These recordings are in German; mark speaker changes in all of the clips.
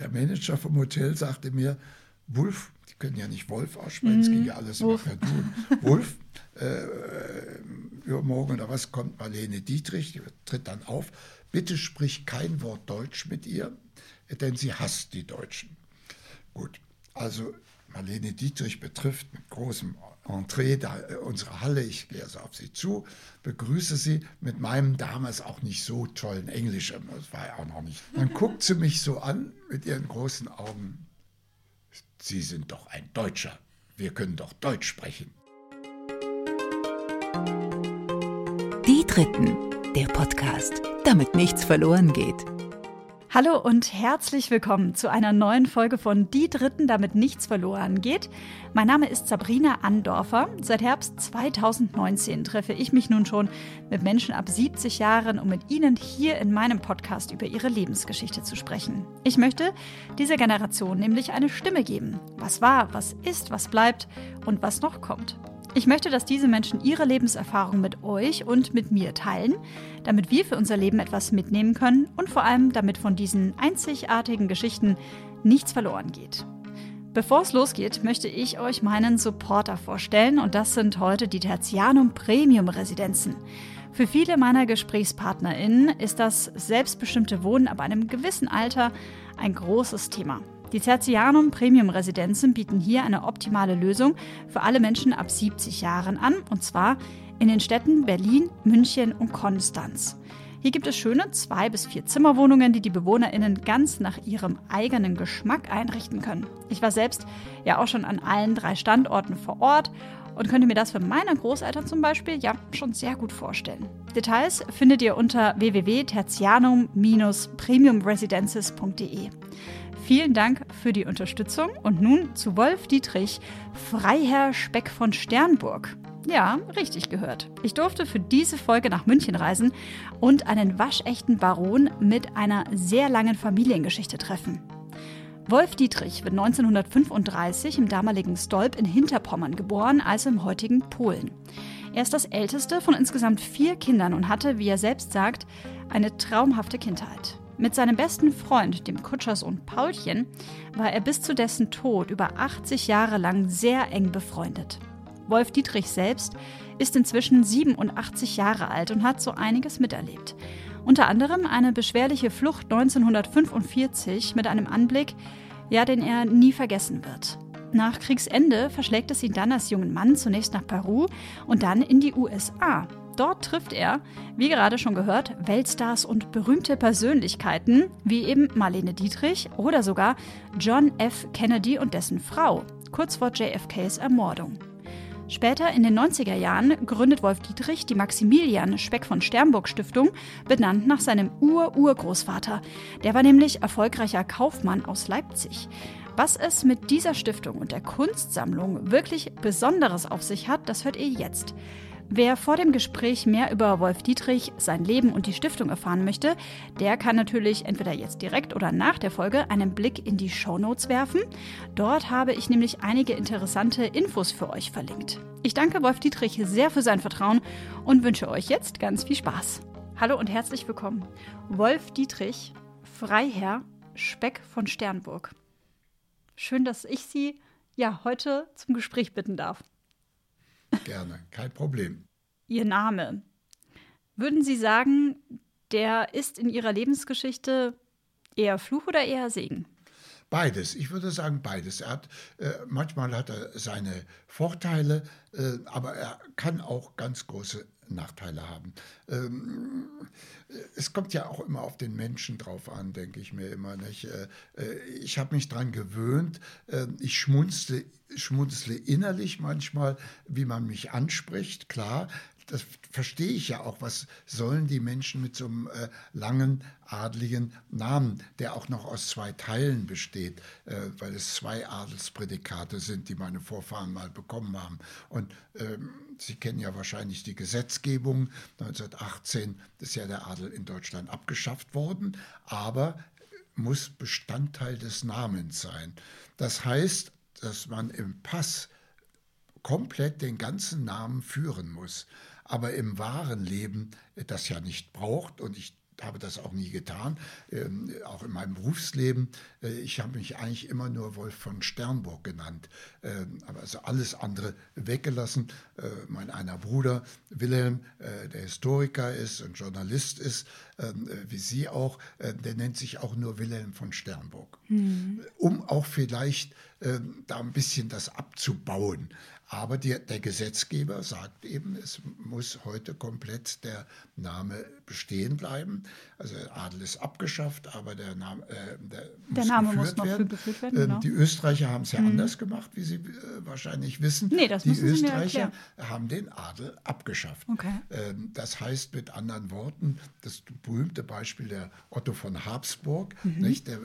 Speaker 1: der Manager vom Hotel sagte mir, Wolf, die können ja nicht Wolf aussprechen, es mm, ging ja alles Wolf. per Du. Wolf, äh, übermorgen oder was kommt Marlene Dietrich, die tritt dann auf. Bitte sprich kein Wort Deutsch mit ihr, denn sie hasst die Deutschen. Gut, also Marlene Dietrich betrifft mit großem Entree da, äh, unsere Halle. Ich gehe also auf sie zu, begrüße sie mit meinem damals auch nicht so tollen Englisch. Das war ja auch noch nicht. Dann guckt sie mich so an mit ihren großen Augen. Sie sind doch ein Deutscher. Wir können doch Deutsch sprechen.
Speaker 2: Die Dritten, der Podcast, damit nichts verloren geht.
Speaker 3: Hallo und herzlich willkommen zu einer neuen Folge von Die Dritten, damit nichts verloren geht. Mein Name ist Sabrina Andorfer. Seit Herbst 2019 treffe ich mich nun schon mit Menschen ab 70 Jahren, um mit ihnen hier in meinem Podcast über ihre Lebensgeschichte zu sprechen. Ich möchte dieser Generation nämlich eine Stimme geben. Was war, was ist, was bleibt und was noch kommt. Ich möchte, dass diese Menschen ihre Lebenserfahrung mit euch und mit mir teilen, damit wir für unser Leben etwas mitnehmen können und vor allem, damit von diesen einzigartigen Geschichten nichts verloren geht. Bevor es losgeht, möchte ich euch meinen Supporter vorstellen und das sind heute die Tertianum Premium Residenzen. Für viele meiner GesprächspartnerInnen ist das selbstbestimmte Wohnen ab einem gewissen Alter ein großes Thema. Die Tertianum Premium Residenzen bieten hier eine optimale Lösung für alle Menschen ab 70 Jahren an, und zwar in den Städten Berlin, München und Konstanz. Hier gibt es schöne zwei bis vier Zimmerwohnungen, die die BewohnerInnen ganz nach ihrem eigenen Geschmack einrichten können. Ich war selbst ja auch schon an allen drei Standorten vor Ort und könnte mir das für meine Großeltern zum Beispiel ja schon sehr gut vorstellen. Details findet ihr unter www.tertianum-premiumresidences.de. Vielen Dank für die Unterstützung und nun zu Wolf Dietrich, Freiherr Speck von Sternburg. Ja, richtig gehört. Ich durfte für diese Folge nach München reisen und einen waschechten Baron mit einer sehr langen Familiengeschichte treffen. Wolf Dietrich wird 1935 im damaligen Stolp in Hinterpommern geboren, also im heutigen Polen. Er ist das älteste von insgesamt vier Kindern und hatte, wie er selbst sagt, eine traumhafte Kindheit. Mit seinem besten Freund, dem Kutscherssohn Paulchen, war er bis zu dessen Tod über 80 Jahre lang sehr eng befreundet. Wolf Dietrich selbst ist inzwischen 87 Jahre alt und hat so einiges miterlebt. Unter anderem eine beschwerliche Flucht 1945 mit einem Anblick, ja, den er nie vergessen wird. Nach Kriegsende verschlägt es ihn dann als jungen Mann zunächst nach Peru und dann in die USA, Dort trifft er, wie gerade schon gehört, Weltstars und berühmte Persönlichkeiten, wie eben Marlene Dietrich oder sogar John F. Kennedy und dessen Frau, kurz vor JFKs Ermordung. Später in den 90er Jahren gründet Wolf Dietrich die Maximilian Speck von Sternburg Stiftung, benannt nach seinem Ur-Urgroßvater. Der war nämlich erfolgreicher Kaufmann aus Leipzig. Was es mit dieser Stiftung und der Kunstsammlung wirklich Besonderes auf sich hat, das hört ihr jetzt. Wer vor dem Gespräch mehr über Wolf Dietrich, sein Leben und die Stiftung erfahren möchte, der kann natürlich entweder jetzt direkt oder nach der Folge einen Blick in die Shownotes werfen. Dort habe ich nämlich einige interessante Infos für euch verlinkt. Ich danke Wolf Dietrich sehr für sein Vertrauen und wünsche euch jetzt ganz viel Spaß. Hallo und herzlich willkommen. Wolf Dietrich, Freiherr Speck von Sternburg. Schön, dass ich Sie ja heute zum Gespräch bitten darf.
Speaker 1: Gerne, kein Problem.
Speaker 3: Ihr Name. Würden Sie sagen, der ist in Ihrer Lebensgeschichte eher Fluch oder eher Segen?
Speaker 1: Beides. Ich würde sagen beides. Er hat, äh, manchmal hat er seine Vorteile, äh, aber er kann auch ganz große Nachteile haben. Ähm, es kommt ja auch immer auf den Menschen drauf an, denke ich mir immer. Nicht? Äh, äh, ich habe mich daran gewöhnt. Äh, ich schmunzle, schmunzle innerlich manchmal, wie man mich anspricht. Klar, das verstehe ich ja auch. Was sollen die Menschen mit so einem äh, langen, adligen Namen, der auch noch aus zwei Teilen besteht, äh, weil es zwei Adelsprädikate sind, die meine Vorfahren mal bekommen haben. Und ähm, Sie kennen ja wahrscheinlich die Gesetzgebung. 1918 ist ja der Adel in Deutschland abgeschafft worden, aber muss Bestandteil des Namens sein. Das heißt, dass man im Pass komplett den ganzen Namen führen muss aber im wahren Leben das ja nicht braucht und ich habe das auch nie getan, ähm, auch in meinem Berufsleben. Äh, ich habe mich eigentlich immer nur Wolf von Sternburg genannt, ähm, aber also alles andere weggelassen. Äh, mein einer Bruder Wilhelm, äh, der Historiker ist und Journalist ist, ähm, wie Sie auch, äh, der nennt sich auch nur Wilhelm von Sternburg, mhm. um auch vielleicht ähm, da ein bisschen das abzubauen. Aber die, der Gesetzgeber sagt eben, es muss heute komplett der Name bestehen bleiben. Also Adel ist abgeschafft, aber der Name, äh, der,
Speaker 3: der Name muss noch werden. geführt werden. Ähm,
Speaker 1: genau. Die Österreicher haben es ja mhm. anders gemacht, wie Sie äh, wahrscheinlich wissen. Nee, das die Österreicher haben den Adel abgeschafft. Okay. Ähm, das heißt mit anderen Worten, das berühmte Beispiel der Otto von Habsburg, mhm. nicht, der,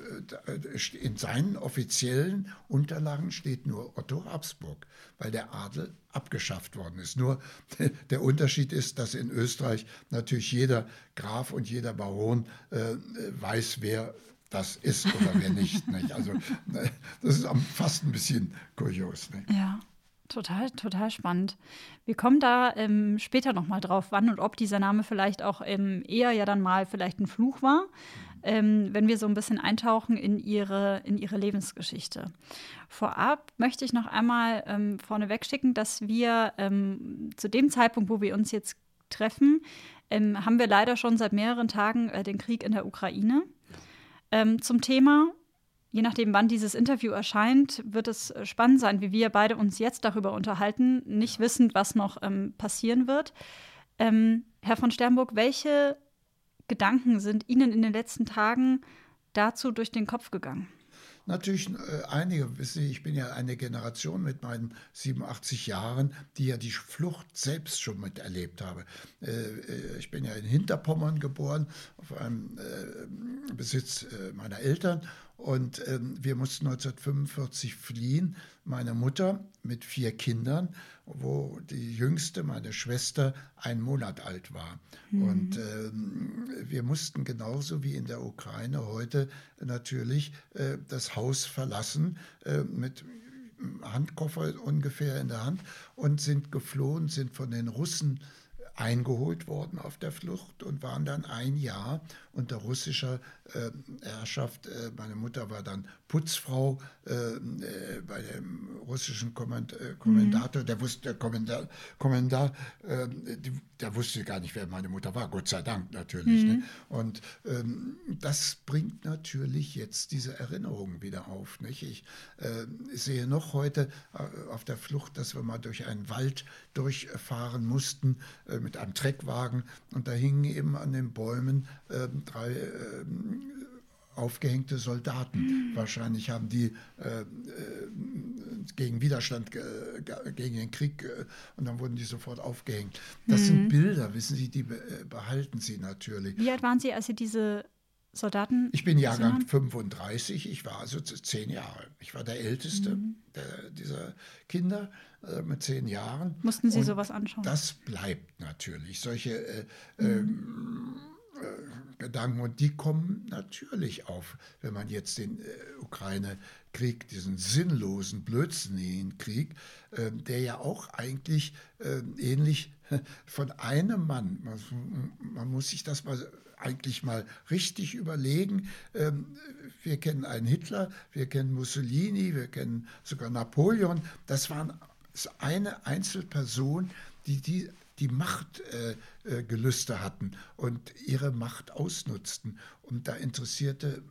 Speaker 1: äh, in seinen offiziellen Unterlagen steht nur Otto Habsburg, weil der Adel abgeschafft worden ist. Nur der Unterschied ist, dass in Österreich natürlich jeder Graf und jeder Baron äh, weiß, wer das ist oder wer nicht, nicht. Also das ist fast ein bisschen kurios.
Speaker 3: Nicht? Ja. Total, total spannend. Wir kommen da ähm, später nochmal drauf, wann und ob dieser Name vielleicht auch ähm, eher ja dann mal vielleicht ein Fluch war ähm, wenn wir so ein bisschen eintauchen in ihre, in ihre Lebensgeschichte. Vorab möchte ich noch einmal ähm, vorneweg schicken, dass wir ähm, zu dem Zeitpunkt, wo wir uns jetzt treffen, ähm, haben wir leider schon seit mehreren Tagen äh, den Krieg in der Ukraine. Ähm, zum Thema Je nachdem, wann dieses Interview erscheint, wird es äh, spannend sein, wie wir beide uns jetzt darüber unterhalten, nicht wissend, was noch ähm, passieren wird. Ähm, Herr von Sternburg, welche Gedanken sind Ihnen in den letzten Tagen dazu durch den Kopf gegangen?
Speaker 1: Natürlich äh, einige. Wissen ich bin ja eine Generation mit meinen 87 Jahren, die ja die Flucht selbst schon miterlebt habe. Äh, äh, ich bin ja in Hinterpommern geboren, auf einem äh, Besitz äh, meiner Eltern und ähm, wir mussten 1945 fliehen. Meine Mutter mit vier Kindern, wo die jüngste, meine Schwester, ein Monat alt war. Mhm. Und ähm, wir mussten genauso wie in der Ukraine heute natürlich äh, das Haus verlassen äh, mit Handkoffer ungefähr in der Hand und sind geflohen, sind von den Russen eingeholt worden auf der Flucht und waren dann ein Jahr unter russischer Herrschaft. Äh, meine Mutter war dann Putzfrau äh, äh bei dem russischen Kommand äh, Kommendator. Mhm. Der wusste, der Kommandar, Kommandar äh, der wusste gar nicht, wer meine Mutter war, Gott sei Dank natürlich. Ne? Mhm. Ne? Und ähm, das bringt natürlich jetzt diese Erinnerungen wieder auf. Nicht? Ich sehe noch heute auf der Flucht, dass wir mal durch einen Wald durchfahren mussten mit einem Treckwagen und da hingen eben an den Bäumen äh, drei äh, aufgehängte Soldaten. Mhm. Wahrscheinlich haben die äh, äh gegen Widerstand, gegen den Krieg äh, und dann wurden die sofort aufgehängt. Das mhm. sind Bilder, wissen Sie, die äh, behalten Sie natürlich.
Speaker 3: Wie alt waren Sie, als Sie diese Soldaten?
Speaker 1: Ich bin Jahrgang 35, ich war also zehn Jahre. Ich war der Älteste mhm. der, dieser Kinder äh, mit zehn Jahren.
Speaker 3: Mussten Sie und sowas anschauen?
Speaker 1: Das bleibt natürlich. Solche äh, mhm. ähm, äh, Gedanken und die kommen natürlich auf, wenn man jetzt den äh, Ukraine-Krieg, diesen sinnlosen, blödsinnigen Krieg, äh, der ja auch eigentlich äh, ähnlich von einem Mann, man, man, muss sich das mal eigentlich mal richtig überlegen. Ähm, wir kennen einen Hitler, wir kennen Mussolini, wir kennen sogar Napoleon. Das waren eine Einzelperson, die, die die Machtgelüste äh, äh hatten und ihre Macht ausnutzten. Und da interessierte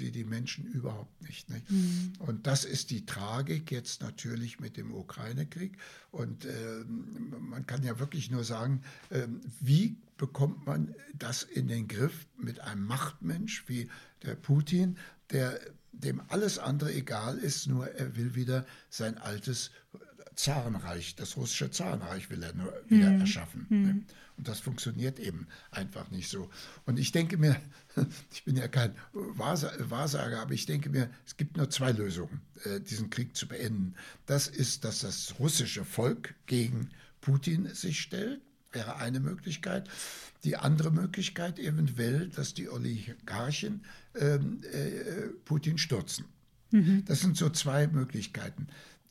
Speaker 1: die, die Menschen überhaupt nicht. nicht? Mhm. Und das ist die Tragik jetzt natürlich mit dem Ukraine-Krieg. Und äh, man kann ja wirklich nur sagen, äh, wie bekommt man das in den Griff mit einem Machtmensch wie der Putin, der dem alles andere egal ist, nur er will wieder sein altes Zarenreich, das russische Zarenreich will er nur wieder mhm. erschaffen. Mhm. Ne? Und das funktioniert eben einfach nicht so. Und ich denke mir, ich bin ja kein Wahrsager, aber ich denke mir, es gibt nur zwei Lösungen, äh, diesen Krieg zu beenden. Das ist, dass das russische Volk gegen Putin sich stellt, wäre eine Möglichkeit. Die andere Möglichkeit eventuell, dass die Oligarchen ähm, äh, Putin stürzen. Mhm. Das sind so zwei Möglichkeiten.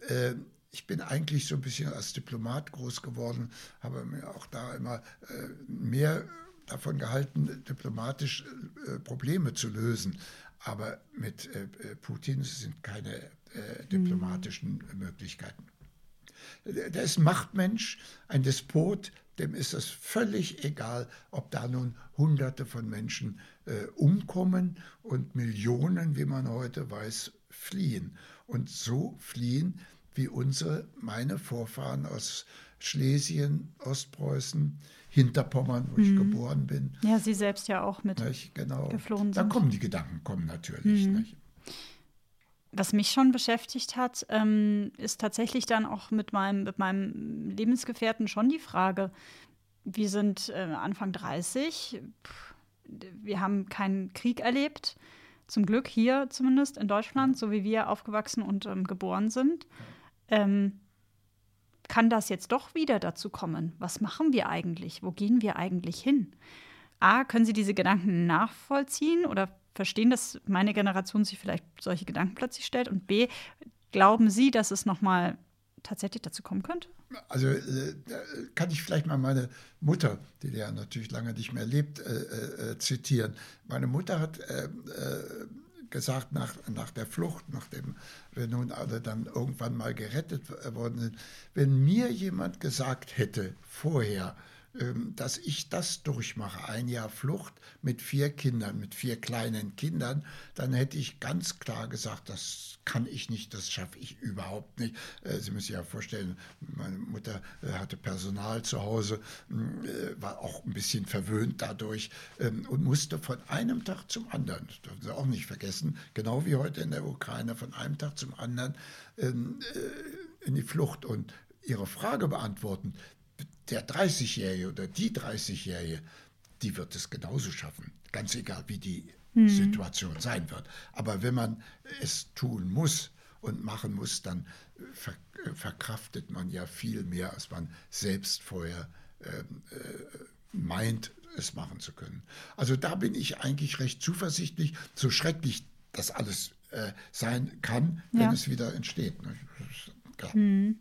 Speaker 1: Äh, ich bin eigentlich so ein bisschen als Diplomat groß geworden, habe mir auch da immer äh, mehr davon gehalten, diplomatisch äh, Probleme zu lösen. Aber mit äh, Putin sind keine diplomatischen mhm. Möglichkeiten. Der ist ein Machtmensch, ein Despot, dem ist es völlig egal, ob da nun Hunderte von Menschen äh, umkommen und Millionen, wie man heute weiß, fliehen. Und so fliehen wie unsere, meine Vorfahren aus Schlesien, Ostpreußen, Hinterpommern, wo mhm. ich geboren bin.
Speaker 3: Ja, Sie selbst ja auch mit nicht? Genau. geflohen sind.
Speaker 1: Da kommen die Gedanken, kommen natürlich. Mhm.
Speaker 3: Was mich schon beschäftigt hat, ähm, ist tatsächlich dann auch mit meinem, mit meinem Lebensgefährten schon die Frage, wir sind äh, Anfang 30, wir haben keinen Krieg erlebt, zum Glück hier zumindest in Deutschland, so wie wir aufgewachsen und ähm, geboren sind. Ähm, kann das jetzt doch wieder dazu kommen? Was machen wir eigentlich? Wo gehen wir eigentlich hin? A, können Sie diese Gedanken nachvollziehen oder verstehen, dass meine Generation sich vielleicht solche Gedanken plötzlich stellt? Und B, glauben Sie, dass es nochmal tatsächlich dazu kommen könnte?
Speaker 1: Also äh, kann ich vielleicht mal meine Mutter, die ja natürlich lange nicht mehr lebt, äh, äh, zitieren. Meine Mutter hat äh, äh, gesagt, nach, nach der Flucht, nachdem wir nun alle dann irgendwann mal gerettet worden sind, wenn mir jemand gesagt hätte vorher, dass ich das durchmache, ein Jahr Flucht mit vier Kindern, mit vier kleinen Kindern, dann hätte ich ganz klar gesagt, das kann ich nicht, das schaffe ich überhaupt nicht. Äh, Sie müssen sich ja vorstellen, meine Mutter äh, hatte Personal zu Hause, äh, war auch ein bisschen verwöhnt dadurch ähm, und musste von einem Tag zum anderen, das dürfen Sie auch nicht vergessen, genau wie heute in der Ukraine, von einem Tag zum anderen ähm, in die Flucht und Ihre Frage beantworten der 30-Jährige oder die 30-Jährige, die wird es genauso schaffen, ganz egal wie die mhm. Situation sein wird. Aber wenn man es tun muss und machen muss, dann ver verkraftet man ja viel mehr, als man selbst vorher ähm, äh, meint, es machen zu können. Also da bin ich eigentlich recht zuversichtlich, so schrecklich das alles äh, sein kann, wenn ja. es wieder entsteht. Ne?
Speaker 3: Mhm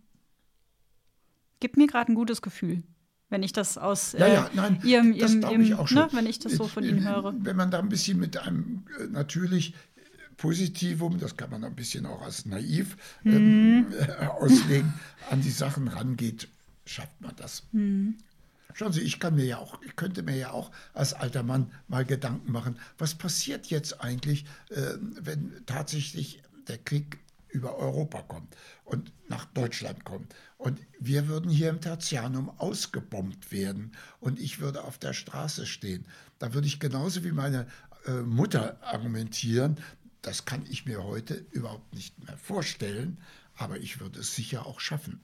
Speaker 3: gibt mir gerade ein gutes Gefühl, wenn ich das aus
Speaker 1: ja, ja, äh, nein,
Speaker 3: ihrem, ihrem, ihrem ich auch schon. Ne, wenn ich das so von Ihnen höre.
Speaker 1: Wenn man da ein bisschen mit einem äh, natürlich Positivum, das kann man ein bisschen auch als naiv äh, auslegen, an die Sachen rangeht, schafft man das. Mhm. Schauen Sie, ich kann mir ja auch, ich könnte mir ja auch als alter Mann mal Gedanken machen, was passiert jetzt eigentlich, äh, wenn tatsächlich der Krieg über Europa kommt und nach Deutschland kommt. Und wir würden hier im Tertianum ausgebombt werden und ich würde auf der Straße stehen. Da würde ich genauso wie meine äh, Mutter argumentieren, das kann ich mir heute überhaupt nicht mehr vorstellen, aber ich würde es sicher auch schaffen.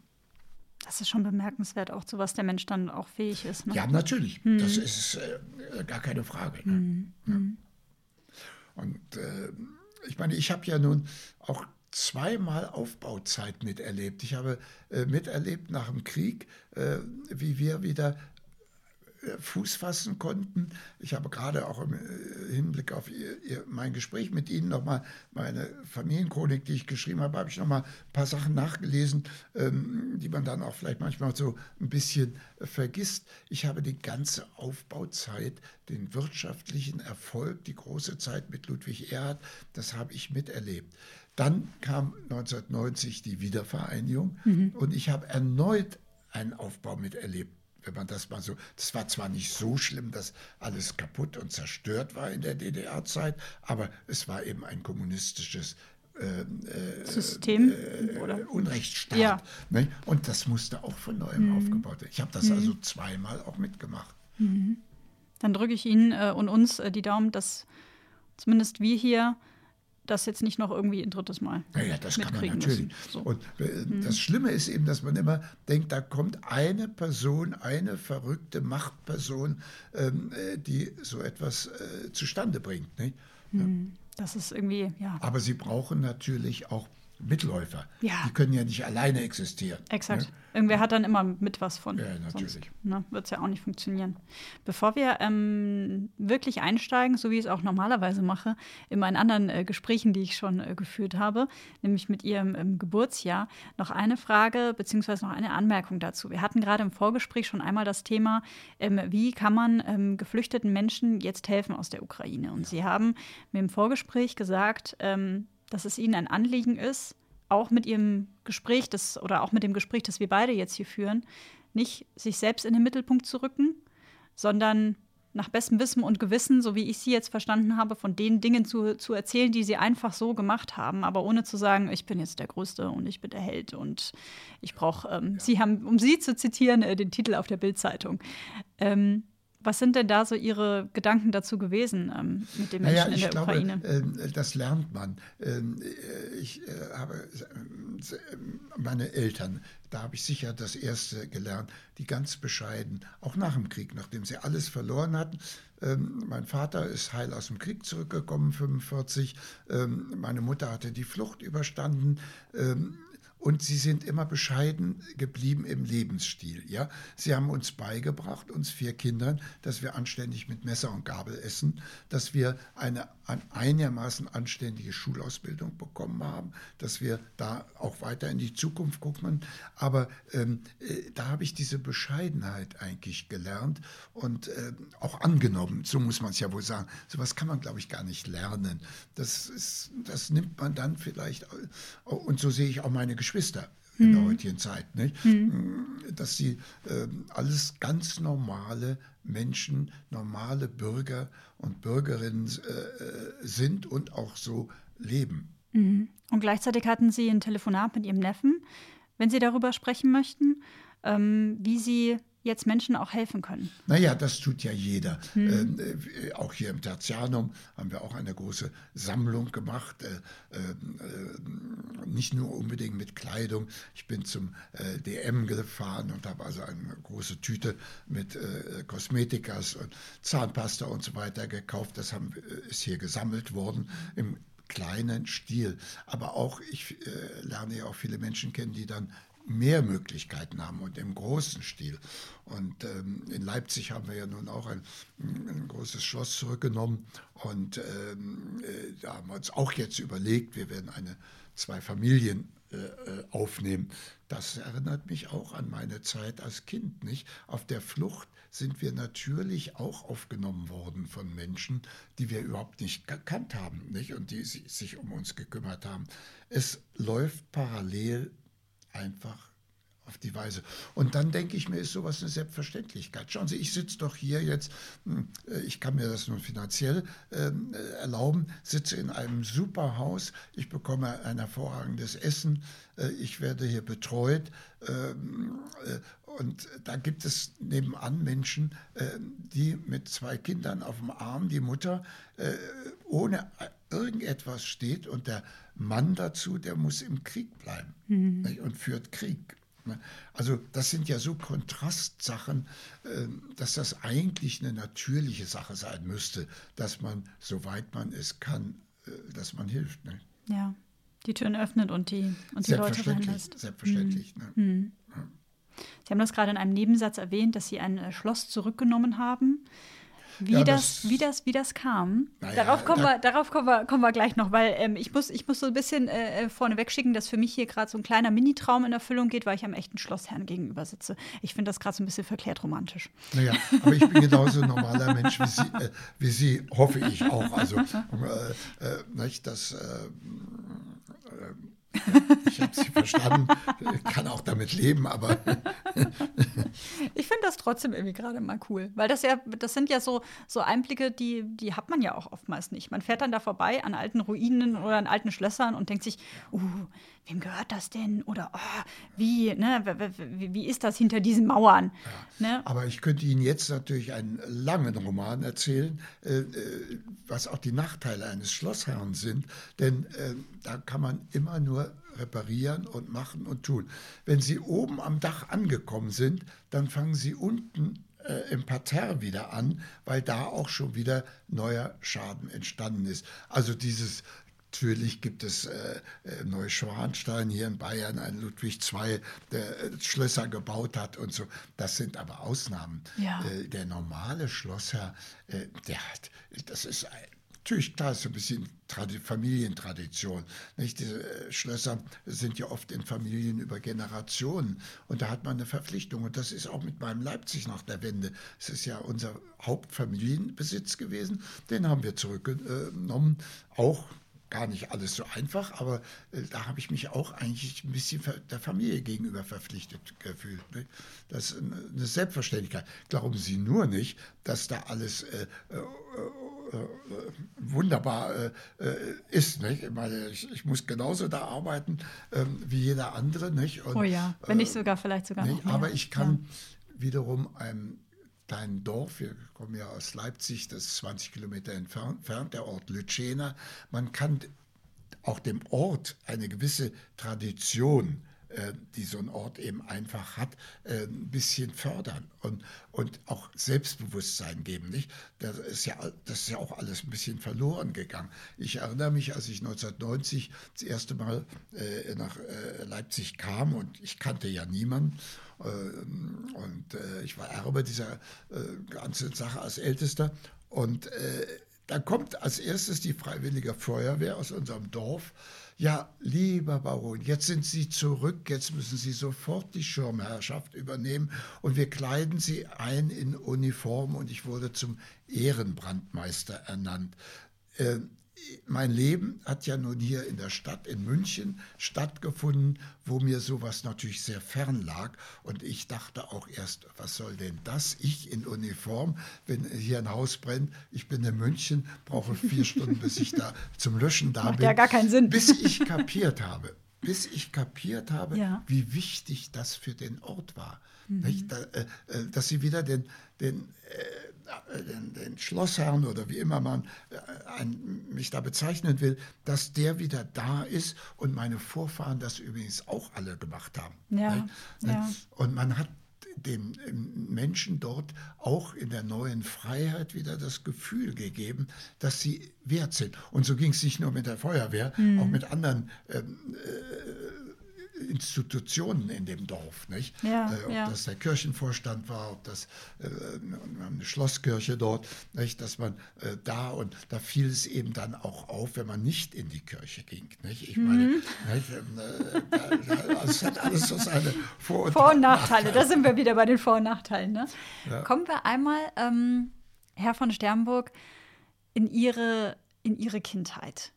Speaker 3: Das ist schon bemerkenswert, auch zu was der Mensch dann auch fähig ist. Ne?
Speaker 1: Ja, natürlich. Hm. Das ist äh, gar keine Frage. Ne? Hm. Ja. Hm. Und äh, ich meine, ich habe ja nun auch zweimal Aufbauzeit miterlebt. Ich habe äh, miterlebt nach dem Krieg, äh, wie wir wieder äh, Fuß fassen konnten. Ich habe gerade auch im äh, Hinblick auf ihr, ihr, mein Gespräch mit Ihnen nochmal meine Familienchronik, die ich geschrieben habe, habe ich nochmal ein paar Sachen nachgelesen, ähm, die man dann auch vielleicht manchmal so ein bisschen vergisst. Ich habe die ganze Aufbauzeit, den wirtschaftlichen Erfolg, die große Zeit mit Ludwig Erhard, das habe ich miterlebt. Dann kam 1990 die Wiedervereinigung mhm. und ich habe erneut einen Aufbau miterlebt. Wenn man das mal so, das war zwar nicht so schlimm, dass alles kaputt und zerstört war in der DDR-Zeit, aber es war eben ein kommunistisches äh,
Speaker 3: äh System
Speaker 1: äh, oder Unrechtsstaat. Ja. Ne? Und das musste auch von neuem mhm. aufgebaut werden. Ich habe das mhm. also zweimal auch mitgemacht.
Speaker 3: Mhm. Dann drücke ich Ihnen äh, und uns äh, die Daumen, dass zumindest wir hier das jetzt nicht noch irgendwie ein drittes Mal.
Speaker 1: Naja, das kann man natürlich. So. Und äh, mhm. das Schlimme ist eben, dass man immer denkt, da kommt eine Person, eine verrückte Machtperson, ähm, äh, die so etwas äh, zustande bringt. Nicht?
Speaker 3: Mhm. Das ist irgendwie, ja.
Speaker 1: Aber sie brauchen natürlich auch Mitläufer.
Speaker 3: Ja.
Speaker 1: Die können ja nicht alleine existieren.
Speaker 3: Exakt.
Speaker 1: Ne?
Speaker 3: Irgendwer hat dann immer mit was von.
Speaker 1: Ja, natürlich.
Speaker 3: Sonst ne, wird es ja auch nicht funktionieren. Bevor wir ähm, wirklich einsteigen, so wie ich es auch normalerweise mache, in meinen anderen äh, Gesprächen, die ich schon äh, geführt habe, nämlich mit Ihrem ähm, Geburtsjahr, noch eine Frage beziehungsweise noch eine Anmerkung dazu. Wir hatten gerade im Vorgespräch schon einmal das Thema, ähm, wie kann man ähm, geflüchteten Menschen jetzt helfen aus der Ukraine? Und Sie haben mir im Vorgespräch gesagt, ähm, dass es Ihnen ein Anliegen ist, auch mit Ihrem Gespräch, das, oder auch mit dem Gespräch, das wir beide jetzt hier führen, nicht sich selbst in den Mittelpunkt zu rücken, sondern nach bestem Wissen und Gewissen, so wie ich Sie jetzt verstanden habe, von den Dingen zu, zu erzählen, die Sie einfach so gemacht haben, aber ohne zu sagen, ich bin jetzt der Größte und ich bin der Held und ich brauche, ähm, ja. Sie haben, um Sie zu zitieren, äh, den Titel auf der Bildzeitung. Ähm, was sind denn da so Ihre Gedanken dazu gewesen ähm, mit den Menschen naja, in der glaube, Ukraine?
Speaker 1: Äh, das lernt man. Ähm, äh, ich äh, habe äh, meine Eltern, da habe ich sicher das erste gelernt, die ganz bescheiden, auch nach dem Krieg, nachdem sie alles verloren hatten. Ähm, mein Vater ist heil aus dem Krieg zurückgekommen, 45. Ähm, meine Mutter hatte die Flucht überstanden. Ähm, und sie sind immer bescheiden geblieben im Lebensstil. Ja? Sie haben uns beigebracht, uns vier Kindern, dass wir anständig mit Messer und Gabel essen, dass wir eine einigermaßen anständige Schulausbildung bekommen haben, dass wir da auch weiter in die Zukunft gucken. Aber ähm, äh, da habe ich diese Bescheidenheit eigentlich gelernt und äh, auch angenommen. So muss man es ja wohl sagen. So was kann man, glaube ich, gar nicht lernen. Das, ist, das nimmt man dann vielleicht. Und so sehe ich auch meine Geschwister in der mhm. heutigen Zeit, nicht? Mhm. dass sie äh, alles ganz normale Menschen, normale Bürger und Bürgerinnen äh, äh, sind und auch so leben.
Speaker 3: Mhm. Und gleichzeitig hatten Sie ein Telefonat mit Ihrem Neffen, wenn Sie darüber sprechen möchten, ähm, wie Sie jetzt Menschen auch helfen können.
Speaker 1: Naja, das tut ja jeder. Mhm. Äh, auch hier im Tertianum haben wir auch eine große Sammlung gemacht. Äh, äh, nicht nur unbedingt mit Kleidung. Ich bin zum äh, DM gefahren und habe also eine große Tüte mit äh, Kosmetikas und Zahnpasta und so weiter gekauft. Das haben, äh, ist hier gesammelt worden im kleinen Stil. Aber auch, ich lerne ja auch viele Menschen kennen, die dann mehr Möglichkeiten haben und im großen Stil. Und ähm, in Leipzig haben wir ja nun auch ein, ein großes Schloss zurückgenommen und ähm, äh, da haben wir uns auch jetzt überlegt, wir werden eine zwei Familien äh, äh, aufnehmen. Das erinnert mich auch an meine Zeit als Kind. Nicht? Auf der Flucht sind wir natürlich auch aufgenommen worden von Menschen, die wir überhaupt nicht gekannt haben nicht? und die sich um uns gekümmert haben. Es läuft parallel einfach auf die Weise. Und dann denke ich mir, ist sowas eine Selbstverständlichkeit. Schauen Sie, ich sitze doch hier jetzt, hm, äh, ich kann mir das nun finanziell ähm, äh, erlauben, sitze in einem super Haus, ich bekomme ein hervorragendes Essen, äh, ich werde hier betreut. Ähm, äh, und da gibt es nebenan Menschen, äh, die mit zwei Kindern auf dem Arm, die Mutter, äh, ohne irgendetwas steht und der Mann dazu, der muss im Krieg bleiben mhm. und führt Krieg. Ne? Also das sind ja so Kontrastsachen, ähm, dass das eigentlich eine natürliche Sache sein müsste, dass man, soweit man es kann, äh, dass man hilft. Ne?
Speaker 3: Ja, die Türen öffnet und die, und die Leute reinlässt.
Speaker 1: Selbstverständlich. Mhm. Ne? Mhm.
Speaker 3: Sie haben das gerade in einem Nebensatz erwähnt, dass Sie ein äh, Schloss zurückgenommen haben. Wie, ja, das, das, wie, das, wie das kam, ja, darauf, kommen, da, wir, darauf kommen, wir, kommen wir gleich noch, weil ähm, ich, muss, ich muss so ein bisschen äh, äh vorneweg schicken, dass für mich hier gerade so ein kleiner Mini-Traum in Erfüllung geht, weil ich am echten Schlossherrn gegenüber sitze. Ich finde das gerade so ein bisschen verklärt romantisch.
Speaker 1: Naja, aber ich bin genauso ein normaler Mensch wie Sie, äh, wie Sie, hoffe ich auch. Also, äh, äh nicht, das äh, ich habe sie verstanden, kann auch damit leben, aber.
Speaker 3: ich finde das trotzdem irgendwie gerade mal cool, weil das ja, das sind ja so, so Einblicke, die, die hat man ja auch oftmals nicht. Man fährt dann da vorbei an alten Ruinen oder an alten Schlössern und denkt sich, uh, wem gehört das denn? Oder oh, wie, ne, wie, ist das hinter diesen Mauern?
Speaker 1: Ja, ne? Aber ich könnte Ihnen jetzt natürlich einen langen Roman erzählen, äh, äh was auch die Nachteile eines Schlossherrn sind, denn äh, da kann man immer nur reparieren und machen und tun. Wenn Sie oben am Dach angekommen sind, dann fangen Sie unten äh, im Parterre wieder an, weil da auch schon wieder neuer Schaden entstanden ist. Also dieses Natürlich gibt es äh, äh, Neuschwanstein hier in Bayern, ein Ludwig II, der äh, Schlösser gebaut hat und so. Das sind aber Ausnahmen.
Speaker 3: Ja.
Speaker 1: Äh, der normale Schlossherr, äh, der hat, das ist ein, Natürlich, klar, so ein bisschen Tradi Familientradition. Nicht? Diese äh, Schlösser sind ja oft in Familien über Generationen und da hat man eine Verpflichtung. Und das ist auch mit meinem Leipzig nach der Wende. Es ist ja unser Hauptfamilienbesitz gewesen. Den haben wir zurückgenommen. Auch gar nicht alles so einfach, aber äh, da habe ich mich auch eigentlich ein bisschen der Familie gegenüber verpflichtet gefühlt. Ne? Das ist eine Selbstverständlichkeit. Glauben Sie nur nicht, dass da alles äh, äh, äh, wunderbar äh, äh, ist. Nicht? Ich, meine, ich, ich, muss genauso da arbeiten ähm, wie jeder andere. Nicht?
Speaker 3: Und, oh ja, wenn nicht sogar, vielleicht sogar
Speaker 1: nicht, Aber ich kann ja. wiederum einem kleinen Dorf, wir kommen ja aus Leipzig, das ist 20 Kilometer entfernt, der Ort Lütschena, man kann auch dem Ort eine gewisse Tradition äh, die so ein Ort eben einfach hat, äh, ein bisschen fördern und, und auch Selbstbewusstsein geben. Nicht? Das, ist ja, das ist ja auch alles ein bisschen verloren gegangen. Ich erinnere mich, als ich 1990 das erste Mal äh, nach Leipzig kam und ich kannte ja niemanden. Und ich war Erbe dieser ganzen Sache als Ältester. Und da kommt als erstes die Freiwillige Feuerwehr aus unserem Dorf ja, lieber Baron, jetzt sind Sie zurück, jetzt müssen Sie sofort die Schirmherrschaft übernehmen und wir kleiden Sie ein in Uniform und ich wurde zum Ehrenbrandmeister ernannt. Äh, mein Leben hat ja nun hier in der Stadt, in München, stattgefunden, wo mir sowas natürlich sehr fern lag. Und ich dachte auch erst, was soll denn das? Ich in Uniform, wenn hier ein Haus brennt, ich bin in München, brauche vier Stunden, bis ich da zum Löschen da
Speaker 3: Macht
Speaker 1: bin.
Speaker 3: ja gar keinen Sinn.
Speaker 1: Bis ich kapiert habe, bis ich kapiert habe, ja. wie wichtig das für den Ort war. Mhm. Da, äh, äh, dass sie wieder den, den äh, den, den, Schlossherrn oder wie immer man äh, ein, mich da bezeichnen will, dass der wieder da ist und meine Vorfahren das übrigens auch alle gemacht haben.
Speaker 3: Ja, ne? ja.
Speaker 1: Und man hat dem Menschen dort auch in der neuen Freiheit wieder das Gefühl gegeben, dass sie wert sind. Und so ging es nicht nur mit der Feuerwehr, mhm. auch mit anderen ähm, äh, Institutionen in dem Dorf, nicht?
Speaker 3: Ja,
Speaker 1: äh, ob
Speaker 3: ja.
Speaker 1: das der Kirchenvorstand war, ob das äh, eine Schlosskirche dort, nicht? dass man äh, da und da fiel es eben dann auch auf, wenn man nicht in die Kirche ging. Nicht? Ich meine, mhm. nicht, äh, da, das hat alles so seine Vor- und,
Speaker 3: Vor und Nachteile. Da sind wir wieder bei den Vor- und Nachteilen. Ne? Ja. Kommen wir einmal, ähm, Herr von Sternburg, in Ihre, in Ihre Kindheit.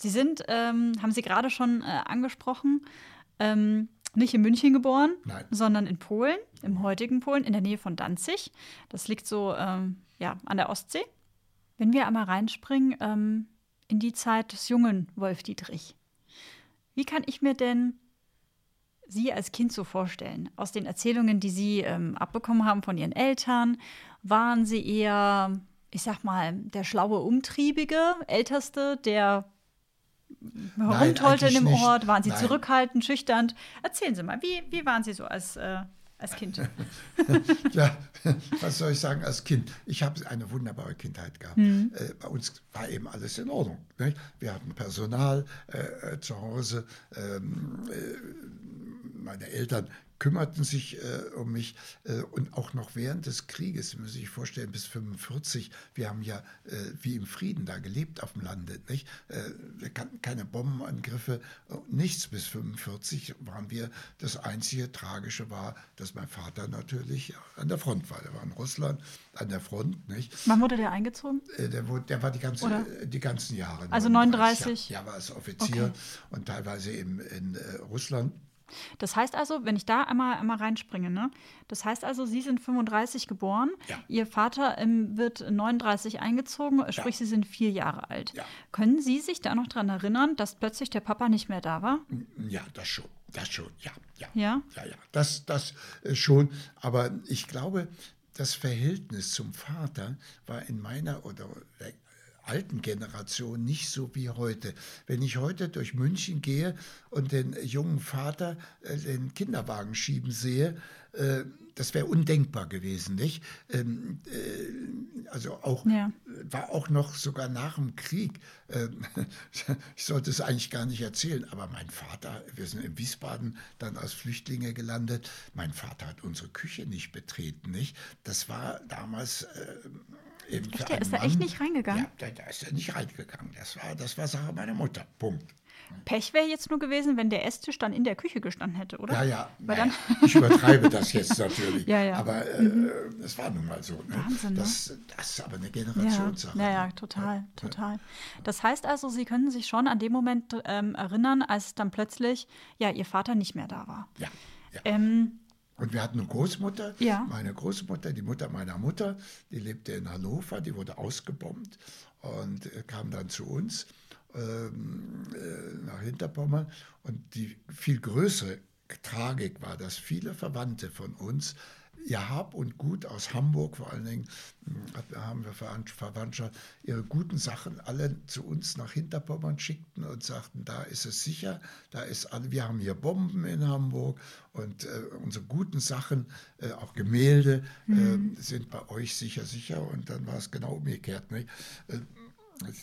Speaker 3: Sie sind, ähm, haben Sie gerade schon äh, angesprochen, ähm, nicht in München geboren,
Speaker 1: Nein.
Speaker 3: sondern in Polen, im heutigen Polen, in der Nähe von Danzig. Das liegt so ähm, ja, an der Ostsee. Wenn wir einmal reinspringen ähm, in die Zeit des jungen Wolf Dietrich, wie kann ich mir denn Sie als Kind so vorstellen? Aus den Erzählungen, die Sie ähm, abbekommen haben von Ihren Eltern, waren Sie eher, ich sag mal, der schlaue, umtriebige Älteste, der herumtollte in dem nicht. Ort? Waren Sie Nein. zurückhaltend, schüchtern? Erzählen Sie mal, wie, wie waren Sie so als, äh, als Kind?
Speaker 1: ja, was soll ich sagen als Kind? Ich habe eine wunderbare Kindheit gehabt. Mhm. Äh, bei uns war eben alles in Ordnung. Nicht? Wir hatten Personal äh, äh zu Hause. Ähm, äh, meine Eltern kümmerten sich äh, um mich äh, und auch noch während des Krieges, muss ich sich vorstellen, bis 45, wir haben ja äh, wie im Frieden da gelebt auf dem Lande, nicht? Äh, keine Bombenangriffe, nichts bis 45 waren wir. Das einzige Tragische war, dass mein Vater natürlich an der Front war. Der war in Russland an der Front, nicht?
Speaker 3: Wann wurde der eingezogen?
Speaker 1: Äh, der, wurde, der war die, ganze, äh, die ganzen Jahre.
Speaker 3: Also 39?
Speaker 1: Ja, ja war als Offizier okay. und teilweise eben in Russland.
Speaker 3: Das heißt also, wenn ich da einmal, einmal reinspringe, ne? das heißt also, Sie sind 35 geboren,
Speaker 1: ja.
Speaker 3: Ihr Vater ähm, wird 39 eingezogen, sprich, ja. Sie sind vier Jahre alt.
Speaker 1: Ja.
Speaker 3: Können Sie sich da noch daran erinnern, dass plötzlich der Papa nicht mehr da war?
Speaker 1: Ja, das schon. Das schon, ja. Ja,
Speaker 3: ja,
Speaker 1: ja. ja. Das, das äh, schon. Aber ich glaube, das Verhältnis zum Vater war in meiner oder alten Generation nicht so wie heute. Wenn ich heute durch München gehe und den jungen Vater äh, den Kinderwagen schieben sehe, äh, das wäre undenkbar gewesen, nicht? Ähm, äh, also auch ja. war auch noch sogar nach dem Krieg. Ähm, ich sollte es eigentlich gar nicht erzählen, aber mein Vater, wir sind in Wiesbaden dann als Flüchtlinge gelandet. Mein Vater hat unsere Küche nicht betreten, nicht? Das war damals äh,
Speaker 3: echt, der ist da echt nicht reingegangen?
Speaker 1: Ja, da, ist er nicht reingegangen. Das war, das war Sache meiner Mutter. Punkt.
Speaker 3: Pech wäre jetzt nur gewesen, wenn der Esstisch dann in der Küche gestanden hätte, oder?
Speaker 1: Ja, ja. Dann ich übertreibe das jetzt natürlich.
Speaker 3: ja, ja.
Speaker 1: Aber äh, mhm. das war nun mal so. Ne?
Speaker 3: Wahnsinn.
Speaker 1: Das, ne? das ist aber eine Generationssache.
Speaker 3: Ja, ja, ja total, ja. total. Das heißt also, Sie können sich schon an den Moment ähm, erinnern, als dann plötzlich ja Ihr Vater nicht mehr da war.
Speaker 1: Ja. ja. Ähm, und wir hatten eine Großmutter,
Speaker 3: ja.
Speaker 1: meine Großmutter, die Mutter meiner Mutter, die lebte in Hannover, die wurde ausgebombt und äh, kam dann zu uns ähm, äh, nach Hinterpommern. Und die viel größere Tragik war, dass viele Verwandte von uns ihr Hab und Gut aus Hamburg, vor allen Dingen hm, haben wir Verwandtschaft, ihre guten Sachen alle zu uns nach Hinterpommern schickten und sagten, da ist es sicher, da ist alle, wir haben hier Bomben in Hamburg und äh, unsere guten Sachen, äh, auch Gemälde, mhm. äh, sind bei euch sicher, sicher. Und dann war es genau umgekehrt. Nicht?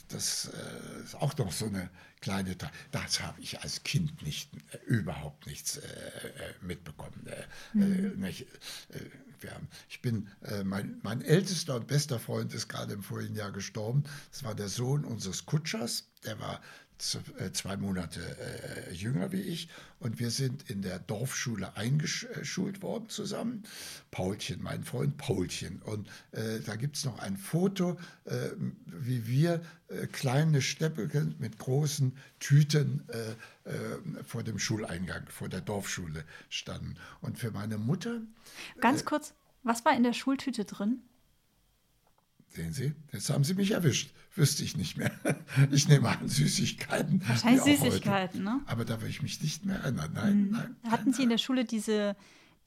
Speaker 1: Das äh, ist auch noch so eine kleine. Das habe ich als Kind nicht, äh, überhaupt nichts äh, äh mitbekommen. Äh, mhm. nicht, haben, ich bin, mein, mein ältester und bester Freund ist gerade im vorigen Jahr gestorben. Das war der Sohn unseres Kutschers. Der war zwei Monate äh, jünger wie ich und wir sind in der Dorfschule eingeschult worden zusammen. Paulchen, mein Freund Paulchen. Und äh, da gibt es noch ein Foto, äh, wie wir äh, kleine Steppelchen mit großen Tüten äh, vor dem Schuleingang, vor der Dorfschule standen. Und für meine Mutter.
Speaker 3: Ganz kurz, was war in der Schultüte drin?
Speaker 1: Sehen Sie, jetzt haben Sie mich erwischt. Wüsste ich nicht mehr. Ich nehme an Süßigkeiten.
Speaker 3: Wahrscheinlich Süßigkeiten, ne?
Speaker 1: Aber da will ich mich nicht mehr erinnern. Nein, mhm. nein.
Speaker 3: Hatten
Speaker 1: nein,
Speaker 3: Sie in der Schule diese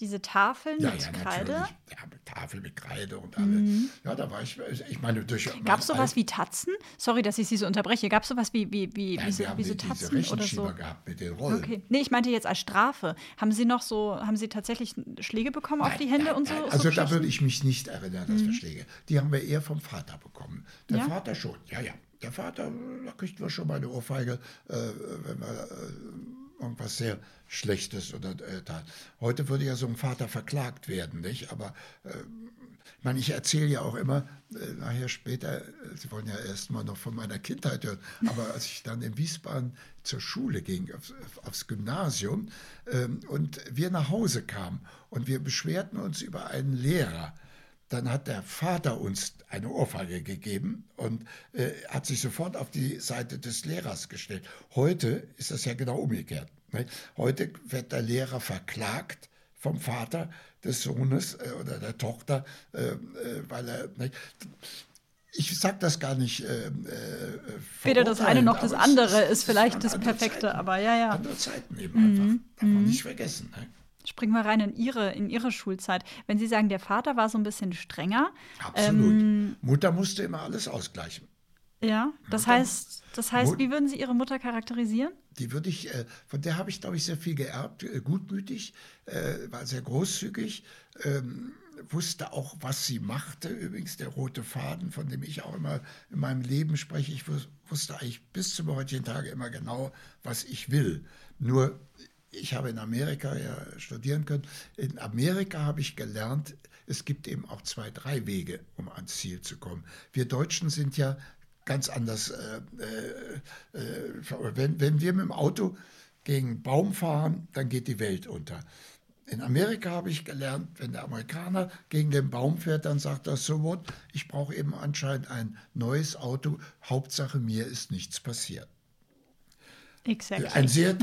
Speaker 3: diese Tafeln
Speaker 1: ja,
Speaker 3: mit
Speaker 1: ja,
Speaker 3: Kreide?
Speaker 1: Ja, Tafel mit Kreide und alles. Mhm. Ja, da war ich, ich meine, durch.
Speaker 3: Gab es sowas wie Tatzen? Sorry, dass ich Sie so unterbreche. Gab es sowas wie, wie, wie,
Speaker 1: Nein,
Speaker 3: wie,
Speaker 1: haben
Speaker 3: wie
Speaker 1: so
Speaker 3: Tatzen
Speaker 1: diese
Speaker 3: oder so?
Speaker 1: gehabt mit den Rollen.
Speaker 3: Okay. Nee, ich meinte jetzt als Strafe. Haben Sie noch so, haben Sie tatsächlich Schläge bekommen
Speaker 1: nein,
Speaker 3: auf die Hände
Speaker 1: nein,
Speaker 3: und so?
Speaker 1: Also
Speaker 3: so
Speaker 1: da würde ich mich nicht erinnern, dass mhm. wir Schläge. Die haben wir eher vom Vater bekommen. Der
Speaker 3: ja?
Speaker 1: Vater schon, ja, ja. Der Vater, da kriegt man schon mal eine Ohrfeige, äh, wenn wir. Äh, irgendwas sehr Schlechtes oder äh. Heute würde ja so ein Vater verklagt werden, nicht? Aber äh, ich meine, ich erzähle ja auch immer, äh, nachher später, äh, Sie wollen ja erst mal noch von meiner Kindheit hören, aber als ich dann in Wiesbaden zur Schule ging, aufs, aufs Gymnasium, ähm, und wir nach Hause kamen und wir beschwerten uns über einen Lehrer, dann hat der Vater uns eine Ohrfeige gegeben und äh, hat sich sofort auf die Seite des Lehrers gestellt. Heute ist das ja genau umgekehrt. Ne? Heute wird der Lehrer verklagt vom Vater des Sohnes äh, oder der Tochter, äh, äh weil er. Ne? ich sage das gar nicht. Äh, äh,
Speaker 3: Weder das eine noch das andere ist, ist vielleicht das Perfekte,
Speaker 1: Zeiten,
Speaker 3: aber ja, ja.
Speaker 1: Andere Zeiten eben mhm. einfach. Darf man mhm. nicht vergessen. Ne?
Speaker 3: Springen wir rein in Ihre, in Ihre Schulzeit. Wenn Sie sagen, der Vater war so ein bisschen strenger.
Speaker 1: Absolut. Ähm, Mutter musste immer alles ausgleichen.
Speaker 3: Ja, das Mutter, heißt, das heißt, wie würden Sie Ihre Mutter charakterisieren?
Speaker 1: Die würde ich, äh, von der habe ich, glaube ich, sehr viel geerbt. Äh, gutmütig, äh, war sehr großzügig, ähm, wusste auch, was sie machte. Übrigens der rote Faden, von dem ich auch immer in meinem Leben spreche. Ich wusste eigentlich bis zum heutigen Tage immer genau, was ich will. Nur ich habe in Amerika ja studieren können. In Amerika habe ich gelernt, es gibt eben auch zwei, drei Wege, um ans Ziel zu kommen. Wir Deutschen sind ja ganz anders. Äh, äh, äh, wenn, wenn wir mit dem Auto gegen einen Baum fahren, dann geht die Welt unter. In Amerika habe ich gelernt, wenn der Amerikaner gegen den Baum fährt, dann sagt er so what, ich brauche eben anscheinend ein neues Auto, Hauptsache mir ist nichts passiert.
Speaker 3: Exactly.
Speaker 1: Ein sehr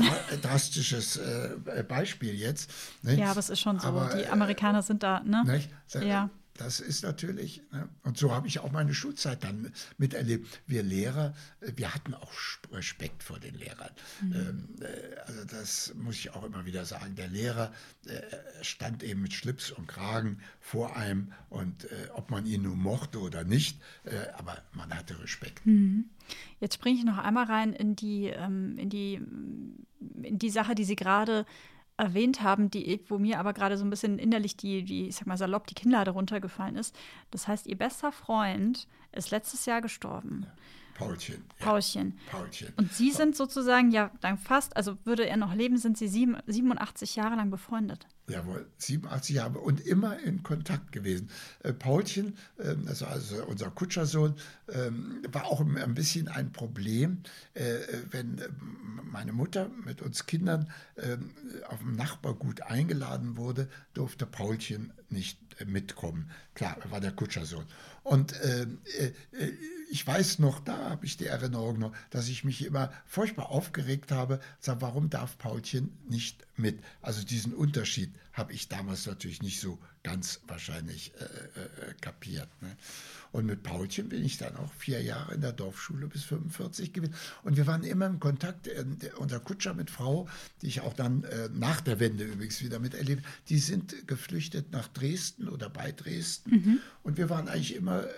Speaker 1: drastisches äh, Beispiel jetzt.
Speaker 3: Nicht? Ja, aber es ist schon so. Aber, die Amerikaner sind da, ne?
Speaker 1: Nicht?
Speaker 3: Ja.
Speaker 1: Das ist natürlich, ne? und so habe ich auch meine Schulzeit dann miterlebt. Wir Lehrer, äh, wir hatten auch Respekt vor den Lehrern. Mhm. Ähm, äh, also das muss ich auch immer wieder sagen. Der Lehrer äh, stand eben mit Schlips und Kragen vor einem und äh, ob man ihn nun mochte oder nicht, äh, aber man hatte Respekt.
Speaker 3: Mhm. Jetzt springe ich noch einmal rein in die, ähm, in die, in die Sache, die Sie gerade erwähnt haben, die, wo mir aber gerade so ein bisschen innerlich die, die, ich sag mal salopp, die Kinnlade runtergefallen ist. Das heißt, ihr bester Freund ist letztes Jahr gestorben. Ja.
Speaker 1: Paulchen.
Speaker 3: Ja. Paulchen. Paulchen. Und Sie sind sozusagen ja dann fast, also würde er noch leben, sind Sie sieben, 87 Jahre lang befreundet.
Speaker 1: Jawohl, 87 Jahre und immer in Kontakt gewesen. Äh, Paulchen, äh, also, also unser Kutschersohn, äh, war auch ein bisschen ein Problem, äh, wenn äh, meine Mutter mit uns Kindern ähm, auf dem Nachbargut eingeladen wurde, durfte Paulchen nicht äh, mitkommen. Klar, er war der Kutschersohn. Und ähm, ich weiß noch, da habe ich die Erinnerung noch, dass ich mich immer furchtbar aufgeregt habe, sag, warum darf Paulchen nicht mit? Also diesen Unterschied habe ich damals natürlich nicht so ganz wahrscheinlich äh, äh, kapiert. Ne? Und mit Paulchen bin ich dann auch vier Jahre in der Dorfschule bis 45 gewesen. Und wir waren immer im Kontakt. Äh, unser Kutscher mit Frau, die ich auch dann äh, nach der Wende übrigens wieder miterlebt, die sind geflüchtet nach Dresden oder bei Dresden. Mhm. Und wir waren eigentlich immer äh,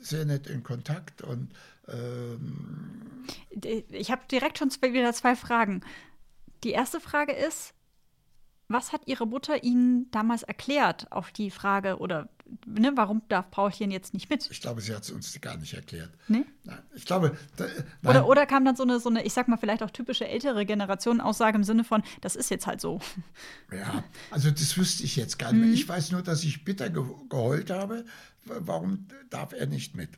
Speaker 1: sehr nett in Kontakt und ähm
Speaker 3: ich habe direkt schon wieder zwei Fragen. Die erste Frage ist, was hat Ihre Mutter Ihnen damals erklärt auf die Frage oder ne, warum darf Paulchen jetzt nicht mit?
Speaker 1: Ich glaube, sie hat es uns gar nicht erklärt.
Speaker 3: Nee?
Speaker 1: Nein, ich glaube. Da,
Speaker 3: oder, oder kam dann so eine, so eine, ich sag mal, vielleicht auch typische ältere Generation Aussage im Sinne von, das ist jetzt halt so.
Speaker 1: Ja, also das wüsste ich jetzt gar nicht mehr. Mhm. Ich weiß nur, dass ich bitter geheult habe. Warum darf er nicht mit?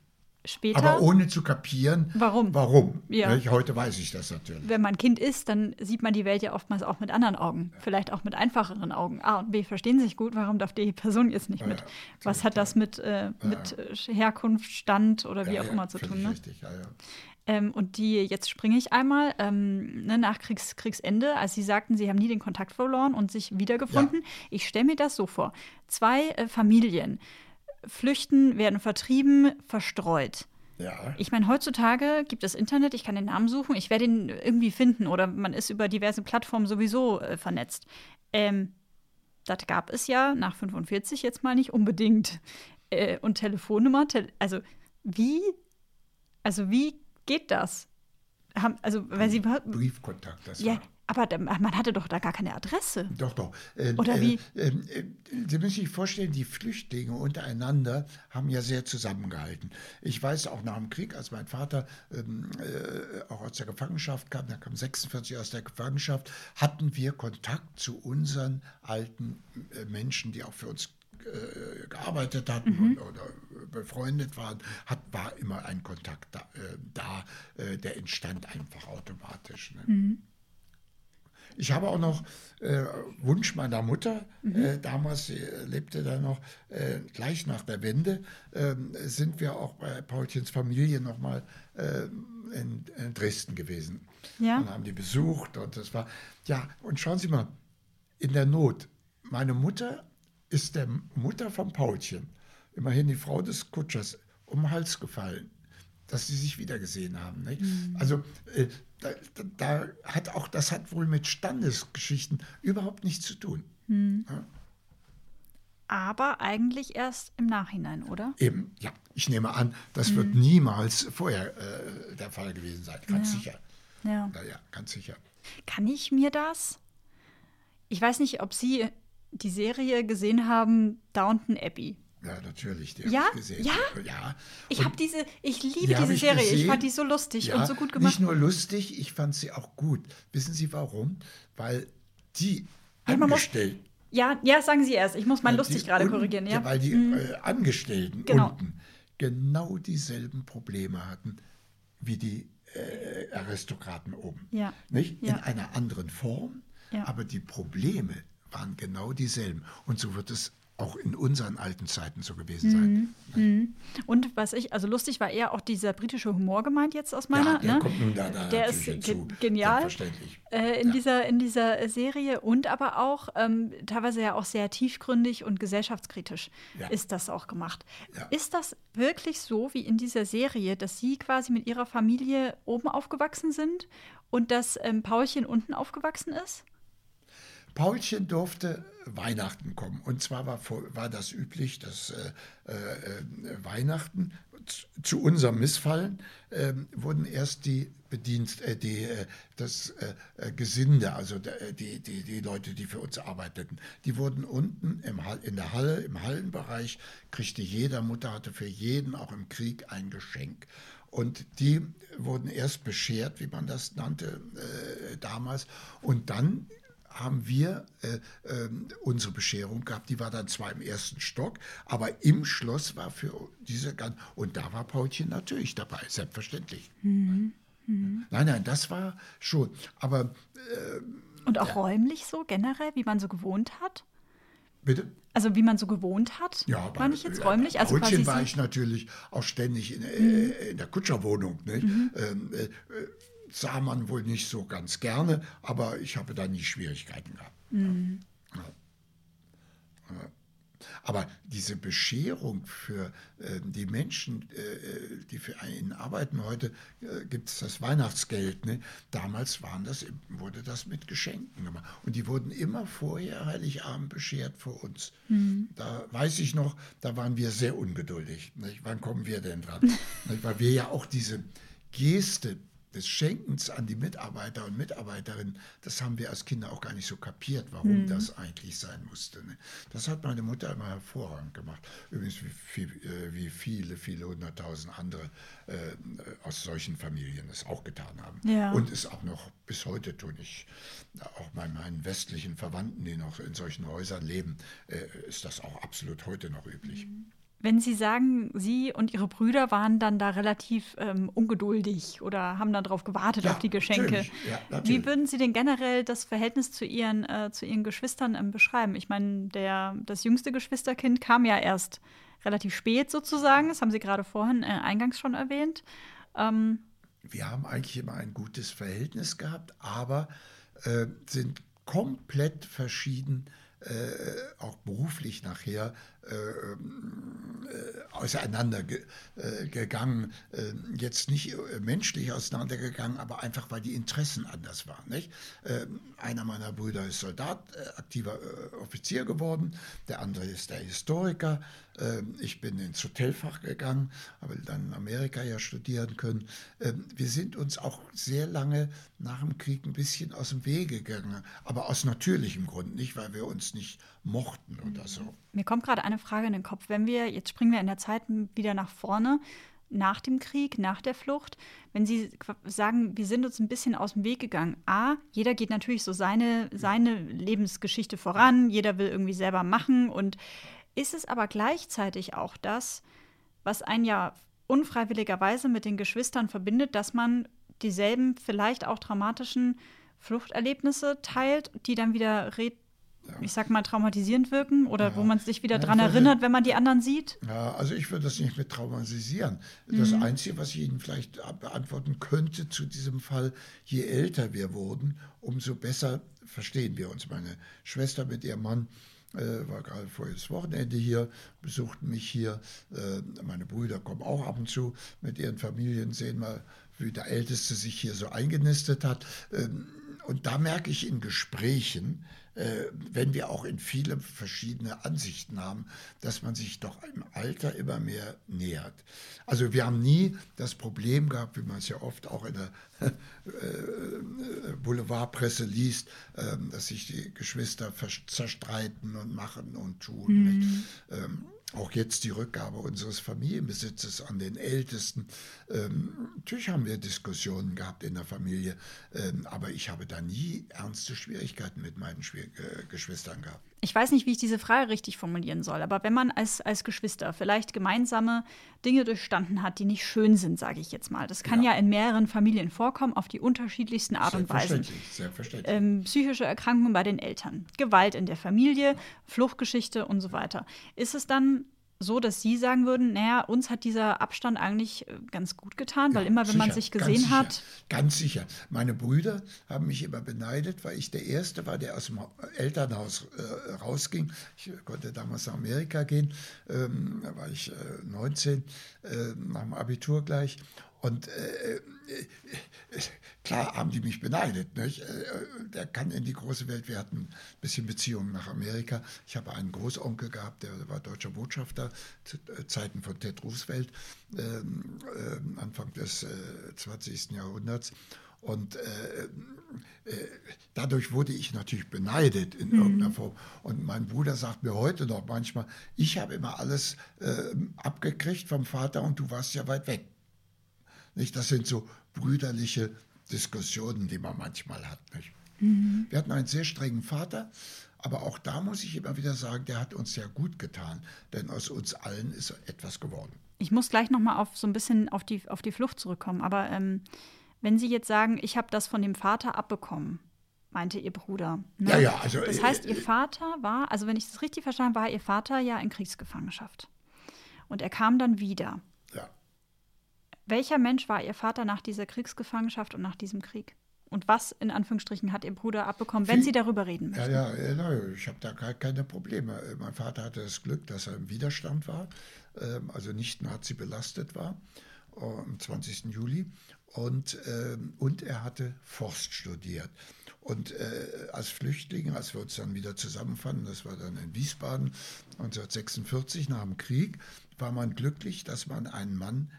Speaker 3: Später.
Speaker 1: Aber ohne zu kapieren,
Speaker 3: warum.
Speaker 1: Warum? Ja. Heute weiß ich das natürlich.
Speaker 3: Wenn man Kind ist, dann sieht man die Welt ja oftmals auch mit anderen Augen. Vielleicht auch mit einfacheren Augen. A und B verstehen sich gut, warum darf die Person jetzt nicht mit? Ja, Was hat das mit, äh, mit ja. Herkunft, Stand oder wie auch immer zu tun? Ne? Richtig, ja, ja. Ähm, und die, jetzt springe ich einmal, ähm, ne, nach Kriegs, Kriegsende, als Sie sagten, Sie haben nie den Kontakt verloren und sich wiedergefunden. Ich stelle mir das so vor. Zwei äh, Familien flüchten, werden vertrieben, verstreut.
Speaker 1: Ja.
Speaker 3: Ich meine, heutzutage gibt es Internet, ich kann den Namen suchen, ich werde ihn irgendwie finden oder man ist über diverse Plattformen sowieso äh, vernetzt. Ähm, das gab es ja nach 45 jetzt mal nicht unbedingt. Äh, und Telefonnummer, te also wie, also wie geht das? Haben, also, weil Sie
Speaker 1: Briefkontakt, das
Speaker 3: ja, war. Aber man hatte doch da gar keine Adresse.
Speaker 1: Doch, doch.
Speaker 3: Äh, Oder wie?
Speaker 1: Äh, äh, Sie müssen sich vorstellen, die Flüchtlinge untereinander haben ja sehr zusammengehalten. Ich weiß auch nach dem Krieg, als mein Vater ähm, äh, auch aus der Gefangenschaft kam, der kam 46 aus der Gefangenschaft, hatten wir Kontakt zu unseren alten äh, Menschen, die auch für uns äh, gearbeitet hatten mhm. oder, oder, befreundet waren, hat, war immer ein Kontakt da, da der entstand einfach automatisch. Ne? Mhm. Ich habe auch noch äh, Wunsch meiner Mutter, mhm. äh, damals äh, lebte da noch, äh, gleich nach der Wende, ähm, sind wir auch bei Paulchens Familie nochmal äh, in, in Dresden gewesen.
Speaker 3: Ja.
Speaker 1: Und haben die besucht und das war, ja, und schauen Sie mal, in der Not, meine Mutter ist der Mutter von Paulchen, immerhin die Frau des Kutschers, um den Hals gefallen dass sie sich wiedergesehen haben. Mhm. Also äh, da, da, hat auch, das hat wohl mit Standesgeschichten überhaupt nichts zu tun.
Speaker 3: Mhm. Ja? Aber eigentlich erst im Nachhinein, oder?
Speaker 1: Eben, ja. Ich nehme an, das mhm. wird niemals vorher äh, der Fall gewesen sein. Ganz
Speaker 3: ja.
Speaker 1: sicher.
Speaker 3: Ja.
Speaker 1: ja. Ja, ganz sicher.
Speaker 3: Kann ich mir das? Ich weiß nicht, ob Sie die Serie gesehen haben, Downton Abbey.
Speaker 1: Ja, natürlich.
Speaker 3: Die ja?
Speaker 1: Ich gesehen.
Speaker 3: Ja?
Speaker 1: ja.
Speaker 3: Ich habe diese, ich liebe die diese ich Serie. Gesehen. Ich fand die so lustig ja, und so gut gemacht.
Speaker 1: Nicht nur lustig, ich fand sie auch gut. Wissen Sie warum? Weil die
Speaker 3: ja, Angestellten. Ja, ja, sagen Sie erst. Ich muss mal lustig gerade korrigieren. Ja?
Speaker 1: weil die mhm. äh, Angestellten genau. unten genau dieselben Probleme hatten wie die äh, Aristokraten oben.
Speaker 3: Ja.
Speaker 1: Nicht? In einer anderen Form, aber die Probleme waren genau dieselben. Und so wird es auch in unseren alten Zeiten so gewesen sein.
Speaker 3: Mhm. Und was ich, also lustig war eher auch dieser britische Humor gemeint jetzt aus meiner.
Speaker 1: Ja, der
Speaker 3: ne?
Speaker 1: kommt nun da, da
Speaker 3: der ist
Speaker 1: hinzu,
Speaker 3: genial äh, in,
Speaker 1: Ja.
Speaker 3: dieser, in dieser Serie und aber auch ähm, teilweise ja auch sehr tiefgründig und gesellschaftskritisch
Speaker 1: Ja.
Speaker 3: ist das auch gemacht. Ist das wirklich so wie in dieser Serie, dass Sie quasi mit Ihrer Familie oben aufgewachsen sind und dass ähm, Paulchen unten aufgewachsen ist?
Speaker 1: Paulchen durfte Weihnachten kommen. Und zwar war, war das üblich, dass äh, äh, Weihnachten zu, zu unserem Missfallen äh, wurden erst die Bedienst, äh, die, äh, das äh, Gesinde, also die, die, die Leute, die für uns arbeiteten, die wurden unten im, Hall- in der Halle, im Hallenbereich, kriegte jeder Mutter, hatte für jeden auch im Krieg ein Geschenk. Und die wurden erst beschert, wie man das nannte äh, damals. Und dann haben wir äh, ähm, unsere Bescherung gehabt. Die war dann zwar im ersten Stock, aber im Schloss war für diese ganz. Und da war Paulchen natürlich dabei, selbstverständlich. Nein, nein, das war schon. Aber
Speaker 3: Und auch räumlich so generell, wie man so gewohnt hat?
Speaker 1: bitte.
Speaker 3: Also wie man so gewohnt hat,
Speaker 1: Ja,
Speaker 3: meine ich jetzt
Speaker 1: ja,
Speaker 3: räumlich? Also
Speaker 1: Paulchen war ich natürlich auch ständig in, äh, in der Kutscherwohnung. Ne? Ähm, äh, äh, sah man wohl nicht so ganz gerne, aber ich habe da nie Schwierigkeiten gehabt. Ja. Ja. Aber diese Bescherung für äh, die Menschen, äh, die für einen arbeiten, heute äh, gibt es das Weihnachtsgeld. Ne? Damals waren das, wurde das mit Geschenken gemacht. Und die wurden immer vorher Heiligabend beschert für uns. Da weiß ich noch, da waren wir sehr ungeduldig. Nicht? Wann kommen wir denn dran? Weil wir ja auch diese Geste des Schenkens an die Mitarbeiter und Mitarbeiterinnen, das haben wir als Kinder auch gar nicht so kapiert, warum das eigentlich sein musste. Ne? Das hat meine Mutter immer hervorragend gemacht. Übrigens wie, äh, wie viele, viele hunderttausend andere äh, aus solchen Familien es auch getan haben.
Speaker 3: Ja.
Speaker 1: Und es auch noch bis heute tun. Ich, auch bei meinen westlichen Verwandten, die noch in solchen Häusern leben, äh, ist das auch absolut heute noch üblich.
Speaker 3: Wenn Sie sagen, Sie und Ihre Brüder waren dann da relativ ähm, ungeduldig oder haben dann darauf gewartet
Speaker 1: Ja,
Speaker 3: auf die Geschenke.
Speaker 1: Ja.
Speaker 3: Wie würden Sie denn generell das Verhältnis zu Ihren, äh, zu Ihren Geschwistern ähm, beschreiben? Ich meine, der, das jüngste Geschwisterkind kam ja erst relativ spät sozusagen. Das haben Sie gerade vorhin äh, eingangs schon erwähnt. Ähm,
Speaker 1: wir haben eigentlich immer ein gutes Verhältnis gehabt, aber äh, sind komplett verschieden, äh, auch beruflich nachher auseinandergegangen. Äh, gegangen. äh, jetzt nicht äh, menschlich auseinandergegangen, aber einfach, weil die Interessen anders waren. Nicht? Äh, einer meiner Brüder ist Soldat, äh, aktiver äh, Offizier geworden, der andere ist der Historiker. Äh, ich bin ins Hotelfach gegangen, habe dann in Amerika ja studieren können. Äh, wir sind uns auch sehr lange nach dem Krieg ein bisschen aus dem Wege gegangen, aber aus natürlichem Grund, nicht weil wir uns nicht mochten oder so.
Speaker 3: Mir kommt gerade eine Frage in den Kopf. Wenn wir, jetzt springen wir in der Zeit wieder nach vorne, nach dem Krieg, nach der Flucht, wenn Sie sagen, wir sind uns ein bisschen aus dem Weg gegangen. A, jeder geht natürlich so seine, seine Lebensgeschichte voran, jeder will irgendwie selber machen und ist es aber gleichzeitig auch das, was einen ja unfreiwilligerweise mit den Geschwistern verbindet, dass man dieselben vielleicht auch traumatischen Fluchterlebnisse teilt, die dann wieder re ich sag mal, traumatisierend wirken oder wo man sich wieder
Speaker 1: Ja,
Speaker 3: dran
Speaker 1: würde-
Speaker 3: erinnert, wenn man die anderen sieht?
Speaker 1: Ja, also ich würde das nicht mit traumatisieren. Das Einzige, was ich Ihnen vielleicht beantworten könnte zu diesem Fall, je älter wir wurden, umso besser verstehen wir uns. Meine Schwester mit ihrem Mann äh, war gerade voriges Wochenende hier, besuchten mich hier. Äh, meine Brüder kommen auch ab und zu mit ihren Familien, sehen mal, wie der Älteste sich hier so eingenistet hat. Ähm, und da merke ich in Gesprächen, äh, wenn wir auch in viele verschiedene Ansichten haben, dass man sich doch im Alter immer mehr nähert. Also wir haben nie das Problem gehabt, wie man es ja oft auch in der äh, Boulevardpresse liest, äh, dass sich die Geschwister zerstreiten und machen und tun. nicht? Ähm, auch jetzt die Rückgabe unseres Familienbesitzes an den Ältesten. Ähm, natürlich haben wir Diskussionen gehabt in der Familie, ähm, aber ich habe da nie ernste Schwierigkeiten mit meinen Schwier äh, Geschwistern gehabt.
Speaker 3: Ich weiß nicht, wie ich diese Frage richtig formulieren soll, aber wenn man als, als Geschwister vielleicht gemeinsame Dinge durchstanden hat, die nicht schön sind, sage ich jetzt mal, das kann ja. ja. in mehreren Familien vorkommen, auf die unterschiedlichsten Art und Weisen.
Speaker 1: Selbstverständlich.
Speaker 3: Ähm, psychische Erkrankungen bei den Eltern, Gewalt in der Familie, Fluchtgeschichte und so weiter. Ist es dann so, dass Sie sagen würden, naja, uns hat dieser Abstand eigentlich äh, ganz gut getan, weil ja, immer, wenn sicher, man sich gesehen
Speaker 1: ganz
Speaker 3: hat.
Speaker 1: Ganz sicher. Meine Brüder haben mich immer beneidet, weil ich der Erste war, der aus dem Elternhaus äh, rausging. Ich konnte damals nach Amerika gehen, ähm, da war ich äh, 19, äh, nach dem Abitur gleich. Und äh, äh, klar haben die mich beneidet. Nicht? Äh, der kann in die große Welt. Wir hatten ein bisschen Beziehungen nach Amerika. Ich habe einen Großonkel gehabt, der war deutscher Botschafter zu äh, Zeiten von Ted Roosevelt, ähm, äh, Anfang des 20. Jahrhunderts. Und äh, äh, dadurch wurde ich natürlich beneidet in mhm. irgendeiner Form. Und mein Bruder sagt mir heute noch manchmal, ich habe immer alles äh, abgekriegt vom Vater und du warst ja weit weg. Nicht? Das sind so brüderliche Diskussionen, die man manchmal hat. Nicht? Mhm. Wir hatten einen sehr strengen Vater, aber auch da muss ich immer wieder sagen, der hat uns sehr gut getan, denn aus uns allen ist etwas geworden.
Speaker 3: Ich muss gleich noch mal auf so ein bisschen auf die, auf die Flucht zurückkommen, aber ähm, wenn Sie jetzt sagen, ich habe das von dem Vater abbekommen, meinte Ihr Bruder.
Speaker 1: Ne? Ja, ja, also.
Speaker 3: Das heißt, Ihr Vater war, also wenn ich das richtig verstanden habe, war Ihr Vater ja in Kriegsgefangenschaft. Und er kam dann wieder. Welcher Mensch war Ihr Vater nach dieser Kriegsgefangenschaft und nach diesem Krieg? Und was, in Anführungsstrichen, hat Ihr Bruder abbekommen, wenn Sie darüber reden möchten?
Speaker 1: Ja, ja, ich habe da gar keine Probleme. Mein Vater hatte das Glück, dass er im Widerstand war, ähm, also nicht Nazi belastet war, am 20. Juli. Und, ähm, und er hatte Forst studiert. Und äh, als Flüchtlinge, als wir uns dann wieder zusammenfanden, das war dann in Wiesbaden 1946 nach dem Krieg, war man glücklich, dass man einen Mann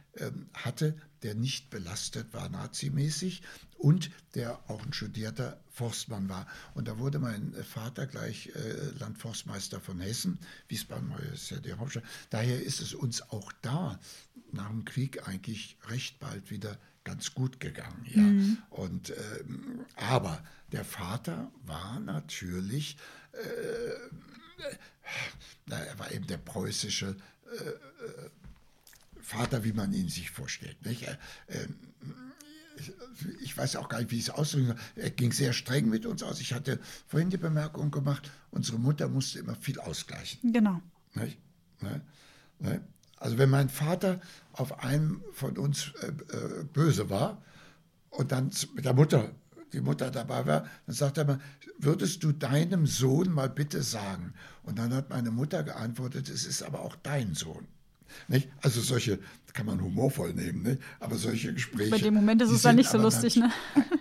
Speaker 1: hatte, der nicht belastet war nazimäßig und der auch ein studierter Forstmann war. Und da wurde mein Vater gleich äh, Landforstmeister von Hessen. Wiesbaden ist ja die Hauptstadt. Daher ist es uns auch da nach dem Krieg eigentlich recht bald wieder ganz gut gegangen. Ja. Mhm. Und, ähm, aber der Vater war natürlich, äh, er war eben der preußische äh, äh, Vater, wie man ihn sich vorstellt. Nicht? Ähm, ich weiß auch gar nicht, wie ich es ausdrücken soll. Er ging sehr streng mit uns aus. Ich hatte vorhin die Bemerkung gemacht, unsere Mutter musste immer viel ausgleichen.
Speaker 3: Genau.
Speaker 1: Nicht? Ne? Ne? Also wenn mein Vater auf einem von uns äh, äh, böse war und dann mit der Mutter, die Mutter dabei war, dann sagt er mal, würdest du deinem Sohn mal bitte sagen? Und dann hat meine Mutter geantwortet, es ist aber auch dein Sohn. Nicht? Also solche, kann man humorvoll nehmen, nicht? aber solche Gespräche.
Speaker 3: Bei dem Moment ist es dann nicht so lustig, ne?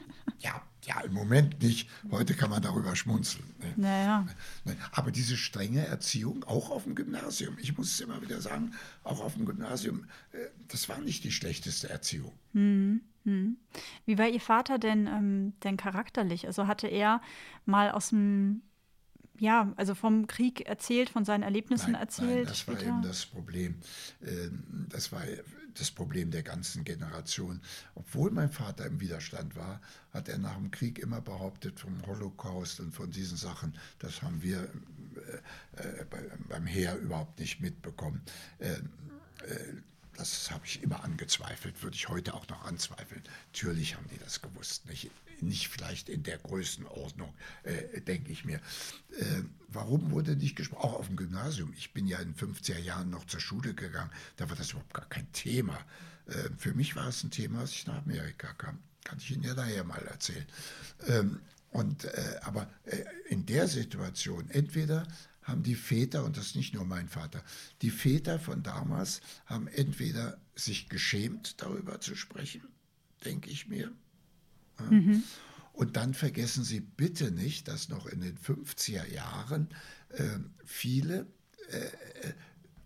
Speaker 1: Ja, ja, im Moment nicht. Heute kann man darüber schmunzeln. Ne?
Speaker 3: Naja.
Speaker 1: Ne? Aber diese strenge Erziehung, auch auf dem Gymnasium, ich muss es immer wieder sagen, auch auf dem Gymnasium, äh, das war nicht die schlechteste Erziehung.
Speaker 3: Hm, hm. Wie war Ihr Vater denn, ähm, denn charakterlich? Also hatte er mal aus dem ja, also vom Krieg erzählt, von seinen Erlebnissen
Speaker 1: nein,
Speaker 3: erzählt. Nein,
Speaker 1: das später. war eben das Problem. Ähm, das war das Problem der ganzen Generation. Obwohl mein Vater im Widerstand war, hat er nach dem Krieg immer behauptet vom Holocaust und von diesen Sachen. Das haben wir äh, äh beim Heer überhaupt nicht mitbekommen. Ähm, äh, das habe ich immer angezweifelt, würde ich heute auch noch anzweifeln. Natürlich haben die das gewusst, nicht, nicht vielleicht in der Größenordnung, äh, denke ich mir. Äh, warum wurde nicht gesprochen? Auch auf dem Gymnasium. Ich bin ja in 50er Jahren noch zur Schule gegangen, da war das überhaupt gar kein Thema. Äh, für mich war es ein Thema, als ich nach Amerika kam. Kann ich Ihnen ja daher mal erzählen. Ähm, und, äh, aber äh, in der Situation, entweder haben die Väter, und das ist nicht nur mein Vater, die Väter von damals haben entweder sich geschämt, darüber zu sprechen, denke ich mir. Mhm. Und dann vergessen Sie bitte nicht, dass noch in den 50er Jahren äh, viele äh,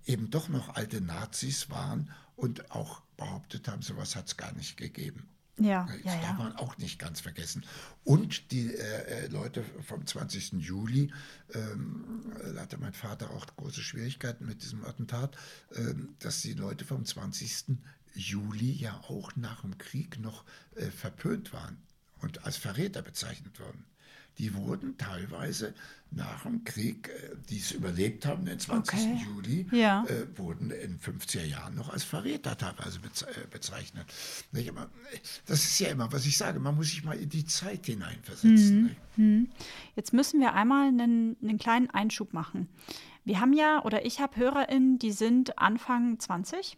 Speaker 1: eben doch noch alte Nazis waren und auch behauptet haben, sowas hat es gar nicht gegeben.
Speaker 3: Ja,
Speaker 1: das
Speaker 3: ja,
Speaker 1: darf man auch nicht ganz vergessen. Und die äh, äh Leute vom 20. Juli, ähm, da hatte mein Vater auch große Schwierigkeiten mit diesem Attentat, ähm, dass die Leute vom 20. Juli ja auch nach dem Krieg noch äh, verpönt waren und als Verräter bezeichnet wurden. die wurden teilweise nach dem Krieg, äh, die es überlebt haben, den 20.
Speaker 3: Okay.
Speaker 1: Juli,
Speaker 3: Ja.
Speaker 1: äh, wurden in 50er Jahren noch als Verräter teilweise äh, bezeichnet. Nicht? Aber, äh, das ist ja immer, was ich sage, man muss sich mal in die Zeit hineinversetzen. nicht?
Speaker 3: Jetzt müssen wir einmal einen, einen kleinen Einschub machen. Wir haben ja, oder ich habe HörerInnen, die sind Anfang 20.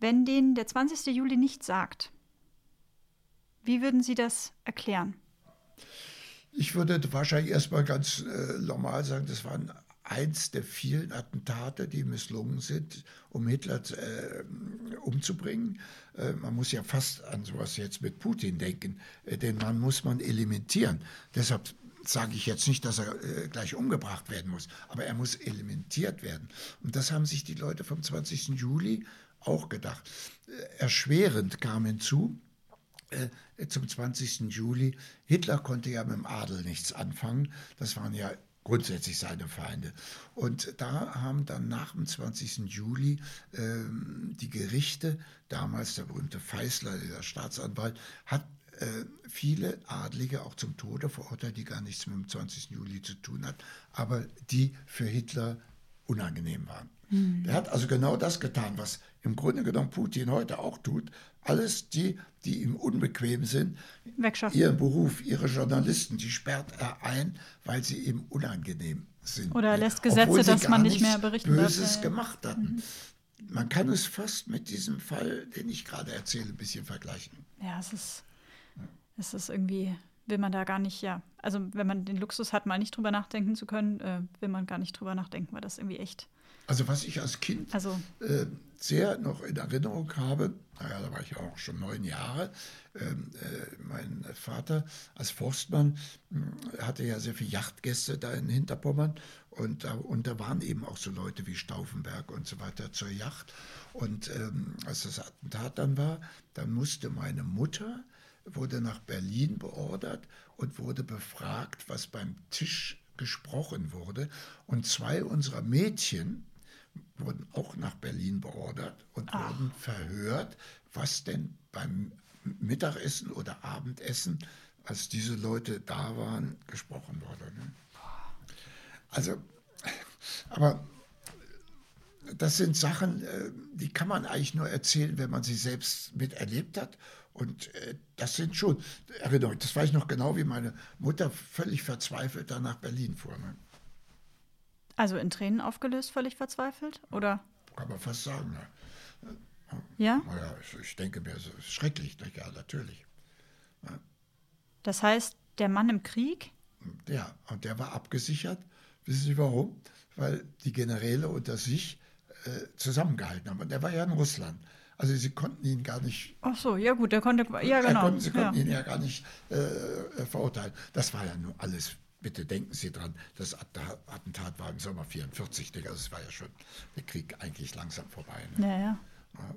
Speaker 3: Wenn denen der 20. Juli nichts sagt, wie würden Sie das erklären?
Speaker 1: Ich würde wahrscheinlich erstmal ganz äh, normal sagen, das waren eins der vielen Attentate, die misslungen sind, um Hitler äh, umzubringen. Äh, man muss ja fast an sowas jetzt mit Putin denken, äh, den Mann muss man elimentieren. Deshalb sage ich jetzt nicht, dass er äh, gleich umgebracht werden muss, aber er muss elimentiert werden. Und das haben sich die Leute vom 20. Juli auch gedacht. Äh, erschwerend kam hinzu, äh, zum 20. Juli. Hitler konnte ja mit dem Adel nichts anfangen. Das waren ja grundsätzlich seine Feinde. Und da haben dann nach dem 20. Juli ähm, die Gerichte, damals der berühmte Feißler, der Staatsanwalt, hat äh, viele Adlige auch zum Tode verurteilt, die gar nichts mit dem 20. Juli zu tun hat, aber die für Hitler unangenehm waren. Er hat also genau das getan, was im Grunde genommen Putin heute auch tut. Alles die, die ihm unbequem sind,
Speaker 3: Wegschaffen.
Speaker 1: ihren Beruf, ihre Journalisten, die sperrt er ein, weil sie ihm unangenehm sind.
Speaker 3: Oder er lässt Gesetze, dass man nicht mehr berichten darf.
Speaker 1: Böses
Speaker 3: ja.
Speaker 1: gemacht hatten. Man kann es fast mit diesem Fall, den ich gerade erzähle, ein bisschen vergleichen.
Speaker 3: Ja, es ist, es ist irgendwie, will man da gar nicht, ja. Also wenn man den Luxus hat, mal nicht drüber nachdenken zu können, äh, will man gar nicht drüber nachdenken, weil das irgendwie echt,
Speaker 1: Also was ich als Kind
Speaker 3: also
Speaker 1: äh, sehr noch in Erinnerung habe, naja, da war ich auch schon neun Jahre, ähm, äh, mein Vater als Forstmann mh, hatte ja sehr viele Yachtgäste da in Hinterpommern und da, und da waren eben auch so Leute wie Stauffenberg und so weiter zur Yacht. Und ähm, als das Attentat dann war, dann musste meine Mutter, wurde nach Berlin beordert und wurde befragt, was beim Tisch gesprochen wurde. Und zwei unserer Mädchen, wurden auch nach Berlin beordert und wurden verhört, was denn beim Mittagessen oder Abendessen, als diese Leute da waren, gesprochen wurde. Ne? Also, aber das sind Sachen, äh, die kann man eigentlich nur erzählen, wenn man sie selbst miterlebt hat. Und äh, das sind schon Erinnerungen. Das weiß ich noch genau, wie meine Mutter völlig verzweifelt da nach Berlin fuhr. Ne?
Speaker 3: Also in Tränen aufgelöst, völlig verzweifelt? Oder?
Speaker 1: Kann man fast sagen. Ne?
Speaker 3: Ja?
Speaker 1: Naja, ich, ich denke mir, es ist schrecklich, ja, natürlich.
Speaker 3: Das heißt, der Mann im Krieg,
Speaker 1: Ja, und der war abgesichert. Wissen Sie warum? Weil die Generäle unter sich äh, zusammengehalten haben. Und der war ja in Russland. Also sie konnten ihn gar nicht,
Speaker 3: ach so, ja gut, der konnte, ja genau.
Speaker 1: konnten, sie
Speaker 3: ja.
Speaker 1: konnten ihn ja gar nicht äh, verurteilen. Das war ja nur alles, bitte denken Sie dran, das Attentat war im Sommer 44, also es war ja schon der Krieg eigentlich langsam vorbei. Ne?
Speaker 3: Ja, ja.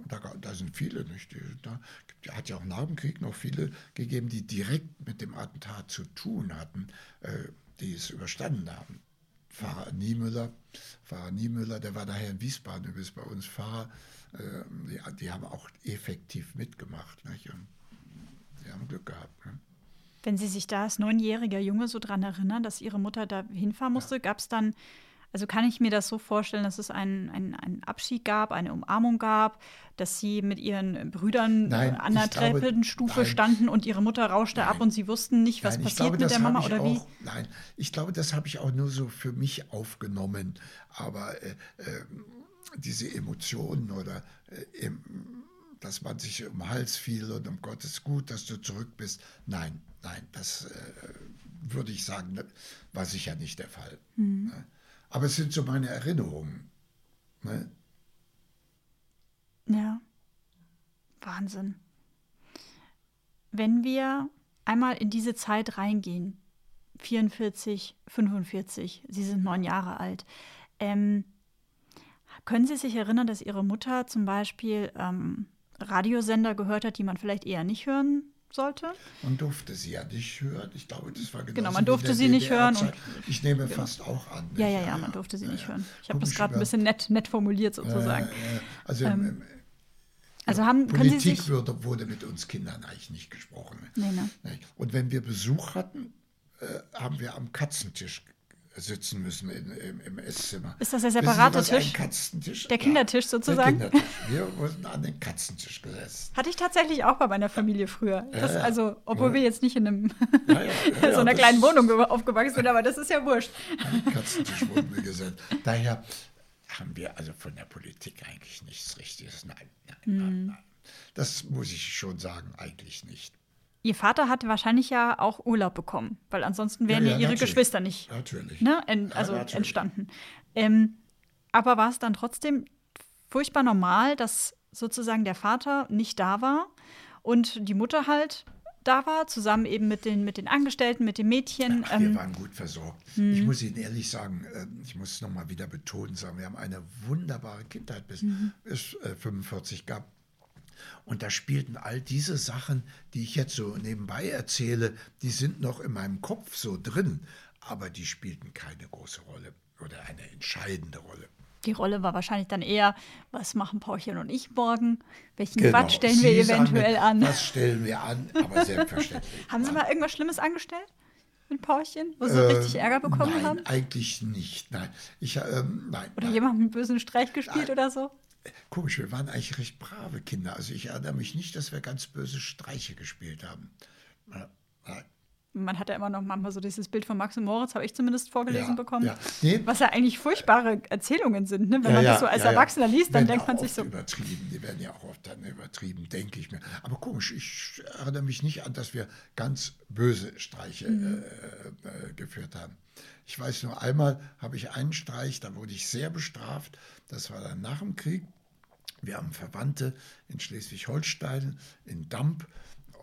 Speaker 1: Da, da sind viele, nicht? Da gibt, hat ja auch nach dem Krieg noch viele gegeben, die direkt mit dem Attentat zu tun hatten, äh, die es überstanden haben. Pfarrer Niemöller, Pfarrer Niemöller, der war daher in Wiesbaden übrigens bei uns Pfarrer, äh, die, die haben auch effektiv mitgemacht. Nicht? Und die haben Glück gehabt. Ne?
Speaker 3: Wenn Sie sich da als neunjähriger Junge so dran erinnern, dass Ihre Mutter da hinfahren musste, gab es dann, also kann ich mir das so vorstellen, dass es einen, einen, einen Abschied gab, eine Umarmung gab, dass Sie mit Ihren Brüdern
Speaker 1: Nein,
Speaker 3: äh, an der Treppenstufe
Speaker 1: nein.
Speaker 3: standen und Ihre Mutter rauschte ab
Speaker 1: Nein.
Speaker 3: und Sie wussten nicht, was
Speaker 1: Nein,
Speaker 3: passiert
Speaker 1: glaube,
Speaker 3: mit der Mama oder wie?
Speaker 1: auch, Nein, ich glaube, das habe ich auch nur so für mich aufgenommen. Aber äh, äh, diese Emotionen oder äh, dass man sich um den Hals fiel und um Gottes gut, dass du zurück bist. Nein, nein, das äh, würde ich sagen, ne, war sicher nicht der Fall. Ne? Aber es sind so meine Erinnerungen. Ne?
Speaker 3: Ja. Wahnsinn. Wenn wir einmal in diese Zeit reingehen, 44, 45, Sie sind neun Jahre alt, ähm, können Sie sich erinnern, dass Ihre Mutter zum Beispiel ähm, Radiosender gehört hat, die man vielleicht eher nicht hören sollte?
Speaker 1: Man durfte sie ja nicht hören. Ich glaube, das war genau
Speaker 3: Genau, man durfte sie nicht hören und-
Speaker 1: ich nehme fast auch an.
Speaker 3: Ja,
Speaker 1: nicht?
Speaker 3: ja, ja, man durfte sie nicht
Speaker 1: ja.
Speaker 3: hören. Ich habe das gerade ein bisschen nett, nett formuliert sozusagen.
Speaker 1: Äh, also im- im-
Speaker 3: also haben,
Speaker 1: Politik
Speaker 3: sich...
Speaker 1: würde, wurde mit uns Kindern eigentlich nicht gesprochen.
Speaker 3: Nee, ne?
Speaker 1: Und wenn wir Besuch hatten, äh, haben wir am Katzentisch sitzen müssen in, im, im, Esszimmer.
Speaker 3: Ist das der separate
Speaker 1: Wissen Sie,
Speaker 3: Tisch?
Speaker 1: Ein Katzentisch?
Speaker 3: Der Kindertisch sozusagen?
Speaker 1: Der Kindertisch. Wir wurden an den Katzentisch gesetzt.
Speaker 3: Hatte ich tatsächlich auch bei meiner Familie früher. Das,
Speaker 1: ja.
Speaker 3: Also, obwohl
Speaker 1: Ja.
Speaker 3: wir jetzt nicht in einem
Speaker 1: Ja,
Speaker 3: so einer kleinen Wohnung ge- aufgewachsen sind, aber das ist ja wurscht.
Speaker 1: An den Katzentisch wurden wir gesetzt. Daher haben wir also von der Politik eigentlich nichts Richtiges. Nein, nein,
Speaker 3: Mhm.
Speaker 1: nein, nein. Das muss ich schon sagen, eigentlich nicht.
Speaker 3: Ihr Vater hatte wahrscheinlich ja auch Urlaub bekommen, weil ansonsten wären ja,
Speaker 1: ja,
Speaker 3: ihre. Geschwister nicht
Speaker 1: Natürlich.
Speaker 3: ne, en,
Speaker 1: Ja,
Speaker 3: also
Speaker 1: natürlich.
Speaker 3: entstanden. Ähm, aber war es dann trotzdem furchtbar normal, dass sozusagen der Vater nicht da war und die Mutter halt da war, zusammen eben mit den, mit den Angestellten, mit den Mädchen.
Speaker 1: Ach, wir
Speaker 3: Ähm,
Speaker 1: waren gut versorgt. Ich muss Ihnen ehrlich sagen, äh, ich muss es nochmal wieder betonen, sagen, wir haben eine wunderbare Kindheit bis es äh, 45 gab. Und da spielten all diese Sachen, die ich jetzt so nebenbei erzähle, die sind noch in meinem Kopf so drin, aber die spielten keine große Rolle oder eine entscheidende Rolle.
Speaker 3: die Rolle war wahrscheinlich dann eher, was machen Paulchen und ich morgen? Welchen
Speaker 1: Genau.
Speaker 3: Quatsch stellen wir
Speaker 1: Sie sagen
Speaker 3: eventuell an?
Speaker 1: Was stellen wir an? Aber selbstverständlich.
Speaker 3: Haben Sie mal irgendwas Schlimmes angestellt mit Paulchen, wo Sie richtig Ärger bekommen
Speaker 1: Äh, nein,
Speaker 3: haben?
Speaker 1: eigentlich nicht. Nein, ich, ähm, nein,
Speaker 3: Oder
Speaker 1: nein.
Speaker 3: jemand einen bösen Streich gespielt oder so?
Speaker 1: Komisch, wir waren eigentlich recht brave Kinder. Also ich erinnere mich nicht, dass wir ganz böse Streiche gespielt haben. Nein.
Speaker 3: Man hat ja immer noch manchmal so dieses Bild von Max und Moritz, habe ich zumindest vorgelesen
Speaker 1: Ja,
Speaker 3: bekommen.
Speaker 1: ja. Nee.
Speaker 3: Was ja eigentlich furchtbare Erzählungen sind. Ne? Wenn
Speaker 1: Ja,
Speaker 3: man das so als. Erwachsener liest, dann denkt man sich so,
Speaker 1: Übertrieben. Die werden ja auch oft dann übertrieben, denke ich mir. Aber komisch, ich erinnere mich nicht an, dass wir ganz böse Streiche
Speaker 3: Mhm.
Speaker 1: äh, äh, geführt haben. Ich weiß nur, einmal habe ich einen Streich, da wurde ich sehr bestraft. Das war dann nach dem Krieg. Wir haben Verwandte in Schleswig-Holstein, in Damp.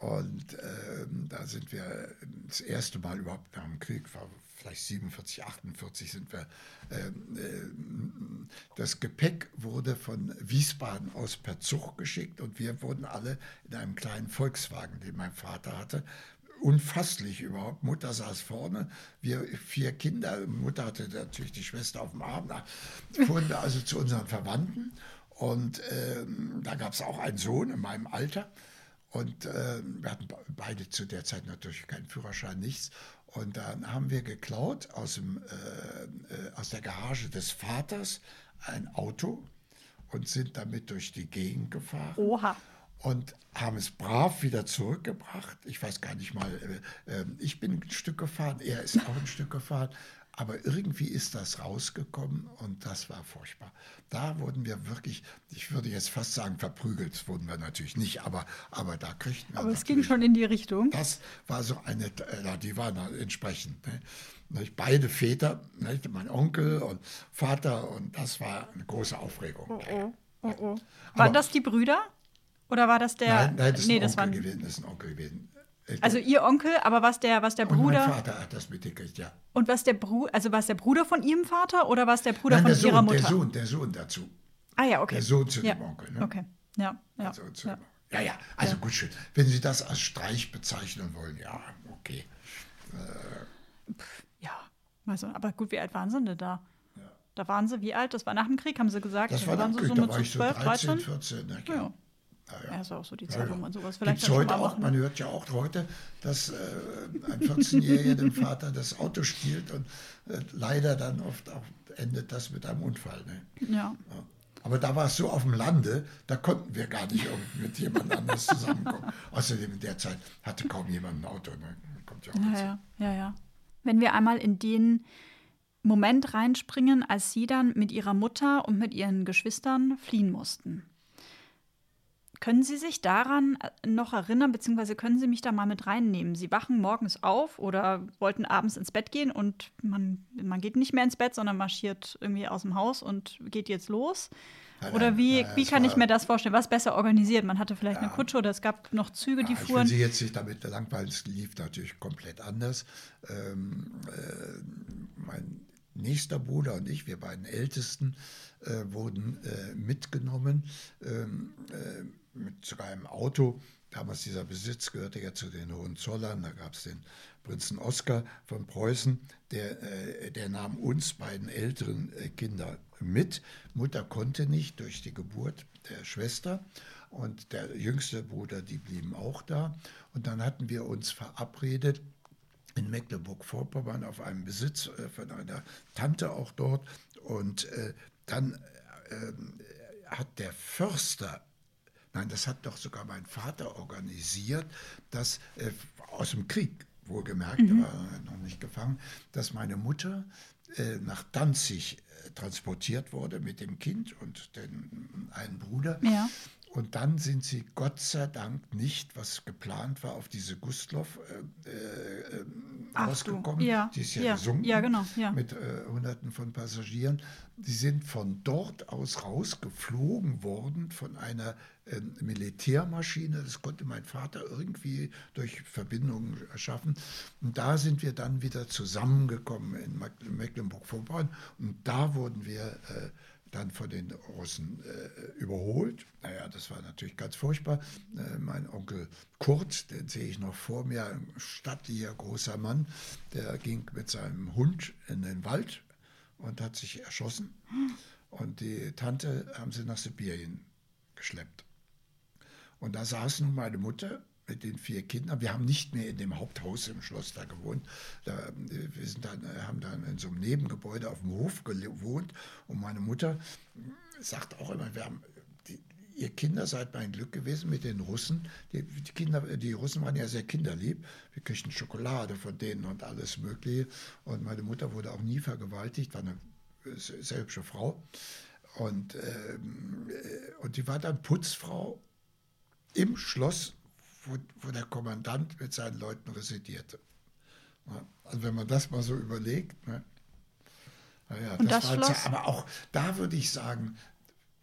Speaker 1: Und ähm, da sind wir das erste Mal überhaupt nach dem Krieg, war vielleicht 47, 48 sind wir. Ähm, ähm, das Gepäck wurde von Wiesbaden aus per Zug geschickt und wir wurden alle in einem kleinen Volkswagen, den mein Vater hatte. Unfasslich überhaupt. Mutter saß vorne, wir vier Kinder. Mutter hatte natürlich die Schwester auf dem Arm. Fuhren wir also zu unseren Verwandten. Und ähm, da gab es auch einen Sohn in meinem Alter. Und äh, wir hatten be- beide zu der Zeit natürlich keinen Führerschein, nichts. Und dann haben wir geklaut aus, dem, äh, äh, aus der Garage des Vaters ein Auto und sind damit durch die Gegend gefahren
Speaker 3: oha.
Speaker 1: Und haben es brav wieder zurückgebracht. Ich weiß gar nicht mal, äh, äh, ich bin ein Stück gefahren, er ist auch ein Stück gefahren. Aber irgendwie ist das rausgekommen und das war furchtbar. Da wurden wir wirklich, ich würde jetzt fast sagen, verprügelt. Wurden wir natürlich nicht, aber, aber da kriegten wir.
Speaker 3: Aber es ging schon in die Richtung.
Speaker 1: Das war so eine, äh, die waren da entsprechend. Ne? Beide Väter, nicht? mein Onkel und Vater, und das war eine große Aufregung.
Speaker 3: Oh, oh. Waren
Speaker 1: Aber-
Speaker 3: das die Brüder? Oder war das der.
Speaker 1: Nein, nein, das ist
Speaker 3: nee,
Speaker 1: ein
Speaker 3: das
Speaker 1: Onkel
Speaker 3: waren.
Speaker 1: gewesen. Das ist ein Onkel gewesen. Äh,
Speaker 3: Also ihr Onkel, aber was der, was der
Speaker 1: und mein
Speaker 3: Bruder.
Speaker 1: Vater hat das mitgekriegt, ja.
Speaker 3: Und was der Bruder, also was der Bruder von ihrem Vater oder was der Bruder
Speaker 1: Nein,
Speaker 3: von
Speaker 1: der Sohn,
Speaker 3: ihrer Mutter?
Speaker 1: der Sohn, der Sohn dazu.
Speaker 3: Ah ja, okay.
Speaker 1: Der Sohn zu
Speaker 3: ja.
Speaker 1: dem Onkel. Ne?
Speaker 3: Okay, ja, ja.
Speaker 1: Zu
Speaker 3: ja.
Speaker 1: dem. Ja, ja, also gut schön. Wenn Sie das als Streich bezeichnen wollen, ja, okay.
Speaker 3: ja. Also, aber gut, wie alt waren sie denn da? Da waren sie, wie alt? Das war nach dem Krieg, haben sie gesagt.
Speaker 1: Das
Speaker 3: Da
Speaker 1: war dann
Speaker 3: sie
Speaker 1: Krieg,
Speaker 3: so
Speaker 1: da
Speaker 3: mit
Speaker 1: war ich so
Speaker 3: 12,
Speaker 1: 13,
Speaker 3: 13?
Speaker 1: 14. Ne?
Speaker 3: Ja.
Speaker 1: Ja.
Speaker 3: Ja, war auch so die
Speaker 1: Ja,
Speaker 3: Zeit,
Speaker 1: ja.
Speaker 3: man sowas vielleicht
Speaker 1: Gibt's heute auch,
Speaker 3: machen.
Speaker 1: man hört ja auch heute, dass äh, ein 14-Jähriger dem Vater das Auto stiehlt und äh, leider dann oft auch endet das mit einem Unfall. Ne?
Speaker 3: Ja.
Speaker 1: Ja. Aber da war es so auf dem Lande, da konnten wir gar nicht irgendwie mit jemand anders zusammenkommen. Außerdem in der Zeit hatte kaum jemand ein Auto. Ne? Kommt ja auch
Speaker 3: ja, ja, ja. Wenn wir einmal in den Moment reinspringen, als Sie dann mit Ihrer Mutter und mit Ihren Geschwistern fliehen mussten. Können Sie sich daran äh, noch erinnern, beziehungsweise können Sie mich da mal mit reinnehmen? Sie wachen morgens auf oder wollten abends ins Bett gehen und man, man geht nicht mehr ins Bett, sondern marschiert irgendwie aus dem Haus und geht jetzt los?
Speaker 1: Nein,
Speaker 3: Oder wie,
Speaker 1: nein,
Speaker 3: wie
Speaker 1: es
Speaker 3: kann ich mir das vorstellen? Was besser organisiert? Man hatte vielleicht eine Kutsche oder es gab noch Züge, die
Speaker 1: Ja, ich will
Speaker 3: fuhren.
Speaker 1: Sie jetzt nicht damit langweilen, es lief natürlich komplett anders. Ähm, äh, mein nächster Bruder und ich, wir beiden Ältesten, äh, wurden äh, mitgenommen ähm, äh, mit sogar einem Auto. Damals dieser Besitz gehörte ja zu den Hohenzollern. Da gab es den Prinzen Oskar von Preußen, der, äh, der nahm uns beiden älteren äh, Kinder mit. Mutter konnte nicht durch die Geburt der Schwester und der jüngste Bruder, die blieben auch da. Und dann hatten wir uns verabredet, in Mecklenburg-Vorpommern auf einem Besitz äh, von einer Tante auch dort. Und äh, dann äh, hat der Förster, nein, das hat doch sogar mein Vater organisiert, dass äh, aus dem Krieg, wohlgemerkt, mhm. war noch nicht gefangen, dass meine Mutter äh, nach Danzig äh, transportiert wurde mit dem Kind und den einen Bruder.
Speaker 3: Ja.
Speaker 1: Und dann sind sie Gott sei Dank nicht, was geplant war, auf diese Gustloff äh, äh, rausgekommen.
Speaker 3: Ja,
Speaker 1: die ist ja,
Speaker 3: ja
Speaker 1: gesunken
Speaker 3: ja, genau, ja.
Speaker 1: mit äh, Hunderten von Passagieren. Die sind von dort aus rausgeflogen worden von einer Militärmaschine. Das konnte mein Vater irgendwie durch Verbindungen schaffen. Und da sind wir dann wieder zusammengekommen in Mecklenburg-Vorpommern. Und da wurden wir äh, dann von den Russen äh, überholt. Naja, das war natürlich ganz furchtbar. Äh, mein Onkel Kurt, den sehe ich noch vor mir, ein stattlicher großer Mann, der ging mit seinem Hund in den Wald und hat sich erschossen. Und die Tante haben sie nach Sibirien geschleppt. Und da saß nun meine Mutter mit den vier Kindern. Wir haben nicht mehr in dem Haupthaus im Schloss da gewohnt. Da, wir sind dann, haben dann in so einem Nebengebäude auf dem Hof gewohnt. Und meine Mutter sagt auch immer, wir haben, ihr Kinder seid mein Glück gewesen mit den Russen. Die, die, Kinder, die Russen waren ja sehr kinderlieb. Wir kriegten Schokolade von denen und alles Mögliche. Und meine Mutter wurde auch nie vergewaltigt, war eine sehr hübsche Frau. Und, ähm, äh, und die war dann Putzfrau im Schloss wo, wo der Kommandant mit seinen Leuten residierte. Also wenn man das mal so überlegt. Ne? Naja,
Speaker 3: Und das,
Speaker 1: das
Speaker 3: Schloss?
Speaker 1: aber auch da würde ich sagen,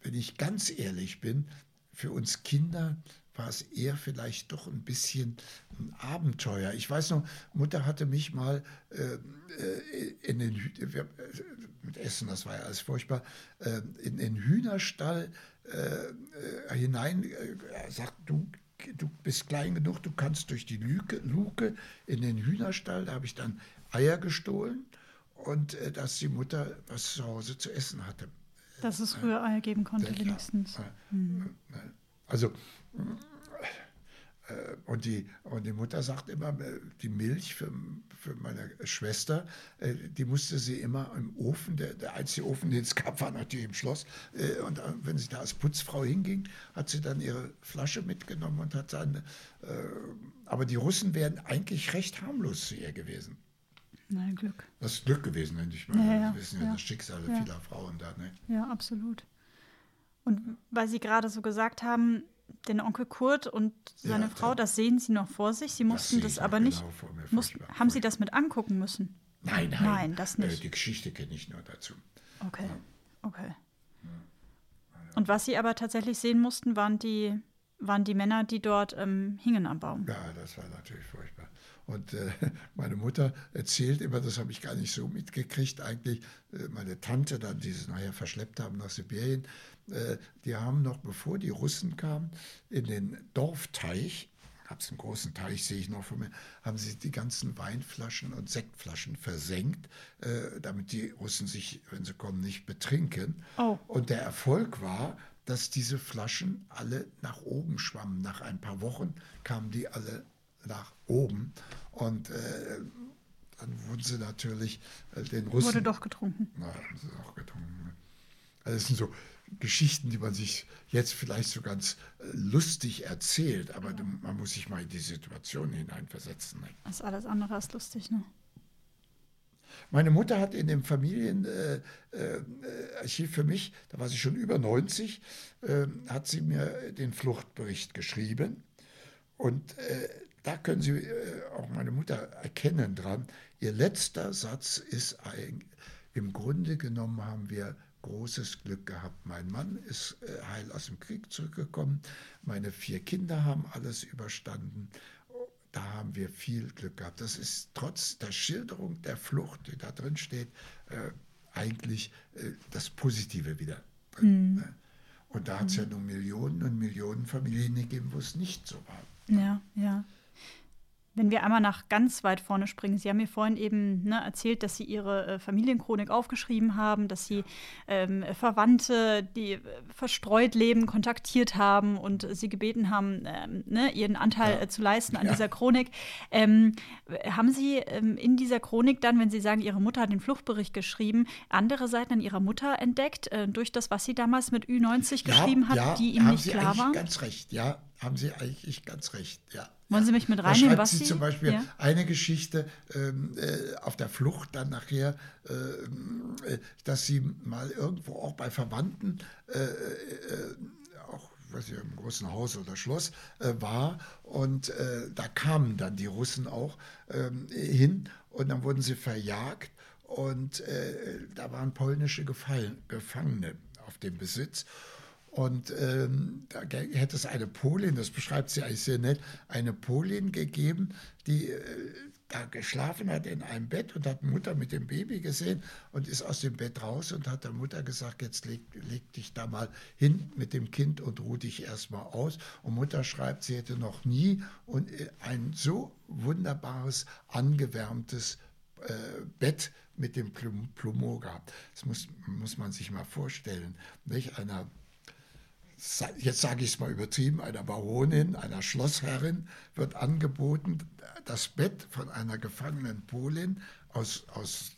Speaker 1: wenn ich ganz ehrlich bin, für uns Kinder war es eher vielleicht doch ein bisschen ein Abenteuer. Ich weiß noch, Mutter hatte mich mal äh, äh in den wir, mit Essen, das war ja alles furchtbar, äh, in den Hühnerstall äh, äh hinein, äh, sagt du du bist klein genug, du kannst durch die Luke, Luke in den Hühnerstall, da habe ich dann Eier gestohlen und äh, dass die Mutter was zu Hause zu essen hatte.
Speaker 3: Dass es Rührei geben konnte, wenigstens.
Speaker 1: Hm. Also äh, und die, und die Mutter sagt immer, äh, die Milch für, für meine Schwester, äh, die musste sie immer im Ofen, der, der einzige Ofen, den es gab, war natürlich im Schloss. Und wenn sie da als Putzfrau hinging, hat sie dann ihre Flasche mitgenommen und hat dann, aber die Russen wären eigentlich recht harmlos zu ihr gewesen.
Speaker 3: Na, Glück.
Speaker 1: Das ist Glück gewesen, nenne ich mal.
Speaker 3: Ja, ja,
Speaker 1: Wir wissen ja,
Speaker 3: ja.
Speaker 1: das Schicksal
Speaker 3: Ja.
Speaker 1: vieler Frauen da. Ne?
Speaker 3: Ja, absolut. Und weil Sie gerade so gesagt haben, den Onkel Kurt und seine
Speaker 1: Ja,
Speaker 3: Frau,
Speaker 1: da-
Speaker 3: das sehen Sie noch vor sich. Sie mussten das,
Speaker 1: noch
Speaker 3: aber nicht.
Speaker 1: genau mir,
Speaker 3: mussten, haben Sie das mit angucken müssen?
Speaker 1: Nein, nein.
Speaker 3: Nein, das nicht.
Speaker 1: Äh, die Geschichte kenne ich nur dazu.
Speaker 3: Okay, okay. Und was Sie aber tatsächlich sehen mussten, waren die, waren die Männer, die dort ähm, hingen am Baum.
Speaker 1: Ja, das war natürlich furchtbar. Und äh, meine Mutter erzählt immer, das habe ich gar nicht so mitgekriegt, eigentlich, äh, meine Tante dann, die sie nachher verschleppt haben nach Sibirien, äh, die haben noch, bevor die Russen kamen, in den Dorfteich, gab es einen großen Teich, sehe ich noch von mir, haben sie die ganzen Weinflaschen und Sektflaschen versenkt, äh, damit die Russen sich, wenn sie kommen, nicht betrinken.
Speaker 3: Oh.
Speaker 1: Und der Erfolg war, dass diese Flaschen alle nach oben schwammen. Nach ein paar Wochen kamen die alle nach oben. Und äh, dann wurden sie natürlich äh, den Russen.
Speaker 3: Wurde doch getrunken.
Speaker 1: Na, haben sie auch getrunken. Also das sind so Geschichten, die man sich jetzt vielleicht so ganz äh, lustig erzählt, aber man muss sich mal in die Situation hineinversetzen. Ne?
Speaker 3: Das ist alles andere als lustig, ne?
Speaker 1: Meine Mutter hat in dem Familienarchiv äh, äh, für mich, da war sie schon über 90, äh, hat sie mir den Fluchtbericht geschrieben. Und äh, da können Sie äh, auch meine Mutter erkennen dran. Ihr letzter Satz ist ein, im Grunde genommen haben wir großes Glück gehabt. Mein Mann ist äh, heil aus dem Krieg zurückgekommen. Meine vier Kinder haben alles überstanden. Da haben wir viel Glück gehabt. Das ist trotz der Schilderung der Flucht, die da drin steht, äh, eigentlich äh, das Positive wieder drin. Ne? Und da hat es ja nun Millionen und Millionen Familien gegeben, wo es nicht so war.
Speaker 3: Ja, ja. Wenn wir einmal nach ganz weit vorne springen, Sie haben mir vorhin eben ne, erzählt, dass Sie Ihre äh, Familienchronik aufgeschrieben haben, dass Sie ähm, Verwandte, die äh, verstreut leben, kontaktiert haben und Sie gebeten haben, ähm, ne, ihren Anteil
Speaker 1: Ja.
Speaker 3: äh, zu leisten an
Speaker 1: Ja.
Speaker 3: dieser Chronik. Ähm, haben Sie ähm, in dieser Chronik dann, wenn Sie sagen, Ihre Mutter hat den Fluchtbericht geschrieben, andere Seiten an Ihrer Mutter entdeckt, äh, durch das, was sie damals mit Ü90 geschrieben hat, die Ihnen nicht klar waren?
Speaker 1: Ganz recht, ja, haben Sie eigentlich ganz recht, ja.
Speaker 3: Wollen. Sie mich mit
Speaker 1: Da
Speaker 3: reinnehmen,
Speaker 1: schreibt
Speaker 3: was
Speaker 1: sie zum Beispiel
Speaker 3: ja.
Speaker 1: eine Geschichte ähm, äh, auf der Flucht dann nachher, ähm, äh, dass sie mal irgendwo auch bei Verwandten äh, äh, auch weiß ich, im großen Haus oder Schloss äh, war und da kamen dann die Russen auch ähm, hin und dann wurden sie verjagt und da waren polnische Gefallen, Gefangene auf dem Besitz und ähm, da hätte es eine Polin, das beschreibt sie eigentlich sehr nett, eine Polin gegeben, die äh, da geschlafen hat in einem Bett und hat Mutter mit dem Baby gesehen und ist aus dem Bett raus und hat der Mutter gesagt, jetzt leg, leg dich da mal hin mit dem Kind und ruh dich erstmal aus. Und Mutter schreibt, sie hätte noch nie und äh, ein so wunderbares, angewärmtes äh, Bett mit dem Plum Plumeau gehabt. Das muss, muss man sich mal vorstellen. Nicht? Einer jetzt sage ich es mal übertrieben, einer Baronin, einer Schlossherrin wird angeboten, das Bett von einer gefangenen Polin aus, aus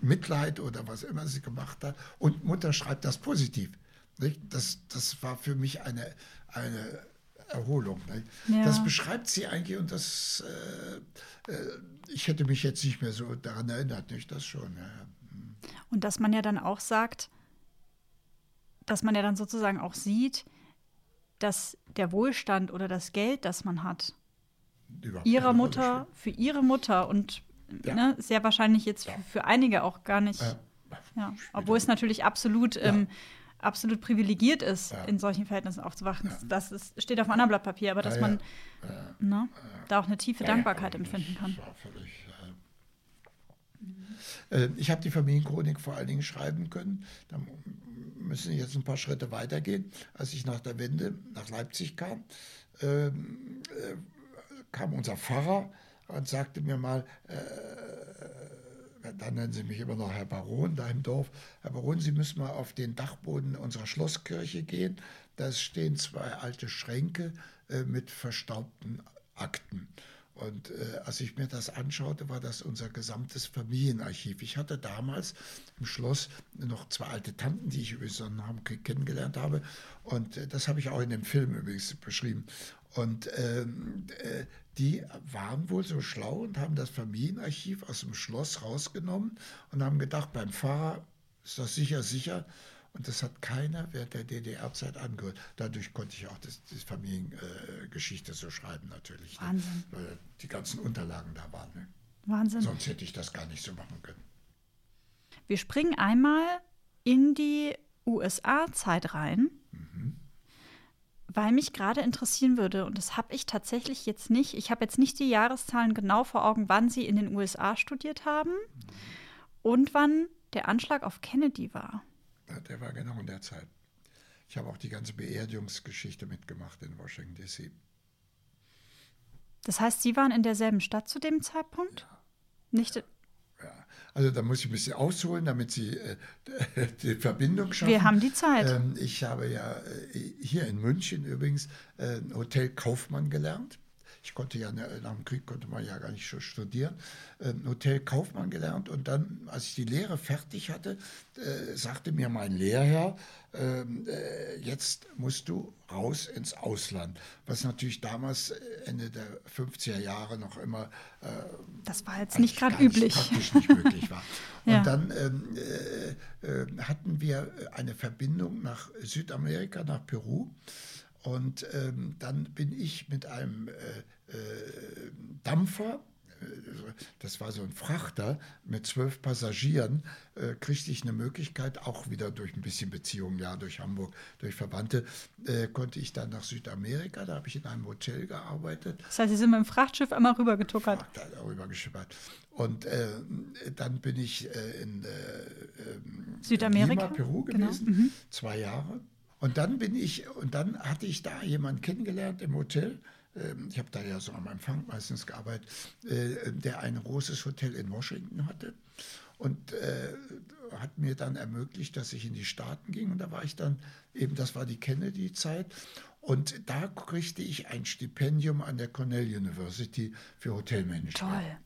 Speaker 1: Mitleid oder was immer sie gemacht hat. Und Mutter schreibt das positiv. Nicht? Das, das war für mich eine, eine Erholung.
Speaker 3: Ja.
Speaker 1: Das beschreibt sie eigentlich und das, äh, äh, ich hätte mich jetzt nicht mehr so daran erinnert, nicht das schon. Ja. ja.
Speaker 3: Und dass man ja dann auch sagt, dass man ja dann sozusagen auch sieht, dass der Wohlstand oder das Geld, das man hat,
Speaker 1: Überhaupt
Speaker 3: ihrer Mutter, für ihre Mutter und
Speaker 1: Ja.
Speaker 3: ne, sehr wahrscheinlich jetzt
Speaker 1: Ja.
Speaker 3: für einige auch gar nicht,
Speaker 1: spielt.
Speaker 3: ja, obwohl es natürlich absolut, ähm, absolut privilegiert ist, in solchen Verhältnissen aufzuwachen. Das ist, steht auf einem anderen Blatt Papier, aber dass man ne, da auch eine tiefe Dankbarkeit empfinden kann.
Speaker 1: völlig, äh, äh, Ich habe die Familienchronik vor allen Dingen schreiben können. Da müssen jetzt ein paar Schritte weitergehen. Als ich nach der Wende nach Leipzig kam, ähm, äh, kam unser Pfarrer und sagte mir mal, äh, dann nennen Sie mich immer noch Herr Baron da im Dorf. Herr Baron, Sie müssen mal auf den Dachboden unserer Schlosskirche gehen. Da stehen zwei alte Schränke äh, mit verstaubten Akten. Und äh, als ich mir das anschaute, war das unser gesamtes Familienarchiv. Ich hatte damals im Schloss noch zwei alte Tanten, die ich übrigens dem Krieg kennengelernt habe. Und äh, das habe ich auch in dem Film übrigens beschrieben. Und ähm, äh, die waren wohl so schlau und haben das Familienarchiv aus dem Schloss rausgenommen und haben gedacht, beim Pfarrer ist das sicher sicher. Und das hat keiner während der DDR-Zeit angehört. Dadurch konnte ich auch das, die Familiengeschichte so schreiben natürlich. ne?
Speaker 3: Wahnsinn.
Speaker 1: Weil die ganzen Unterlagen da waren. Ne?
Speaker 3: Wahnsinn.
Speaker 1: Sonst hätte ich das gar nicht so machen können.
Speaker 3: Wir springen einmal in die USA-Zeit rein, weil mich gerade interessieren würde, und das habe ich tatsächlich jetzt nicht, ich habe jetzt nicht die Jahreszahlen genau vor Augen, wann Sie in den USA studiert haben und wann der Anschlag auf Kennedy war.
Speaker 1: Ja, Der war genau in der Zeit. Ich habe auch die ganze Beerdigungsgeschichte mitgemacht in Washington, D.C.
Speaker 3: Das heißt, Sie waren in derselben Stadt zu dem Zeitpunkt? Nicht,
Speaker 1: Ja, also da muss ich ein bisschen ausholen, damit Sie äh, die Verbindung schaffen.
Speaker 3: Wir haben die Zeit.
Speaker 1: Ähm, ich habe ja äh, hier in München übrigens äh, Hotel Kaufmann gelernt. Ich konnte ja ne, nach dem Krieg konnte man ja gar nicht studieren. Ähm, Hotel Kaufmann gelernt und dann, als ich die Lehre fertig hatte, äh, sagte mir mein Lehrherr, ähm, äh, jetzt musst du raus ins Ausland. Was natürlich damals äh, Ende der 50er Jahre noch immer
Speaker 3: das war jetzt nicht gerade üblich.
Speaker 1: praktisch nicht möglich war. Und
Speaker 3: Ja.
Speaker 1: dann ähm, äh, äh, hatten wir eine Verbindung nach Südamerika, nach Peru. Und ähm, dann bin ich mit einem äh, äh, Dampfer, äh, das war so ein Frachter mit zwölf Passagieren, äh, kriegte ich eine Möglichkeit, auch wieder durch ein bisschen Beziehungen, ja, durch Hamburg, durch Verwandte, äh, konnte ich dann nach Südamerika, da habe ich in einem Hotel gearbeitet
Speaker 3: Das heißt, Sie sind mit dem Frachtschiff einmal rübergetuckert.
Speaker 1: da darüber geschippert. Und äh, dann bin ich äh, in äh, ähm,
Speaker 3: Südamerika?
Speaker 1: Lima, Peru
Speaker 3: Genau.
Speaker 1: gewesen, zwei Jahre. Und dann bin ich, und dann hatte ich da jemanden kennengelernt im Hotel, ähm, ich habe da ja so am Empfang meistens gearbeitet, äh, der ein großes Hotel in Washington hatte und äh, hat mir dann ermöglicht, dass ich in die Staaten ging und da war ich dann eben, das war die Kennedy-Zeit und da kriegte ich ein Stipendium an der Cornell University für Hotelmanagement.
Speaker 3: Toll.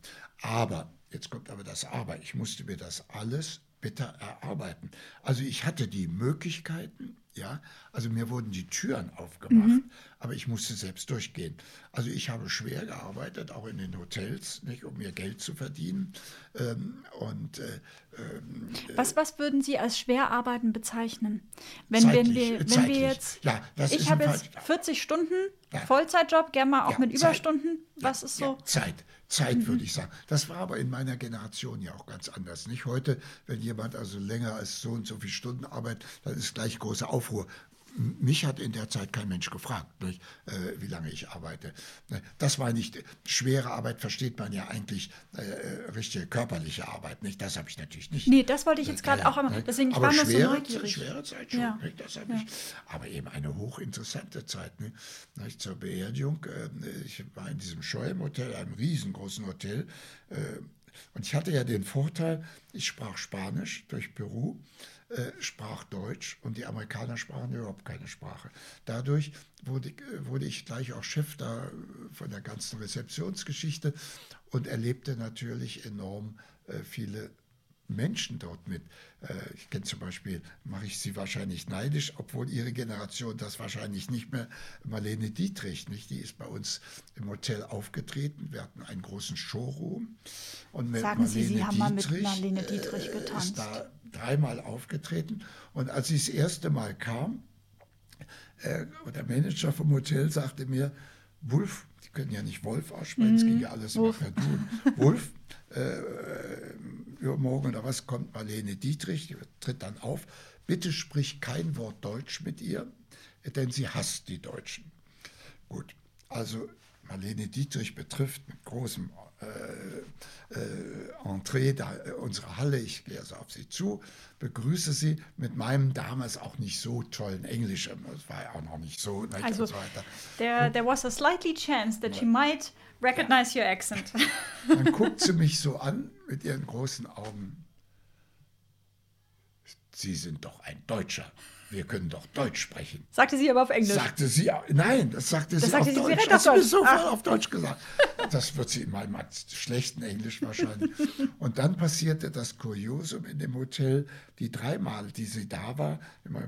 Speaker 1: Aber, jetzt kommt aber das Aber, ich musste mir das alles bitter erarbeiten. Also ich hatte die Möglichkeiten, ja, also mir wurden die Türen aufgemacht, mhm. aber ich musste selbst durchgehen. Also ich habe schwer gearbeitet, auch in den Hotels, nicht, um mir Geld zu verdienen. Ähm, und, äh,
Speaker 3: ähm, was, was würden Sie als Schwerarbeiten bezeichnen? Wenn, zeitlich, wenn, wir, wenn zeitlich. wir jetzt, ja, ich habe jetzt 40 Stunden ja. Vollzeitjob, gerne mal auch ja, mit Überstunden. Was ist so?
Speaker 1: Zeit. Zeit, würde ich sagen. Das war aber in meiner Generation ja auch ganz anders. Nicht heute, wenn jemand also länger als so und so viele Stunden arbeitet, dann ist gleich große Aufruhr mich hat in der Zeit kein Mensch gefragt, nicht, äh, wie lange ich arbeite. Ne, das war nicht, schwere Arbeit versteht man ja eigentlich äh, richtige körperliche Arbeit, nicht? Das habe ich natürlich nicht.
Speaker 3: Nee, das wollte ich jetzt gerade ja, auch einmal, deswegen ich
Speaker 1: aber
Speaker 3: war
Speaker 1: schwere,
Speaker 3: so neugierig.
Speaker 1: Schwere Zeit schon, ja. Das habe ja. ich. Aber eben eine hochinteressante Zeit, nicht? nicht? Zur Beerdigung, äh, ich war in diesem Scheuem-Hotel, einem riesengroßen Hotel, äh, und ich hatte ja den Vorteil, ich sprach Spanisch durch Peru äh, sprach Deutsch und die Amerikaner sprachen überhaupt keine Sprache. Dadurch wurde, wurde ich gleich auch Chef da von der ganzen Rezeptionsgeschichte und erlebte natürlich enorm äh, viele Menschen dort mit. Äh, ich kenne zum Beispiel, mache ich sie wahrscheinlich neidisch, obwohl ihre Generation das wahrscheinlich nicht mehr, Marlene Dietrich, nicht? die ist bei uns im Hotel aufgetreten. Wir hatten einen großen Showroom.
Speaker 3: Und Sagen Marlene Sie, Sie haben Dietrich, mal mit Marlene Dietrich äh, getanzt.
Speaker 1: Ist da dreimal aufgetreten. Und als sie das erste Mal kam, äh, der Manager vom Hotel sagte mir, Wolf, die können ja nicht Wolf aussprechen, es mm, ging ja alles Wolf. immer per Du. Wolf, äh, übermorgen oder was kommt Marlene Dietrich, die tritt dann auf. Bitte sprich kein Wort Deutsch mit ihr, denn sie hasst die Deutschen. Gut, also Marlene Dietrich betrifft mit großem äh, äh, Entree da, äh, unsere Halle. Ich gehe also auf sie zu, begrüße sie mit meinem damals auch nicht so tollen Englisch. Das war ja auch noch nicht so. Nicht
Speaker 3: also, so there, there was a slightly chance that she might recognize your accent.
Speaker 1: Dann guckt sie mich so an mit ihren großen Augen. Sie sind doch ein Deutscher wir können doch Deutsch sprechen.
Speaker 3: Sagte sie aber auf Englisch.
Speaker 1: Sagte sie, nein, das sagte das sie
Speaker 3: sagte
Speaker 1: auf
Speaker 3: sie
Speaker 1: Deutsch.
Speaker 3: Direkt das auf Deutsch.
Speaker 1: sofort auf Deutsch gesagt. Das wird sie in meinem schlechten Englisch wahrscheinlich. Und dann passierte das Kuriosum in dem Hotel. Die dreimal, die sie da war, immer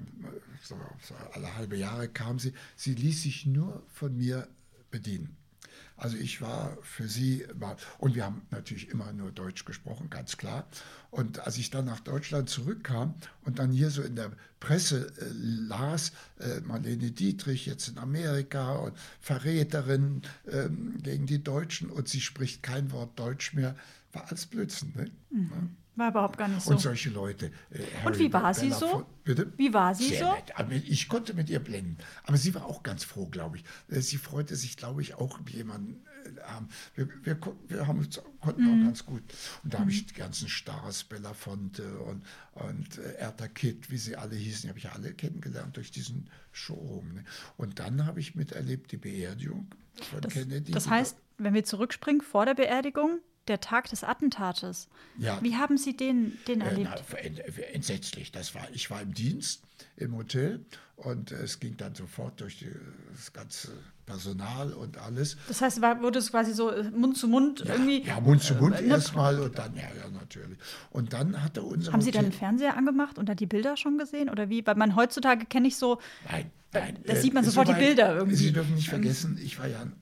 Speaker 1: so, so alle halbe Jahre kam sie, sie ließ sich nur von mir bedienen. Also ich war für sie, und wir haben natürlich immer nur Deutsch gesprochen, ganz klar. Und als ich dann nach Deutschland zurückkam und dann hier so in der Presse äh, las, äh, Marlene Dietrich jetzt in Amerika und Verräterin äh, gegen die Deutschen und sie spricht kein Wort Deutsch mehr, war alles Blödsinn. Ne?
Speaker 3: Mhm. War überhaupt gar nicht so.
Speaker 1: Und solche Leute.
Speaker 3: Äh, und wie war sie so? Von, bitte? Wie war sie Sehr so?
Speaker 1: Nett. Ich konnte mit ihr blenden. Aber sie war auch ganz froh, glaube ich. Äh, sie freute sich, glaube ich, auch jemanden haben. Wir, wir, wir haben uns, konnten mhm. auch ganz gut. Und da mhm. habe ich die ganzen Stars, Belafonte und, und äh, Erta Kitt, wie sie alle hießen, die habe ich ja alle kennengelernt durch diesen Showroom. Ne? Und dann habe ich miterlebt die Beerdigung von
Speaker 3: das,
Speaker 1: Kennedy.
Speaker 3: Das heißt, wenn wir zurückspringen vor der Beerdigung, der Tag des Attentates. Ja. Wie haben Sie den, den erlebt?
Speaker 1: Äh, na, entsetzlich. Das war, ich war im Dienst im Hotel und es ging dann sofort durch die, das ganze Personal und alles.
Speaker 3: Das heißt, war, wurde es quasi so äh, Mund zu Mund
Speaker 1: ja,
Speaker 3: irgendwie?
Speaker 1: Ja, Mund zu Mund äh, erstmal und dann, ja, ja, natürlich. Und dann hatte unser
Speaker 3: Haben Sie dann den Fernseher angemacht und da die Bilder schon gesehen? Oder wie? Weil man heutzutage kenne ich so.
Speaker 1: Nein, nein.
Speaker 3: Da äh, sieht man sofort so die Bilder irgendwie.
Speaker 1: Sie dürfen nicht vergessen, ich war ja ein,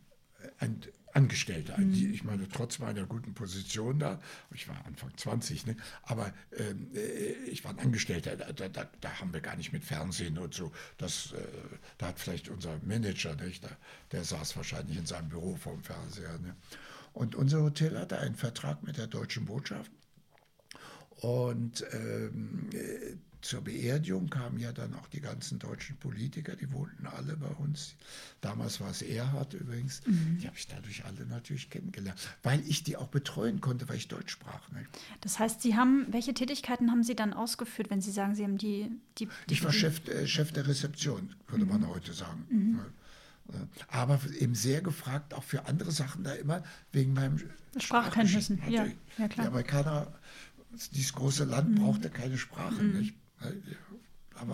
Speaker 1: ein Angestellter. Mhm. Ich meine, trotz meiner guten Position da, ich war Anfang 20, ne, aber ähm, äh, ich war ein Angestellter, da, da, da, haben wir gar nicht mit Fernsehen und so. Das, äh, da hat vielleicht unser Manager, nicht, der, der saß wahrscheinlich in seinem Büro vorm Fernseher. Ne. Und unser Hotel hatte einen Vertrag mit der deutschen Botschaft. Und ähm, äh, zur Beerdigung kamen ja dann auch die ganzen deutschen Politiker, die wohnten alle bei uns. Damals war es Erhard übrigens. Mhm. Die habe ich dadurch alle natürlich kennengelernt, weil ich die auch betreuen konnte, weil ich Deutsch sprach. Ne?
Speaker 3: Das heißt, Sie haben, welche Tätigkeiten haben Sie dann ausgeführt, wenn Sie sagen, Sie haben die. die, die
Speaker 1: ich war Chef, äh, Chef der Rezeption, würde mhm. man heute sagen. Mhm. Aber eben sehr gefragt, auch für andere Sachen da immer, wegen meinem
Speaker 3: Sprachkenntnissen. Ja,
Speaker 1: ja, klar. Die Amerikaner, dieses große Land, mhm. brauchte keine Sprache. Mhm. Nicht?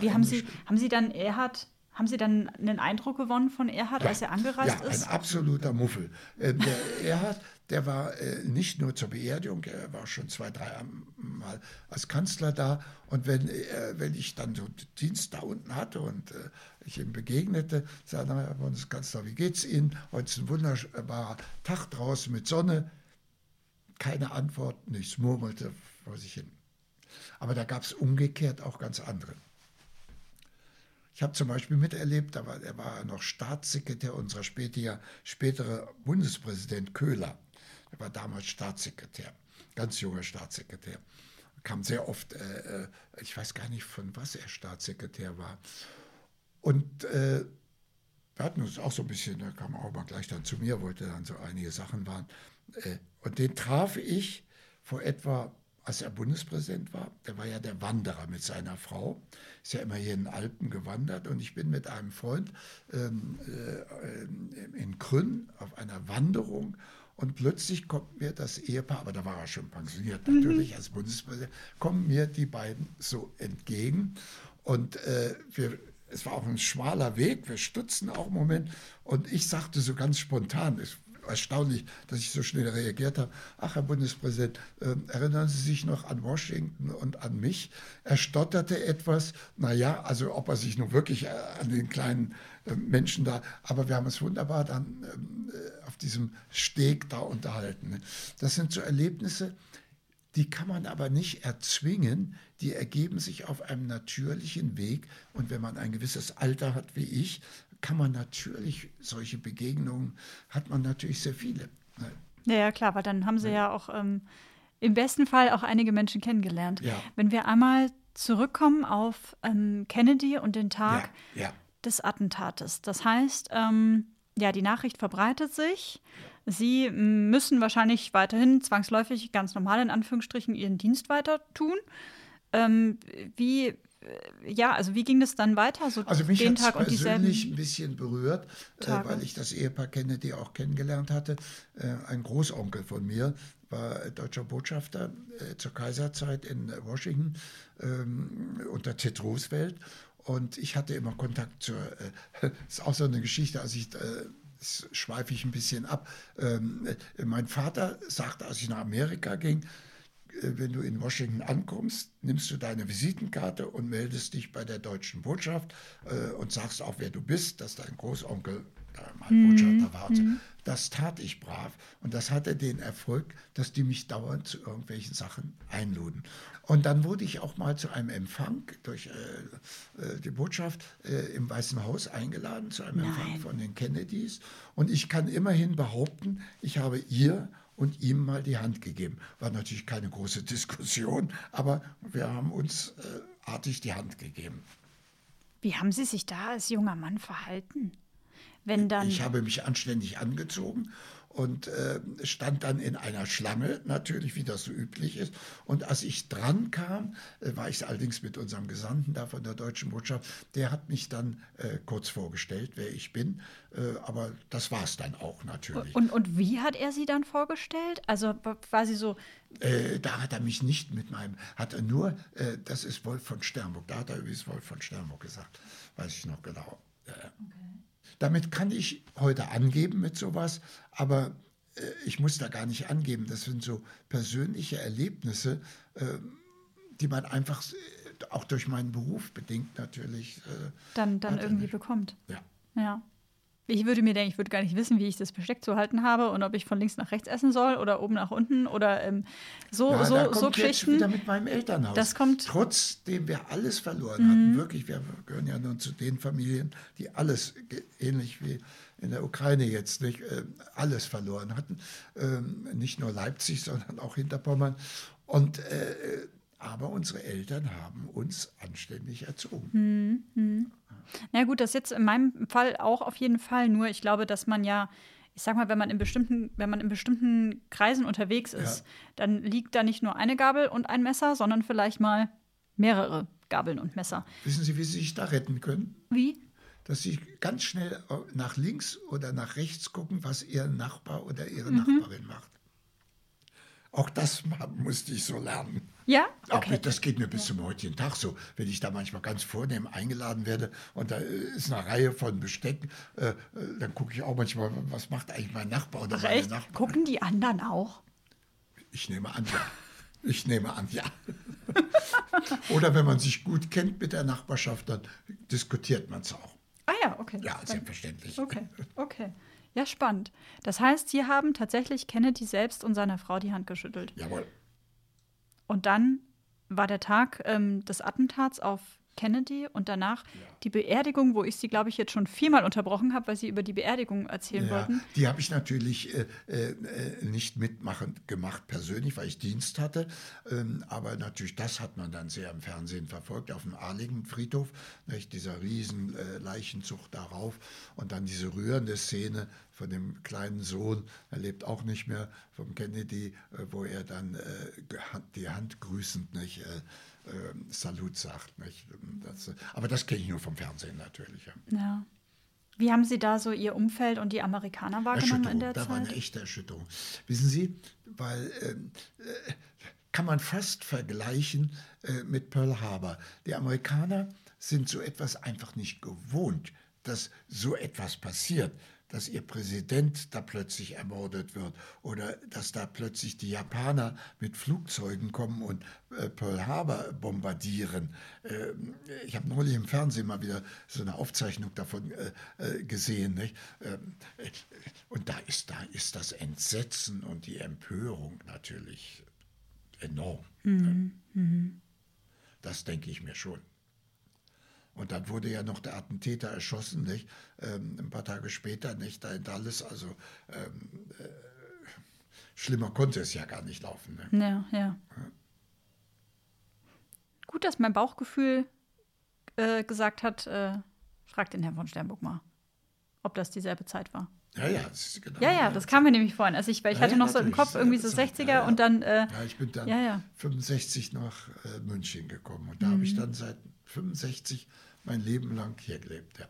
Speaker 3: Wie haben Sie, haben Sie dann Erhard haben Sie dann einen Eindruck gewonnen von Erhard, ja, als er angereist
Speaker 1: ja,
Speaker 3: ist?
Speaker 1: Ein absoluter Muffel. Äh, der Erhard, der war äh, nicht nur zur Beerdigung, er war schon zwei, drei Mal als Kanzler da. Und wenn, äh, wenn ich dann so Dienst da unten hatte und äh, ich ihm begegnete, sagte er, Herr Bundeskanzler, wie geht's Ihnen? Heute ist ein wunderbarer Tag draußen mit Sonne. Keine Antwort, nichts, murmelte vor sich hin. Aber da gab es umgekehrt auch ganz andere. Ich habe zum Beispiel miterlebt, da war, er war noch Staatssekretär unserer spätere, spätere Bundespräsident Köhler. Er war damals Staatssekretär, ganz junger Staatssekretär. Kam sehr oft, äh, äh, ich weiß gar nicht, von was er Staatssekretär war. Und äh, wir hatten uns auch so ein bisschen, da kam auch mal gleich dann zu mir, wollte dann so einige Sachen waren. Äh, und den traf ich vor etwa als er Bundespräsident war, der war ja der Wanderer mit seiner Frau, ist ja immer hier in den Alpen gewandert. Und ich bin mit einem Freund ähm, äh, in Krünn auf einer Wanderung. Und plötzlich kommt mir das Ehepaar, aber da war er schon pensioniert mhm. natürlich mhm. als Bundespräsident, kommen mir die beiden so entgegen. Und äh, wir es war auch ein schmaler Weg, wir stutzen auch einen Moment. Und ich sagte so ganz spontan, es erstaunlich, dass ich so schnell reagiert habe. Ach, Herr Bundespräsident, äh, erinnern Sie sich noch an Washington und an mich? Er stotterte etwas. Naja, also ob er sich nun wirklich äh, an den kleinen äh, Menschen da, aber wir haben es wunderbar dann ähm, äh, auf diesem Steg da unterhalten. Ne? Das sind so Erlebnisse, die kann man aber nicht erzwingen, die ergeben sich auf einem natürlichen Weg. Und wenn man ein gewisses Alter hat wie ich, kann man natürlich, solche Begegnungen hat man natürlich sehr viele.
Speaker 3: Ja, ja, klar, weil dann haben sie ja, ja auch ähm, im besten Fall auch einige Menschen kennengelernt. Ja. Wenn wir einmal zurückkommen auf ähm, Kennedy und den Tag des Attentates. Das heißt, ähm, ja, die Nachricht verbreitet sich. Sie müssen wahrscheinlich weiterhin zwangsläufig, ganz normal in Anführungsstrichen, ihren Dienst weiter tun. Ähm, wie ja, also wie ging das dann weiter?
Speaker 1: So also mich hat es persönlich ein bisschen berührt, äh, weil ich das Ehepaar kenne, die auch kennengelernt hatte. Äh, ein Großonkel von mir war deutscher Botschafter äh, zur Kaiserzeit in Washington ähm, unter Ted Roosevelt. Und ich hatte immer Kontakt zur, das äh, ist auch so eine Geschichte, als ich äh, schweife ich ein bisschen ab. Ähm, mein Vater sagte, als ich nach Amerika ging, äh, wenn du in Washington ankommst, nimmst du deine Visitenkarte und meldest dich bei der deutschen Botschaft äh, und sagst auch, wer du bist, dass dein Großonkel mein mhm. Botschafter war. Mhm. Das tat ich brav und das hatte den Erfolg, dass die mich dauernd zu irgendwelchen Sachen einluden. Und dann wurde ich auch mal zu einem Empfang durch äh, äh die Botschaft äh, im Weißen Haus eingeladen, zu einem Nein. Empfang von den Kennedys. Und ich kann immerhin behaupten, ich habe ihr und ihm mal die Hand gegeben. War natürlich keine große Diskussion, aber wir haben uns äh, artig die Hand gegeben.
Speaker 3: Wie haben Sie sich da als junger Mann verhalten? Wenn dann
Speaker 1: ich habe mich anständig angezogen und äh, stand dann in einer Schlange, natürlich, wie das so üblich ist. Und als ich dran kam, äh, war ich allerdings mit unserem Gesandten da von der Deutschen Botschaft, der hat mich dann äh, kurz vorgestellt, wer ich bin. Äh, aber das war es dann auch natürlich.
Speaker 3: Und, und wie hat er Sie dann vorgestellt? Also quasi so.
Speaker 1: Äh, da hat er mich nicht mit meinem, hat er nur, äh, das ist Wolf von Sternburg, da hat er übrigens Wolf von Sternburg gesagt, weiß ich noch genau. Okay. Damit kann ich heute angeben mit sowas, aber äh, ich muss da gar nicht angeben. Das sind so persönliche Erlebnisse, äh, die man einfach äh, auch durch meinen Beruf bedingt natürlich. Äh,
Speaker 3: dann dann irgendwie bekommt.
Speaker 1: Ja.
Speaker 3: Ja. Ich würde mir denken, ich würde gar nicht wissen, wie ich das Besteck zu halten habe und ob ich von links nach rechts essen soll oder oben nach unten oder ähm, so, ja, so, da kommt so Geschichten.
Speaker 1: Jetzt wieder mit meinem Elternhaus.
Speaker 3: Das kommt.
Speaker 1: Trotzdem wir alles verloren mhm. hatten, wirklich, wir gehören ja nun zu den Familien, die alles, ähnlich wie in der Ukraine jetzt, nicht, äh, alles verloren hatten. Ähm, nicht nur Leipzig, sondern auch Hinterpommern. Und äh, aber unsere Eltern haben uns anständig erzogen.
Speaker 3: Hm, hm. Na gut, das ist jetzt in meinem Fall auch auf jeden Fall. Nur ich glaube, dass man ja, ich sag mal, wenn man in bestimmten, wenn man in bestimmten Kreisen unterwegs ist, ja. dann liegt da nicht nur eine Gabel und ein Messer, sondern vielleicht mal mehrere Gabeln und Messer.
Speaker 1: Wissen Sie, wie Sie sich da retten können?
Speaker 3: Wie?
Speaker 1: dass sie ganz schnell äh, nach links oder nach rechts gucken, was ihr Nachbar oder ihre Nachbarin macht. Auch das musste ich so lernen.
Speaker 3: Ja?
Speaker 1: Okay. Auch das geht mir bis zum heutigen Tag so. Wenn ich da manchmal ganz vornehm eingeladen werde und da ist eine Reihe von Bestecken, äh, äh dann gucke ich auch manchmal, was macht eigentlich mein Nachbar oder
Speaker 3: Ach,
Speaker 1: meine
Speaker 3: echt?
Speaker 1: Nachbarin.
Speaker 3: Gucken die anderen auch?
Speaker 1: Ich nehme an, ja. Ich nehme an, ja. oder wenn man sich gut kennt mit der Nachbarschaft, dann diskutiert man es auch.
Speaker 3: Ah ja, okay.
Speaker 1: Ja, selbstverständlich.
Speaker 3: Okay, okay. Ja, spannend. Das heißt, Sie haben tatsächlich Kennedy selbst und seiner Frau die Hand geschüttelt.
Speaker 1: Jawohl.
Speaker 3: Und dann war der Tag ähm, des Attentats auf Kennedy und danach die Beerdigung, wo ich Sie, glaube ich, jetzt schon viermal unterbrochen habe, weil Sie über die Beerdigung erzählen
Speaker 1: Ja,
Speaker 3: wollten.
Speaker 1: die habe ich natürlich äh, äh, nicht mitmachen gemacht persönlich, weil ich Dienst hatte. Ähm, aber natürlich, das hat man dann sehr im Fernsehen verfolgt, auf dem Arligen Friedhof, nicht, dieser riesen äh, Leichenzug darauf und dann diese rührende Szene von dem kleinen Sohn, er lebt auch nicht mehr, vom Kennedy, äh, wo er dann äh, die Hand grüßend nicht, äh, Salut sagt. Nicht? Das, aber das kenne ich nur vom Fernsehen natürlich. Ja.
Speaker 3: Wie haben Sie da so Ihr Umfeld und die Amerikaner wahrgenommen in der
Speaker 1: da war eine
Speaker 3: Zeit?
Speaker 1: echte Erschütterung. Wissen Sie, weil ähm, äh, kann man fast vergleichen äh, mit Pearl Harbor. Die Amerikaner sind so etwas einfach nicht gewohnt, dass so etwas passiert, dass ihr Präsident da plötzlich ermordet wird oder dass da plötzlich die Japaner mit Flugzeugen kommen und äh, Pearl Harbor bombardieren. Ähm, ich habe neulich im Fernsehen mal wieder so eine Aufzeichnung davon äh, äh, gesehen. Ähm, äh, und da ist, da ist das Entsetzen und die Empörung natürlich enorm. Das denke ich mir schon. Und dann wurde ja noch der Attentäter erschossen, nicht? Ähm, ein paar Tage später, nicht? Da in Dallas. Also ähm, äh, schlimmer konnte es ja gar nicht laufen. Ne?
Speaker 3: Ja, ja. Gut, dass mein Bauchgefühl äh, gesagt hat, äh, frag den Herrn von Sternburg mal, ob das dieselbe Zeit war.
Speaker 1: Ja, ja, das genau.
Speaker 3: Ja, ja, das kam mir nämlich vorhin. Also ich, ich
Speaker 1: Ja,
Speaker 3: hatte
Speaker 1: ja,
Speaker 3: noch so im. Kopf irgendwie so
Speaker 1: Das war-
Speaker 3: 60er
Speaker 1: ja, ja.
Speaker 3: und dann, äh,
Speaker 1: Ja, ich bin dann
Speaker 3: Ja, ja.
Speaker 1: 65 nach äh, München gekommen und da habe ich dann seit 65 mein Leben lang hier gelebt. Ja.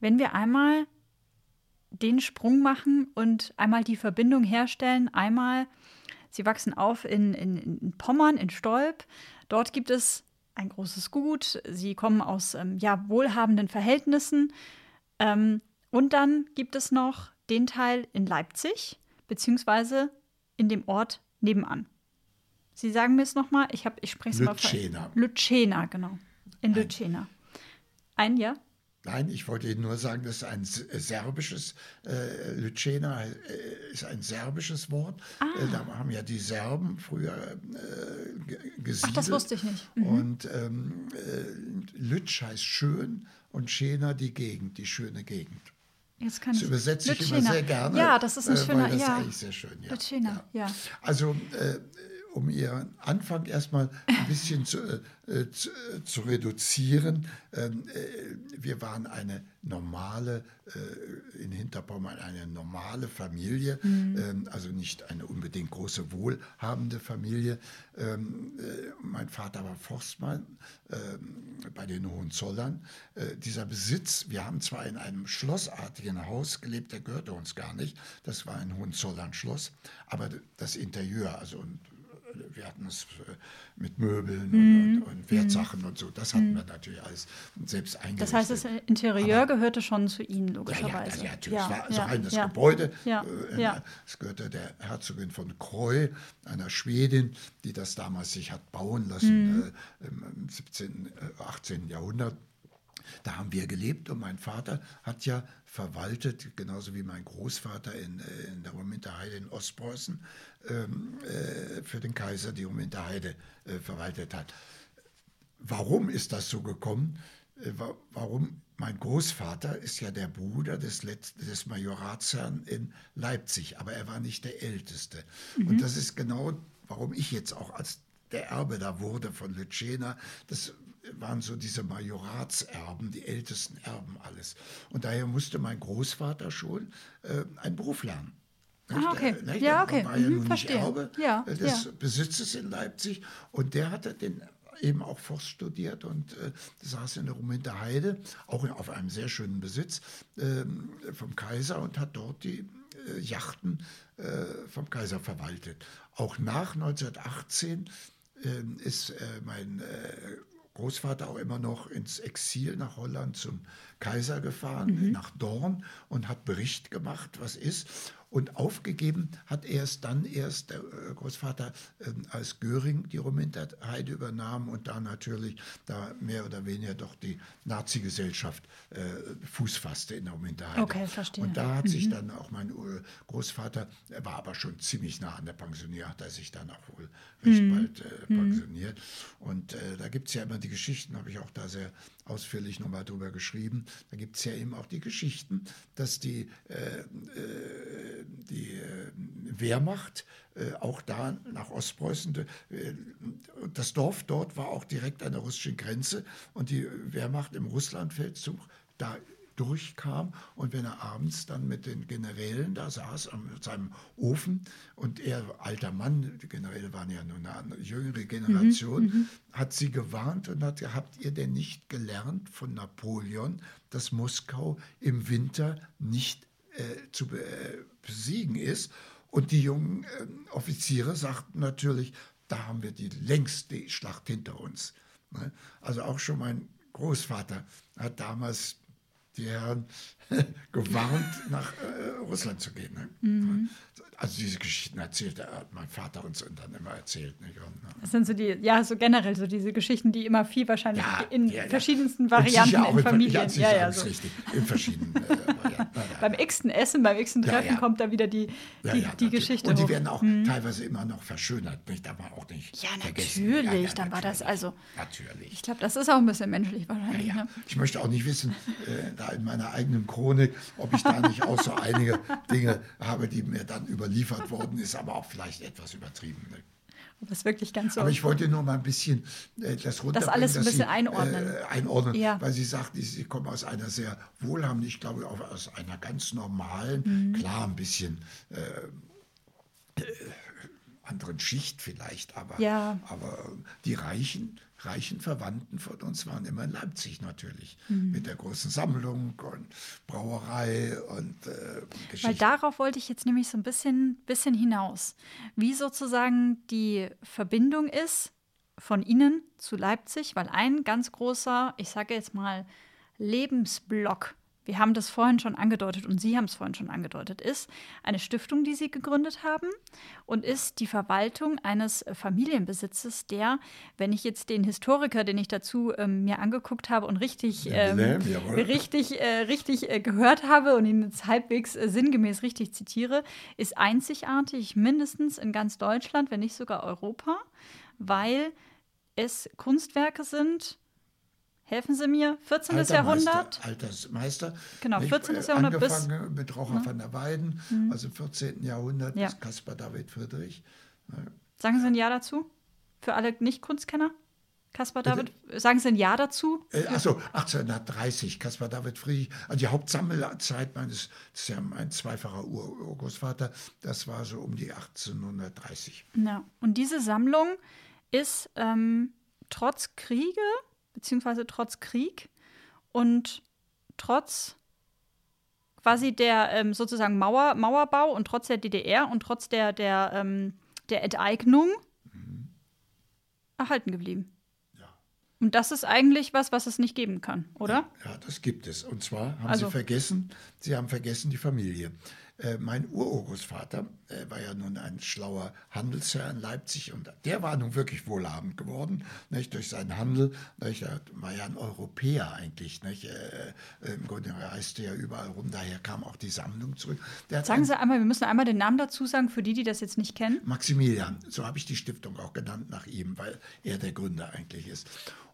Speaker 3: wenn wir einmal den Sprung machen und einmal die Verbindung herstellen, einmal, sie wachsen auf in, in, in Pommern, in Stolp. Dort gibt es ein großes Gut. Sie kommen aus ähm, ja, wohlhabenden Verhältnissen. Ähm, und dann gibt es noch den Teil in Leipzig, beziehungsweise in dem Ort nebenan. Sie sagen mir es nochmal, ich, hab- ich spreche es mal
Speaker 1: Lütschena.
Speaker 3: Lütschena, genau. In Lütschena. Ein, ja?
Speaker 1: Nein, ich wollte Ihnen nur sagen, das ist ein s- serbisches, äh, Lütschena äh, ist ein serbisches Wort. Äh, da haben ja die Serben früher äh, ge- gesiedelt.
Speaker 3: Ah. Ach, das wusste ich nicht. Mhm.
Speaker 1: Und ähm, äh, Lütsch heißt schön und Schena die Gegend, die schöne Gegend.
Speaker 3: Jetzt kann
Speaker 1: Das
Speaker 3: ich.
Speaker 1: übersetze ich immer
Speaker 3: Lütschena.
Speaker 1: sehr gerne.
Speaker 3: Ja, das ist ein
Speaker 1: äh,
Speaker 3: schöner,
Speaker 1: das
Speaker 3: ja.
Speaker 1: ist eigentlich sehr schön. Ja.
Speaker 3: Lütschena, ja.
Speaker 1: Also, äh, um Ihren Anfang erstmal ein bisschen zu, äh, zu, äh, zu reduzieren, ähm, äh, wir waren eine normale, äh, in Hinterpommern eine normale Familie, ähm, also nicht eine unbedingt große, wohlhabende Familie. Ähm, äh, mein Vater war Forstmann ähm, bei den Hohenzollern. Äh, dieser Besitz, wir haben zwar in einem schlossartigen Haus gelebt, der gehörte uns gar nicht, das war ein Hohenzollern-Schloss, aber das Interieur, also und äh, wir hatten es äh, mit Möbeln und, und, und Wertsachen und so, das hatten wir natürlich alles selbst eingerichtet.
Speaker 3: Das heißt, das Interieur gehörte schon zu Ihnen,
Speaker 1: Ja, ja,
Speaker 3: logischerweise.
Speaker 1: ja, natürlich. es war also
Speaker 3: ja,
Speaker 1: rein das
Speaker 3: ja.
Speaker 1: Gebäude.
Speaker 3: Ja,
Speaker 1: äh,
Speaker 3: ja.
Speaker 1: Es gehörte der Herzogin von Kreu, einer Schwedin, die das damals sich hat bauen lassen
Speaker 3: Mhm.
Speaker 1: äh, im im 17., äh, 18. Jahrhundert. Da haben wir gelebt und mein Vater hat ja verwaltet, genauso wie mein Großvater in, äh, in der Ruminterheide in Ostpreußen, ähm, äh, für den Kaiser die Ruminterheide äh, verwaltet hat. Warum ist das so gekommen? Äh, wa- Warum? Mein Großvater ist ja der Bruder des, Letz des Majoratsherrn in Leipzig, aber er war nicht der Älteste. Und das ist genau, warum ich jetzt auch als der Erbe da wurde von Lütschena. Das waren so diese Majoratserben, die ältesten Erben alles. Und daher musste mein Großvater schon äh, einen Beruf lernen.
Speaker 3: Ah, okay.
Speaker 1: Der, ne,
Speaker 3: Ja, okay.
Speaker 1: war ja
Speaker 3: Mhm,
Speaker 1: nun
Speaker 3: verstehe.
Speaker 1: nicht Erbe
Speaker 3: Ja,
Speaker 1: äh, des
Speaker 3: ja.
Speaker 1: Besitzes in Leipzig und der hatte den eben auch Forst studiert und äh, saß in der Rumänter Heide, auch auf einem sehr schönen Besitz äh, vom Kaiser und hat dort die äh, Yachten äh, vom Kaiser verwaltet. Auch nach 1918 ähm, ist äh, mein Großvater auch immer noch ins Exil nach Holland zum Kaiser gefahren, mhm. nach Dorn und hat Bericht gemacht, was ist. Und aufgegeben hat er es dann erst, der äh, Großvater, ähm, als Göring die Ruminterheide übernahm und da natürlich da mehr oder weniger doch die Nazi-Gesellschaft äh, Fuß fasste in der Ruminterheide.
Speaker 3: Okay, verstehe.
Speaker 1: Und da hat mhm. sich dann auch mein Großvater, er war aber schon ziemlich nah an der Pensionierung, hat er sich dann auch wohl recht mhm. bald äh, mhm. pensioniert. Und äh, da gibt es ja immer die Geschichten, habe ich auch da sehr ausführlich nochmal drüber geschrieben. Da gibt es ja eben auch die Geschichten, dass die, äh, äh die äh, Wehrmacht äh, auch da nach Ostpreußen, äh, das Dorf dort war auch direkt an der russischen Grenze und die Wehrmacht im Russlandfeldzug da durchkam und wenn er abends dann mit den Generälen da saß an seinem Ofen und er, alter Mann, die Generäle waren ja nur eine jüngere Generation, mhm, mhm, hat sie gewarnt und hat, habt ihr denn nicht gelernt von Napoleon, dass Moskau im Winter nicht äh, zu äh, besiegen ist? Und die jungen äh, Offiziere sagten natürlich, da haben wir die längst die Schlacht hinter uns. Ne? Also auch schon mein Großvater hat damals die Herren gewarnt, nach äh, Russland zu gehen. Ne? Mhm. Also diese Geschichten erzählt hat mein Vater uns dann immer erzählt. Nicht? Und,
Speaker 3: ne? Das sind so die, ja, so generell so diese Geschichten, die immer viel wahrscheinlich ja, in ja, verschiedensten Varianten in, in Familien.
Speaker 1: Ja, ja, so. richtig, in verschiedenen äh,
Speaker 3: Varianten. beim x-ten Essen, beim x-ten Treffen kommt da wieder die, die, die Geschichte
Speaker 1: Und die hoch. werden auch mhm. teilweise immer noch verschönert, nicht? darf man auch nicht
Speaker 3: Ja, natürlich, dann war das also.
Speaker 1: Natürlich.
Speaker 3: Ich glaube, das ist auch ein bisschen menschlich wahrscheinlich. Ne?
Speaker 1: Ich möchte auch nicht wissen, äh, da in meiner eigenen Chronik, ob ich da nicht auch so einige Dinge habe, die mir dann überliefert worden ist, aber auch vielleicht etwas übertrieben. Ne?
Speaker 3: Ob es wirklich ganz so.
Speaker 1: Aber ich wollte nur mal ein bisschen äh, das runterbringen.
Speaker 3: Das alles ein bisschen Sie, einordnen.
Speaker 1: Äh, einordnen, ja. weil Sie sagten, Sie kommen aus einer sehr wohlhabenden, ich glaube auch aus einer ganz normalen, mhm. klar ein bisschen äh, äh anderen Schicht vielleicht, aber,
Speaker 3: ja.
Speaker 1: aber die Reichen reichen Verwandten von uns waren immer in Leipzig natürlich, mhm. mit der großen Sammlung und Brauerei und äh, Geschichte.
Speaker 3: Weil darauf wollte ich jetzt nämlich so ein bisschen, bisschen hinaus. Wie sozusagen die Verbindung ist von Ihnen zu Leipzig, weil ein ganz großer, ich sage jetzt mal, Lebensblock wir haben das vorhin schon angedeutet und Sie haben es vorhin schon angedeutet, ist eine Stiftung, die Sie gegründet haben und ist die Verwaltung eines Familienbesitzes, der, wenn ich jetzt den Historiker, den ich dazu ähm, mir angeguckt habe und richtig, ähm, richtig, äh, richtig äh, gehört habe und ihn jetzt halbwegs äh, sinngemäß richtig zitiere, ist einzigartig, mindestens in ganz Deutschland, wenn nicht sogar Europa, weil es Kunstwerke sind, helfen Sie mir, 14. Alter Jahrhundert.
Speaker 1: Altersmeister.
Speaker 3: Genau, 14. Nicht, Jahrhundert
Speaker 1: angefangen bis. mit Rocher ja. van der Weyden, mhm. also im 14. Jahrhundert ja. bis Caspar David Friedrich.
Speaker 3: Sagen Sie ein Ja dazu? Für alle Nicht-Kunstkenner? Kaspar David, sagen Sie ein Ja dazu?
Speaker 1: Äh, Achso, 1830, Kaspar David Friedrich. Also die Hauptsammelzeit meines, das ist ja mein zweifacher Ur Urgroßvater, das war so um die 1830.
Speaker 3: Ja, und diese Sammlung ist ähm, trotz Kriege beziehungsweise trotz Krieg und trotz quasi der ähm, sozusagen Mauer, Mauerbau und trotz der DDR und trotz der, der, ähm, der Enteignung mhm. erhalten geblieben.
Speaker 1: Ja.
Speaker 3: Und das ist eigentlich was, was es nicht geben kann, oder?
Speaker 1: Ja, ja das gibt es. Und zwar haben also, Sie vergessen, Sie haben vergessen die Familie. Äh, mein Urgroßvater äh, war ja nun ein schlauer Handelsherr in Leipzig und der war nun wirklich wohlhabend geworden nicht, durch seinen Handel. Nicht, er war ja ein Europäer eigentlich. Nicht, äh, Im Grunde reiste er überall rum, daher kam auch die Sammlung zurück.
Speaker 3: Sagen Sie einmal, wir müssen einmal den Namen dazu sagen, für die, die das jetzt nicht kennen.
Speaker 1: Maximilian, so habe ich die Stiftung auch genannt nach ihm, weil er der Gründer eigentlich ist.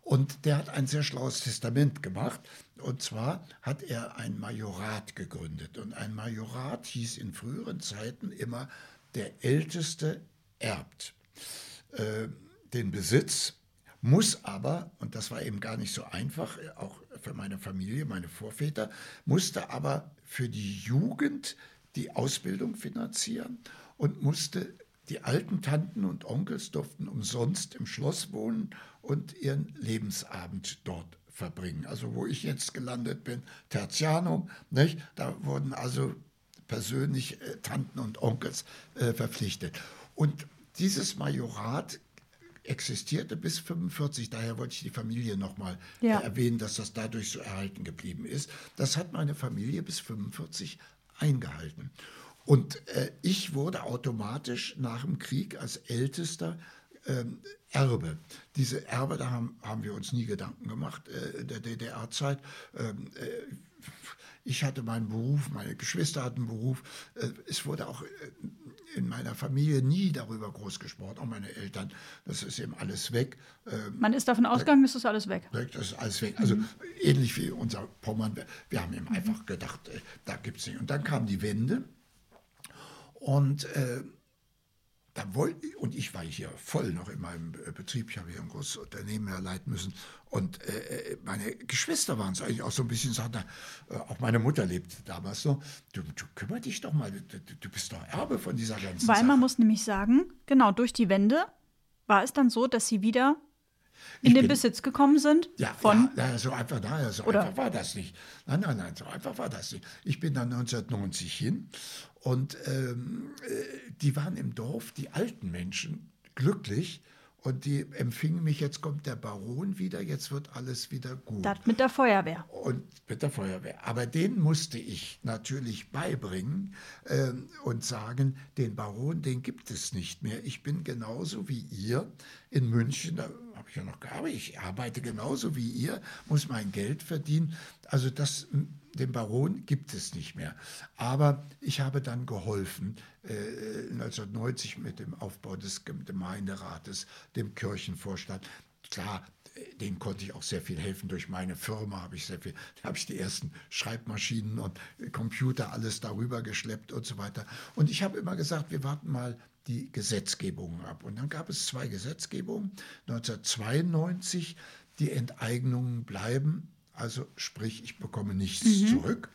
Speaker 1: Und der hat ein sehr schlaues Testament gemacht. Und zwar hat er ein Majorat gegründet. Und ein Majorat hieß in früheren Zeiten immer, der Älteste erbt äh, den Besitz, muss aber, und das war eben gar nicht so einfach, auch für meine Familie, meine Vorväter, musste aber für die Jugend die Ausbildung finanzieren und musste die alten Tanten und Onkels durften umsonst im Schloss wohnen und ihren Lebensabend dort verbringen. Also wo ich jetzt gelandet bin, Tertianum, nicht? da wurden also persönlich äh, Tanten und Onkels äh, verpflichtet. Und dieses Majorat existierte bis 45. Daher wollte ich die Familie nochmal ja. äh, erwähnen, dass das dadurch so erhalten geblieben ist. Das hat meine Familie bis 45 eingehalten. Und äh, ich wurde automatisch nach dem Krieg als ältester ähm, Erbe. Diese Erbe, da haben, haben wir uns nie Gedanken gemacht äh, in der DDR-Zeit. Ähm, äh, ich hatte meinen Beruf, meine Geschwister hatten einen Beruf. Äh, es wurde auch äh, in meiner Familie nie darüber groß gesprochen, auch meine Eltern. Das ist eben alles weg.
Speaker 3: Ähm, Man ist davon ausgegangen, das ist alles weg.
Speaker 1: Das ist alles weg. Also mhm. ähnlich wie unser Pommern. Wir haben eben mhm. einfach gedacht, äh, da gibt es nicht. Und dann kam die Wende. Und äh, da wollte, und ich war hier voll noch in meinem äh, Betrieb, ich habe hier ein großes Unternehmen leiten müssen. Und äh, äh, meine Geschwister waren es eigentlich auch so ein bisschen, sagten, äh, auch meine Mutter lebte damals so, du, du kümmer dich doch mal, du, du, bist doch Erbe von dieser ganzen
Speaker 3: Weil
Speaker 1: Sache.
Speaker 3: man muss nämlich sagen, genau, durch die Wende war es dann so, dass sie wieder in ich den bin, Besitz gekommen sind?
Speaker 1: Ja, von ja, so einfach, naja, so oder? einfach war das nicht. Nein, nein, nein, so einfach war das nicht. Ich bin dann 1990 hin und ähm, äh, die waren im Dorf, die alten Menschen, glücklich. Und die empfingen mich, jetzt kommt der Baron wieder, jetzt wird alles wieder gut.
Speaker 3: Das mit der Feuerwehr.
Speaker 1: Und mit der Feuerwehr. Aber den musste ich natürlich beibringen äh, und sagen, den Baron, den gibt es nicht mehr. Ich bin genauso wie ihr in München, da habe ich ja noch gearbeitet, ich arbeite genauso wie ihr, muss mein Geld verdienen. Also das, den Baron gibt es nicht mehr. Aber ich habe dann geholfen, äh, 1990 mit dem Aufbau des Gemeinderates, dem Kirchenvorstand. Klar, denen konnte ich auch sehr viel helfen. Durch meine Firma habe ich sehr viel, habe ich die ersten Schreibmaschinen und Computer alles darüber geschleppt und so weiter. Und ich habe immer gesagt, wir warten mal die Gesetzgebungen ab. Und dann gab es zwei Gesetzgebungen. 1992, die Enteignungen bleiben, also sprich, ich bekomme nichts mhm. zurück.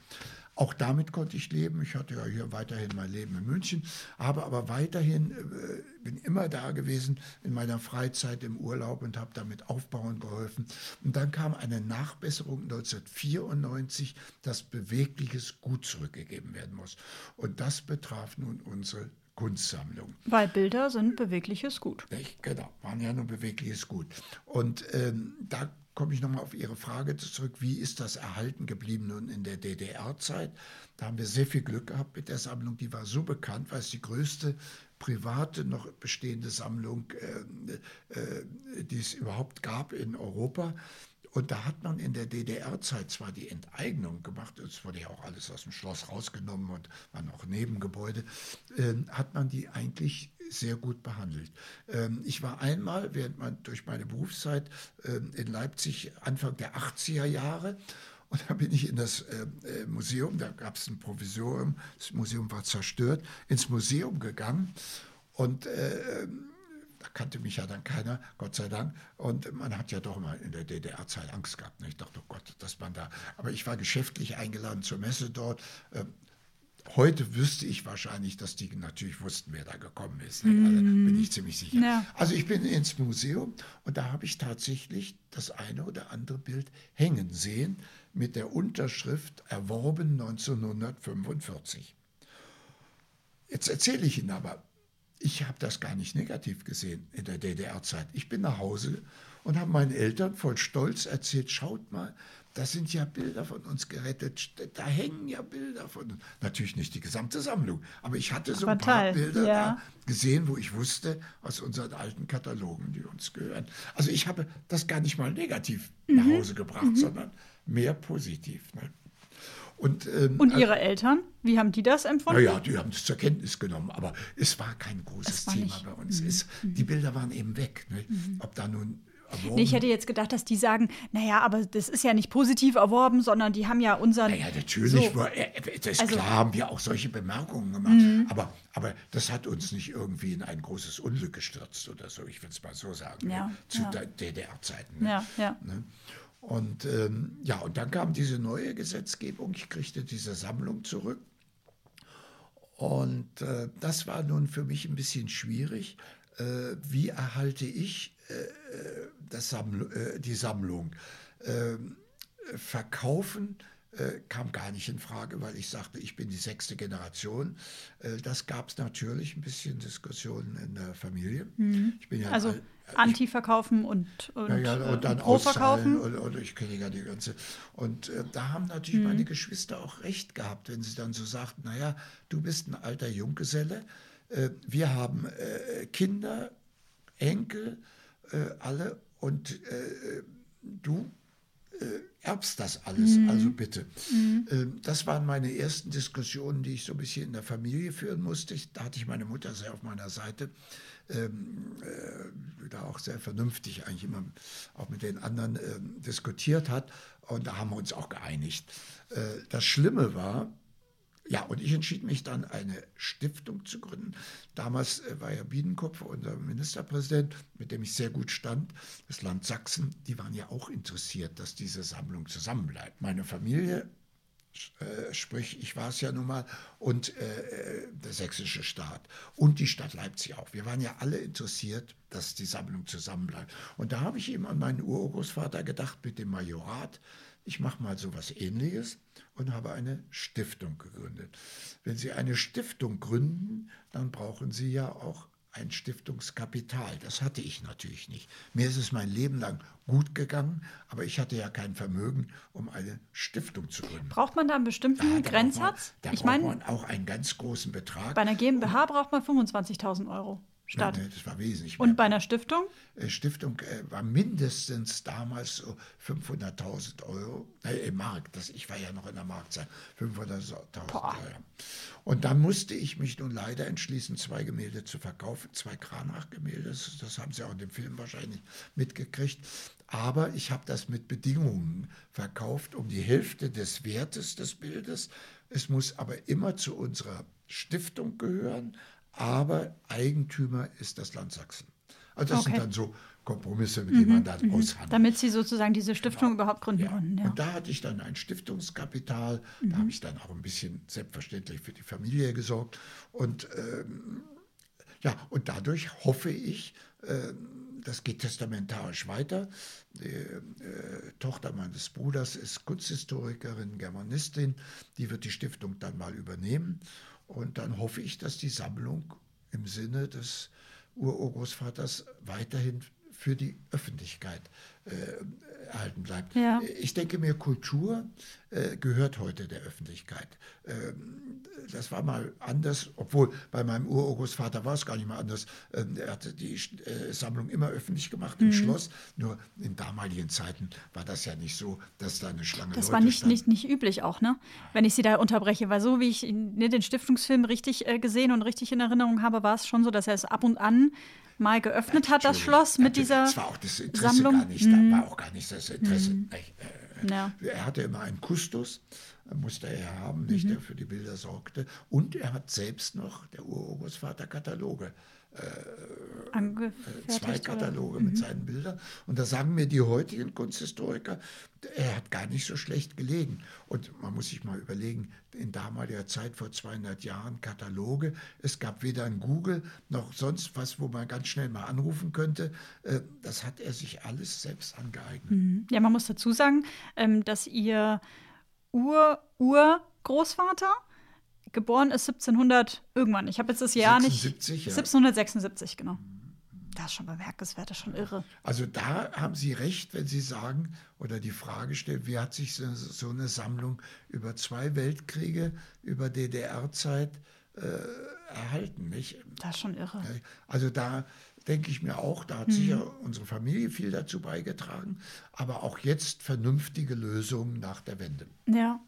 Speaker 1: Auch damit konnte ich leben. Ich hatte ja hier weiterhin mein Leben in München, habe aber weiterhin, äh, bin immer da gewesen in meiner Freizeit im Urlaub und habe damit aufbauen geholfen. Und dann kam eine Nachbesserung 1994, dass bewegliches Gut zurückgegeben werden muss. Und das betraf nun unsere Kunstsammlung.
Speaker 3: Weil Bilder sind bewegliches Gut.
Speaker 1: Nicht? Genau, waren ja nur bewegliches Gut. Und ähm, da komme ich nochmal auf Ihre Frage zurück, wie ist das erhalten geblieben nun in der DDR-Zeit? Da haben wir sehr viel Glück gehabt mit der Sammlung, die war so bekannt, weil es die größte private noch bestehende Sammlung, äh, äh, die es überhaupt gab in Europa. Und da hat man in der DDR-Zeit zwar die Enteignung gemacht, es wurde ja auch alles aus dem Schloss rausgenommen und waren auch Nebengebäude, äh, hat man die eigentlich sehr gut behandelt. Ähm, ich war einmal während man, durch meine Berufszeit äh, in Leipzig Anfang der 80er Jahre und da bin ich in das äh, äh, Museum, da gab es ein Provisorium, das Museum war zerstört, ins Museum gegangen und äh, da kannte mich ja dann keiner, Gott sei Dank. Und man hat ja doch immer in der DDR-Zeit Angst gehabt. Ich dachte, oh Gott, dass man da. Aber ich war geschäftlich eingeladen zur Messe dort. Ähm, heute wüsste ich wahrscheinlich, dass die natürlich wussten, wer da gekommen ist. Mm. Also bin ich ziemlich sicher. Ja. Also ich bin ins Museum und da habe ich tatsächlich das eine oder andere Bild hängen sehen mit der Unterschrift erworben 1945. Jetzt erzähle ich Ihnen aber, ich habe das gar nicht negativ gesehen in der DDR-Zeit. Ich bin nach Hause und habe meinen Eltern voll Stolz erzählt, schaut mal, da sind ja Bilder von uns gerettet, da hängen ja Bilder von uns. Natürlich nicht die gesamte Sammlung, aber ich hatte so ein paar Bilder ja. da gesehen, wo ich wusste, aus unseren alten Katalogen, die uns gehören. Also ich habe das gar nicht mal negativ mhm. nach Hause gebracht, mhm. sondern mehr positiv. Ne?
Speaker 3: Und, ähm, und Ihre also, Eltern, wie haben die das empfunden?
Speaker 1: Naja, die haben es zur Kenntnis genommen, aber es war kein großes war Thema nicht. bei uns. Mhm. Es, die Bilder waren eben weg. Ne? Mhm. Ob da nun
Speaker 3: Nee, ich hätte jetzt gedacht, dass die sagen, naja, aber das ist ja nicht positiv erworben, sondern die haben ja unseren.
Speaker 1: Naja, natürlich, so. war, das ist also, klar, haben wir auch solche Bemerkungen gemacht. Mhm. Aber, aber das hat uns nicht irgendwie in ein großes Unglück gestürzt oder so, ich will es mal so sagen, ja, ne? zu ja. DDR-Zeiten. Ne? Ja, ja. Ne? Und ähm, ja, und dann kam diese neue Gesetzgebung. Ich kriegte diese Sammlung zurück. Und äh, das war nun für mich ein bisschen schwierig. Äh, wie erhalte ich äh, das Samml äh, die Sammlung? Ähm, verkaufen äh, kam gar nicht in Frage, weil ich sagte, ich bin die sechste Generation. Äh, das gab es natürlich ein bisschen Diskussionen in der Familie.
Speaker 3: Mhm. Ich bin ja also Anti-verkaufen und, und,
Speaker 1: ja, ja, und äh, dann Pro-verkaufen. Und, und, ich kenne ja die ganze. Und äh, da haben natürlich mhm. meine Geschwister auch recht gehabt, wenn sie dann so sagten, naja, du bist ein alter Junggeselle, äh, wir haben äh, Kinder, Enkel, alle und du äh, erbst das alles, mhm. also bitte. Mhm. Ähm, das waren meine ersten Diskussionen, die ich so ein bisschen in der Familie führen musste. Ich, da hatte ich meine Mutter sehr auf meiner Seite, ähm, äh, da auch sehr vernünftig eigentlich immer auch mit den anderen äh, diskutiert hat. Und da haben wir uns auch geeinigt. Äh, das Schlimme war, ja, und ich entschied mich dann, eine Stiftung zu gründen. Damals äh, war ja Biedenkopf unser Ministerpräsident, mit dem ich sehr gut stand, das Land Sachsen. Die waren ja auch interessiert, dass diese Sammlung zusammenbleibt. Meine Familie, äh, sprich, ich war es ja nun mal, und äh, der sächsische Staat und die Stadt Leipzig auch. Wir waren ja alle interessiert, dass die Sammlung zusammenbleibt. Und da habe ich eben an meinen Urgroßvater gedacht mit dem Majorat ich mache mal so etwas Ähnliches und habe eine Stiftung gegründet. Wenn Sie eine Stiftung gründen, dann brauchen Sie ja auch ein Stiftungskapital. Das hatte ich natürlich nicht. Mir ist es mein Leben lang gut gegangen, aber ich hatte ja kein Vermögen, um eine Stiftung zu gründen.
Speaker 3: Braucht man da einen bestimmten da Grenzsatz?
Speaker 1: Man, da ich braucht man auch einen ganz großen Betrag.
Speaker 3: Bei einer GmbH braucht man 25.000 Euro statt.
Speaker 1: Nein, das war wesentlich
Speaker 3: mehr. Und bei einer Stiftung?
Speaker 1: Äh, Stiftung äh, war mindestens damals so 500.000 Euro, äh, im Markt, das, ich war ja noch in der Marktzeit, 500.000 Euro. Und dann musste ich mich nun leider entschließen, zwei Gemälde zu verkaufen, zwei Kranach-Gemälde, das haben Sie auch in dem Film wahrscheinlich mitgekriegt. Aber ich habe das mit Bedingungen verkauft, um die Hälfte des Wertes des Bildes. Es muss aber immer zu unserer Stiftung gehören, aber Eigentümer ist das Land Sachsen. Also das okay. sind dann so Kompromisse, mit mhm, denen man dann mhm. aushandelt.
Speaker 3: Damit Sie sozusagen diese Stiftung genau. überhaupt gründen
Speaker 1: ja.
Speaker 3: konnten.
Speaker 1: Ja. Und da hatte ich dann ein Stiftungskapital, mhm. da habe ich dann auch ein bisschen selbstverständlich für die Familie gesorgt. Und ähm, ja, und dadurch hoffe ich, äh, das geht testamentarisch weiter. Die äh, Tochter meines Bruders ist Kunsthistorikerin, Germanistin, die wird die Stiftung dann mal übernehmen. Und dann hoffe ich, dass die Sammlung im Sinne des Urgroßvaters weiterhin für die Öffentlichkeit äh, erhalten bleibt. Ja. Ich denke mir, Kultur äh, gehört heute der Öffentlichkeit. Ähm, das war mal anders, obwohl bei meinem Urgroßvater war es gar nicht mal anders. Ähm, er hatte die äh, Sammlung immer öffentlich gemacht im mhm. Schloss. Nur in damaligen Zeiten war das ja nicht so, dass da eine Schlange
Speaker 3: Das Leute war nicht, nicht, nicht üblich auch, ne? Wenn ich Sie da unterbreche, weil so wie ich ne, den Stiftungsfilm richtig äh, gesehen und richtig in Erinnerung habe, war es schon so, dass er es ab und an mal geöffnet ja, hat, das Schloss mit dieser
Speaker 1: Das war auch das Interesse Sammlung. gar nicht, mhm. da war auch gar nicht das Interesse. Mhm. Ja. Er hatte immer einen Kustos, musste er haben, nicht, mhm. der für die Bilder sorgte. Und er hat selbst noch, der Urgroßvater, Kataloge äh, zwei Kataloge mit mhm. seinen Bildern. Und da sagen mir die heutigen Kunsthistoriker, er hat gar nicht so schlecht gelegen. Und man muss sich mal überlegen, in damaliger Zeit, vor 200 Jahren, Kataloge. Es gab weder ein Google noch sonst was, wo man ganz schnell mal anrufen könnte. Äh, das hat er sich alles selbst angeeignet.
Speaker 3: Mhm. Ja, man muss dazu sagen, ähm, dass ihr Ur-Urgroßvater geboren ist 1700 irgendwann. Ich habe jetzt das Jahr 76, nicht. Ja. 1776, genau. Das ist schon bemerkenswert, das ist schon irre.
Speaker 1: Also da haben Sie recht, wenn Sie sagen oder die Frage stellen, wie hat sich so, so eine Sammlung über zwei Weltkriege, über DDR-Zeit äh, erhalten, nicht?
Speaker 3: Das ist schon irre.
Speaker 1: Also da denke ich mir auch, da hat mhm. sicher unsere Familie viel dazu beigetragen, aber auch jetzt vernünftige Lösungen nach der Wende.
Speaker 3: Ja,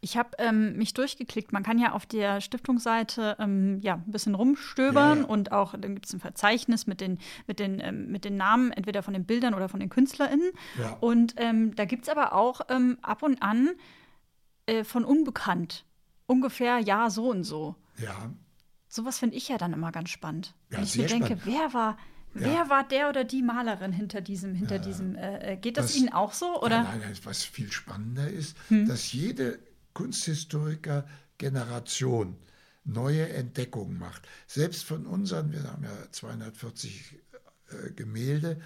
Speaker 3: ich habe ähm, mich durchgeklickt. Man kann ja auf der Stiftungsseite ähm, ja, ein bisschen rumstöbern ja, ja. und auch, dann gibt es ein Verzeichnis mit den, mit, den, ähm, mit den Namen, entweder von den Bildern oder von den KünstlerInnen. Ja. Und ähm, da gibt es aber auch ähm, ab und an äh, von Unbekannt ungefähr ja so und so.
Speaker 1: Ja.
Speaker 3: Sowas finde ich ja dann immer ganz spannend. Ja, Wenn ich mir denke, spannend. wer war, wer ja. war der oder die Malerin hinter diesem, hinter ja, diesem, äh, äh, geht das was, Ihnen auch so? Oder?
Speaker 1: Nein, nein, was viel spannender ist, hm. dass jede Kunsthistoriker-Generation neue Entdeckungen macht. Selbst von unseren, wir haben ja 240 äh, Gemälde,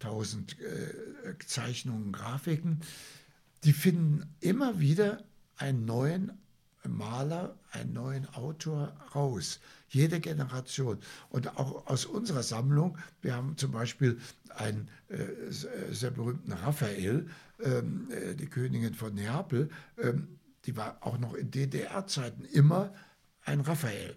Speaker 1: 1000 äh, Zeichnungen, Grafiken, die finden immer wieder einen neuen Maler, einen neuen Autor raus. Jede Generation. Und auch aus unserer Sammlung, wir haben zum Beispiel einen äh, sehr berühmten Raphael, ähm, äh, die Königin von Neapel, ähm, die war auch noch in DDR-Zeiten immer ein Raphael.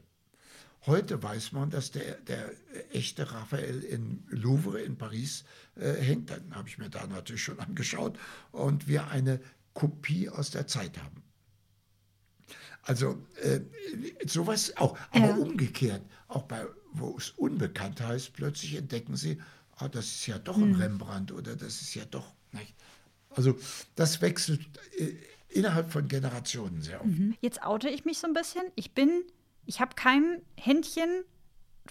Speaker 1: Heute weiß man, dass der, der echte Raphael in Louvre in Paris äh, hängt. Dann habe ich mir da natürlich schon angeschaut. Und wir eine Kopie aus der Zeit haben. Also äh, sowas auch, aber ja. umgekehrt, auch bei, wo es unbekannt heißt, plötzlich entdecken sie, ah, das ist ja doch ein hm. Rembrandt oder das ist ja doch. Nicht? Also das wechselt äh, innerhalb von Generationen sehr oft. Mhm.
Speaker 3: Jetzt oute ich mich so ein bisschen. Ich bin, ich habe kein Händchen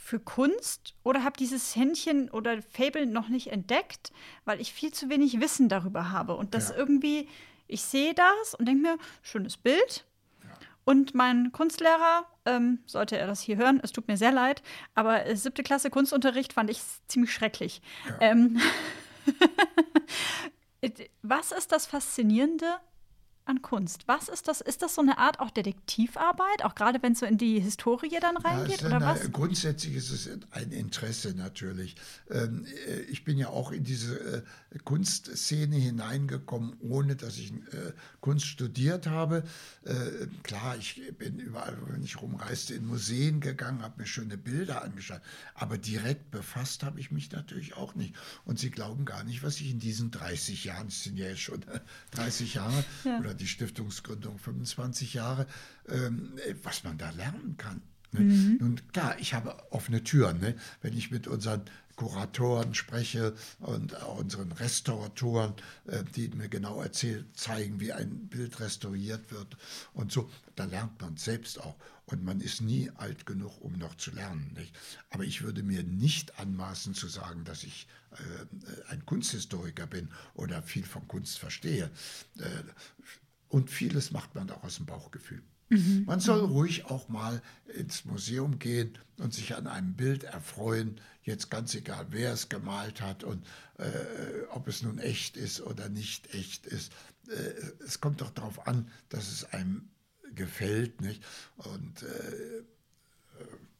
Speaker 3: für Kunst oder habe dieses Händchen oder Fable noch nicht entdeckt, weil ich viel zu wenig Wissen darüber habe und das ja. irgendwie, ich sehe das und denke mir, schönes Bild, und mein Kunstlehrer, ähm, sollte er das hier hören, es tut mir sehr leid, aber äh, siebte Klasse Kunstunterricht fand ich ziemlich schrecklich. Ja. Ähm, was ist das Faszinierende an Kunst? Was ist das? Ist das so eine Art auch Detektivarbeit, auch gerade wenn es so in die Historie dann reingeht? Ja,
Speaker 1: oder was? Grundsätzlich ist es ein Interesse natürlich. Ähm, äh, ich bin ja auch in diese äh, Kunstszene hineingekommen, ohne dass ich äh, Kunst studiert habe. Klar, ich bin überall, wenn ich rumreiste, in Museen gegangen, habe mir schöne Bilder angeschaut, aber direkt befasst habe ich mich natürlich auch nicht. Und Sie glauben gar nicht, was ich in diesen 30 Jahren, es sind ja jetzt schon 30 Jahre ja. oder die Stiftungsgründung 25 Jahre, ähm, was man da lernen kann. Ne? Mhm. Nun klar, ich habe offene Türen. Ne? Wenn ich mit unseren Kuratoren spreche und unseren Restauratoren, äh, die mir genau erzählen, zeigen, wie ein Bild restauriert wird und so, da lernt man selbst auch. Und man ist nie alt genug, um noch zu lernen. Nicht? Aber ich würde mir nicht anmaßen zu sagen, dass ich äh, ein Kunsthistoriker bin oder viel von Kunst verstehe. Äh, und vieles macht man auch aus dem Bauchgefühl. Mhm. Man soll ruhig auch mal ins Museum gehen und sich an einem Bild erfreuen, jetzt ganz egal, wer es gemalt hat und äh, ob es nun echt ist oder nicht echt ist. Äh, es kommt doch darauf an, dass es einem gefällt, nicht? Und, äh,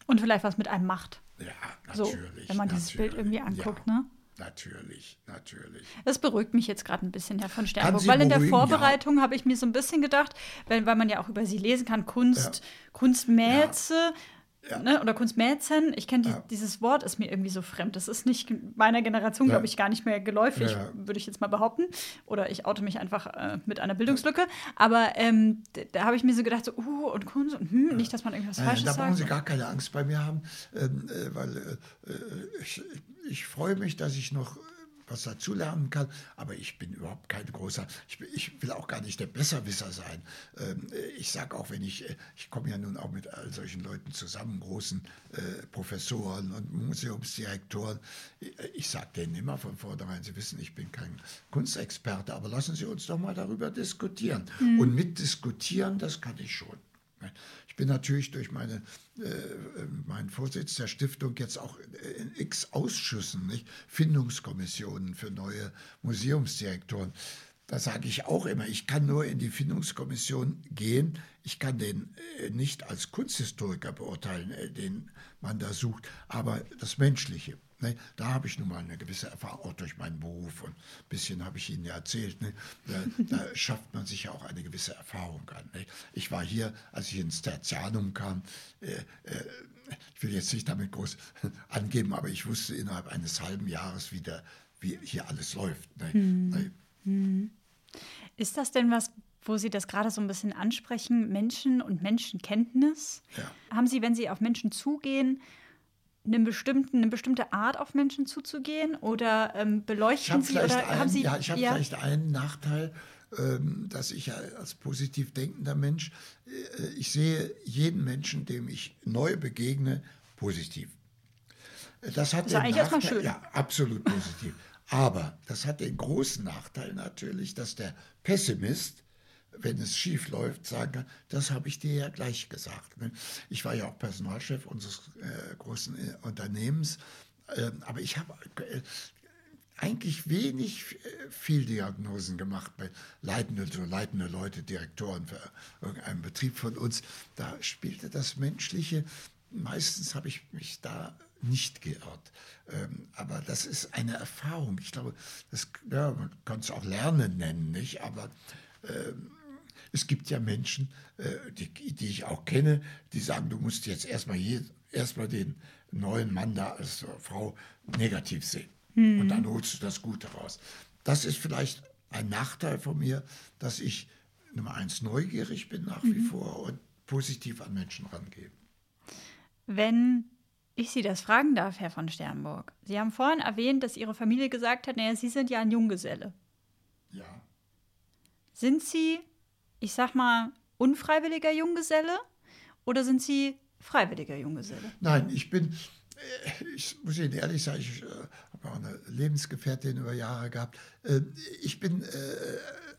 Speaker 3: und vielleicht was mit einem macht.
Speaker 1: Ja, natürlich.
Speaker 3: So, wenn man dieses Bild irgendwie anguckt, ja. ne?
Speaker 1: Natürlich, natürlich.
Speaker 3: Das beruhigt mich jetzt gerade ein bisschen, Herr von Sternburg, weil in der Vorbereitung ja. habe ich mir so ein bisschen gedacht, weil, weil man ja auch über sie lesen kann, Kunst, ja. Kunstmäze. Ja. Ja. Ne, oder Kunstmäzen, ich kenne die, ja. dieses Wort, ist mir irgendwie so fremd. Das ist nicht meiner Generation, glaube ich, gar nicht mehr geläufig, würde ich jetzt mal behaupten. Oder ich oute mich einfach äh, mit einer Bildungslücke. Aber ähm, da habe ich mir so gedacht, so, uh, und Kunst und hm, nicht, dass man irgendwas Falsches sagt.
Speaker 1: Da brauchen Sie gar keine Angst bei mir haben, ähm, äh, weil äh, äh ich, ich freue mich, dass ich noch was dazulernen kann. Aber ich bin überhaupt kein großer, ich, ich will auch gar nicht der Besserwisser sein. Ähm, ich sage auch, wenn ich, äh, ich komme ja nun auch mit all solchen Leuten zusammen, großen äh, Professoren und Museumsdirektoren. Ich, äh, ich sage denen immer von vornherein, Sie wissen, ich bin kein Kunstexperte, aber lassen Sie uns doch mal darüber diskutieren. Mhm. Und mitdiskutieren, das kann ich schon. Ich bin natürlich durch meine, äh, meinen Vorsitz der Stiftung jetzt auch in x Ausschüssen, nicht? Findungskommissionen für neue Museumsdirektoren. Da sage ich auch immer, ich kann nur in die Findungskommission gehen. Ich kann den äh, nicht als Kunsthistoriker beurteilen, äh, den man da sucht, aber das Menschliche. Ne, da habe ich nun mal eine gewisse Erfahrung, auch durch meinen Beruf und ein bisschen habe ich Ihnen ja erzählt. Ne, da, da, schafft man sich ja auch eine gewisse Erfahrung an. Ne. Ich war hier, als ich ins Tertianum kam, äh, äh, ich will jetzt nicht damit groß angeben, aber ich wusste innerhalb eines halben Jahres wieder, wie hier alles läuft.
Speaker 3: Hm. Hm. Ist das denn was, wo Sie das gerade so ein bisschen ansprechen, Menschen und Menschenkenntnis? Ja. Haben Sie, wenn Sie auf Menschen zugehen, einen bestimmten, eine bestimmte Art auf Menschen zuzugehen oder ähm, beleuchten Sie oder
Speaker 1: einen, haben Sie ja ich habe ja. vielleicht einen Nachteil, ähm, dass ich als positiv denkender Mensch äh, ich sehe jeden Menschen, dem ich neu begegne, positiv. Das hat das ist eigentlich erstmal schön. Ja, absolut positiv. Aber das hat den großen Nachteil natürlich, dass der Pessimist wenn es schief läuft, sagen kann, das habe ich dir ja gleich gesagt. Ne? Ich war ja auch Personalchef unseres äh, großen äh, Unternehmens, äh, aber ich habe äh, eigentlich wenig Fehldiagnosen gemacht bei leitende, so leitende Leute, Direktoren für irgendeinen Betrieb von uns. Da spielte das Menschliche, meistens habe ich mich da nicht geirrt. Ähm, aber das ist eine Erfahrung. Ich glaube, das, ja, man kann es auch Lernen nennen, nicht? Aber ähm, es gibt ja Menschen, äh, die, die, ich auch kenne, die sagen, du musst jetzt erstmal erstmal den neuen Mann da als Frau negativ sehen. Mhm. Und dann holst du das Gute raus. Das ist vielleicht ein Nachteil von mir, dass ich Nummer eins neugierig bin nach mhm. wie vor und positiv an Menschen rangehe.
Speaker 3: Wenn ich Sie das fragen darf, Herr von Sternburg. Sie haben vorhin erwähnt, dass Ihre Familie gesagt hat, naja, Sie sind ja ein Junggeselle.
Speaker 1: Ja.
Speaker 3: Sind Sie, ich sag mal, unfreiwilliger Junggeselle oder sind Sie freiwilliger Junggeselle?
Speaker 1: Nein, ich bin, äh, ich muss Ihnen ehrlich sagen, ich äh, habe auch eine Lebensgefährtin über Jahre gehabt. Äh, ich bin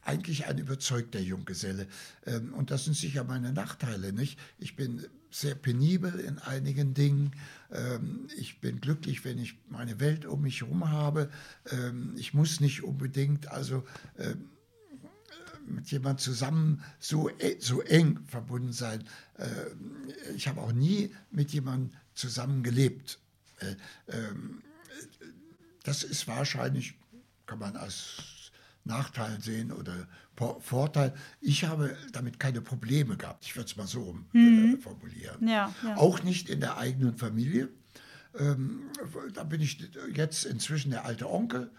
Speaker 1: eigentlich ein überzeugter Junggeselle. Ähm, und das sind sicher meine Nachteile, nicht? Ich bin sehr penibel in einigen Dingen. Ähm, ich bin glücklich, wenn ich meine Welt um mich herum habe. Ähm, ich muss nicht unbedingt also mit jemandem zusammen so, e, so eng verbunden sein. Ich habe auch nie mit jemandem zusammen gelebt. Äh, das ist wahrscheinlich, kann man als Nachteil sehen oder Vorteil. Ich habe damit keine Probleme gehabt. Ich würde es mal so mhm. äh, formulieren.
Speaker 3: Ja, ja.
Speaker 1: Auch nicht in der eigenen Familie. Ähm, da bin ich jetzt inzwischen der alte Onkel.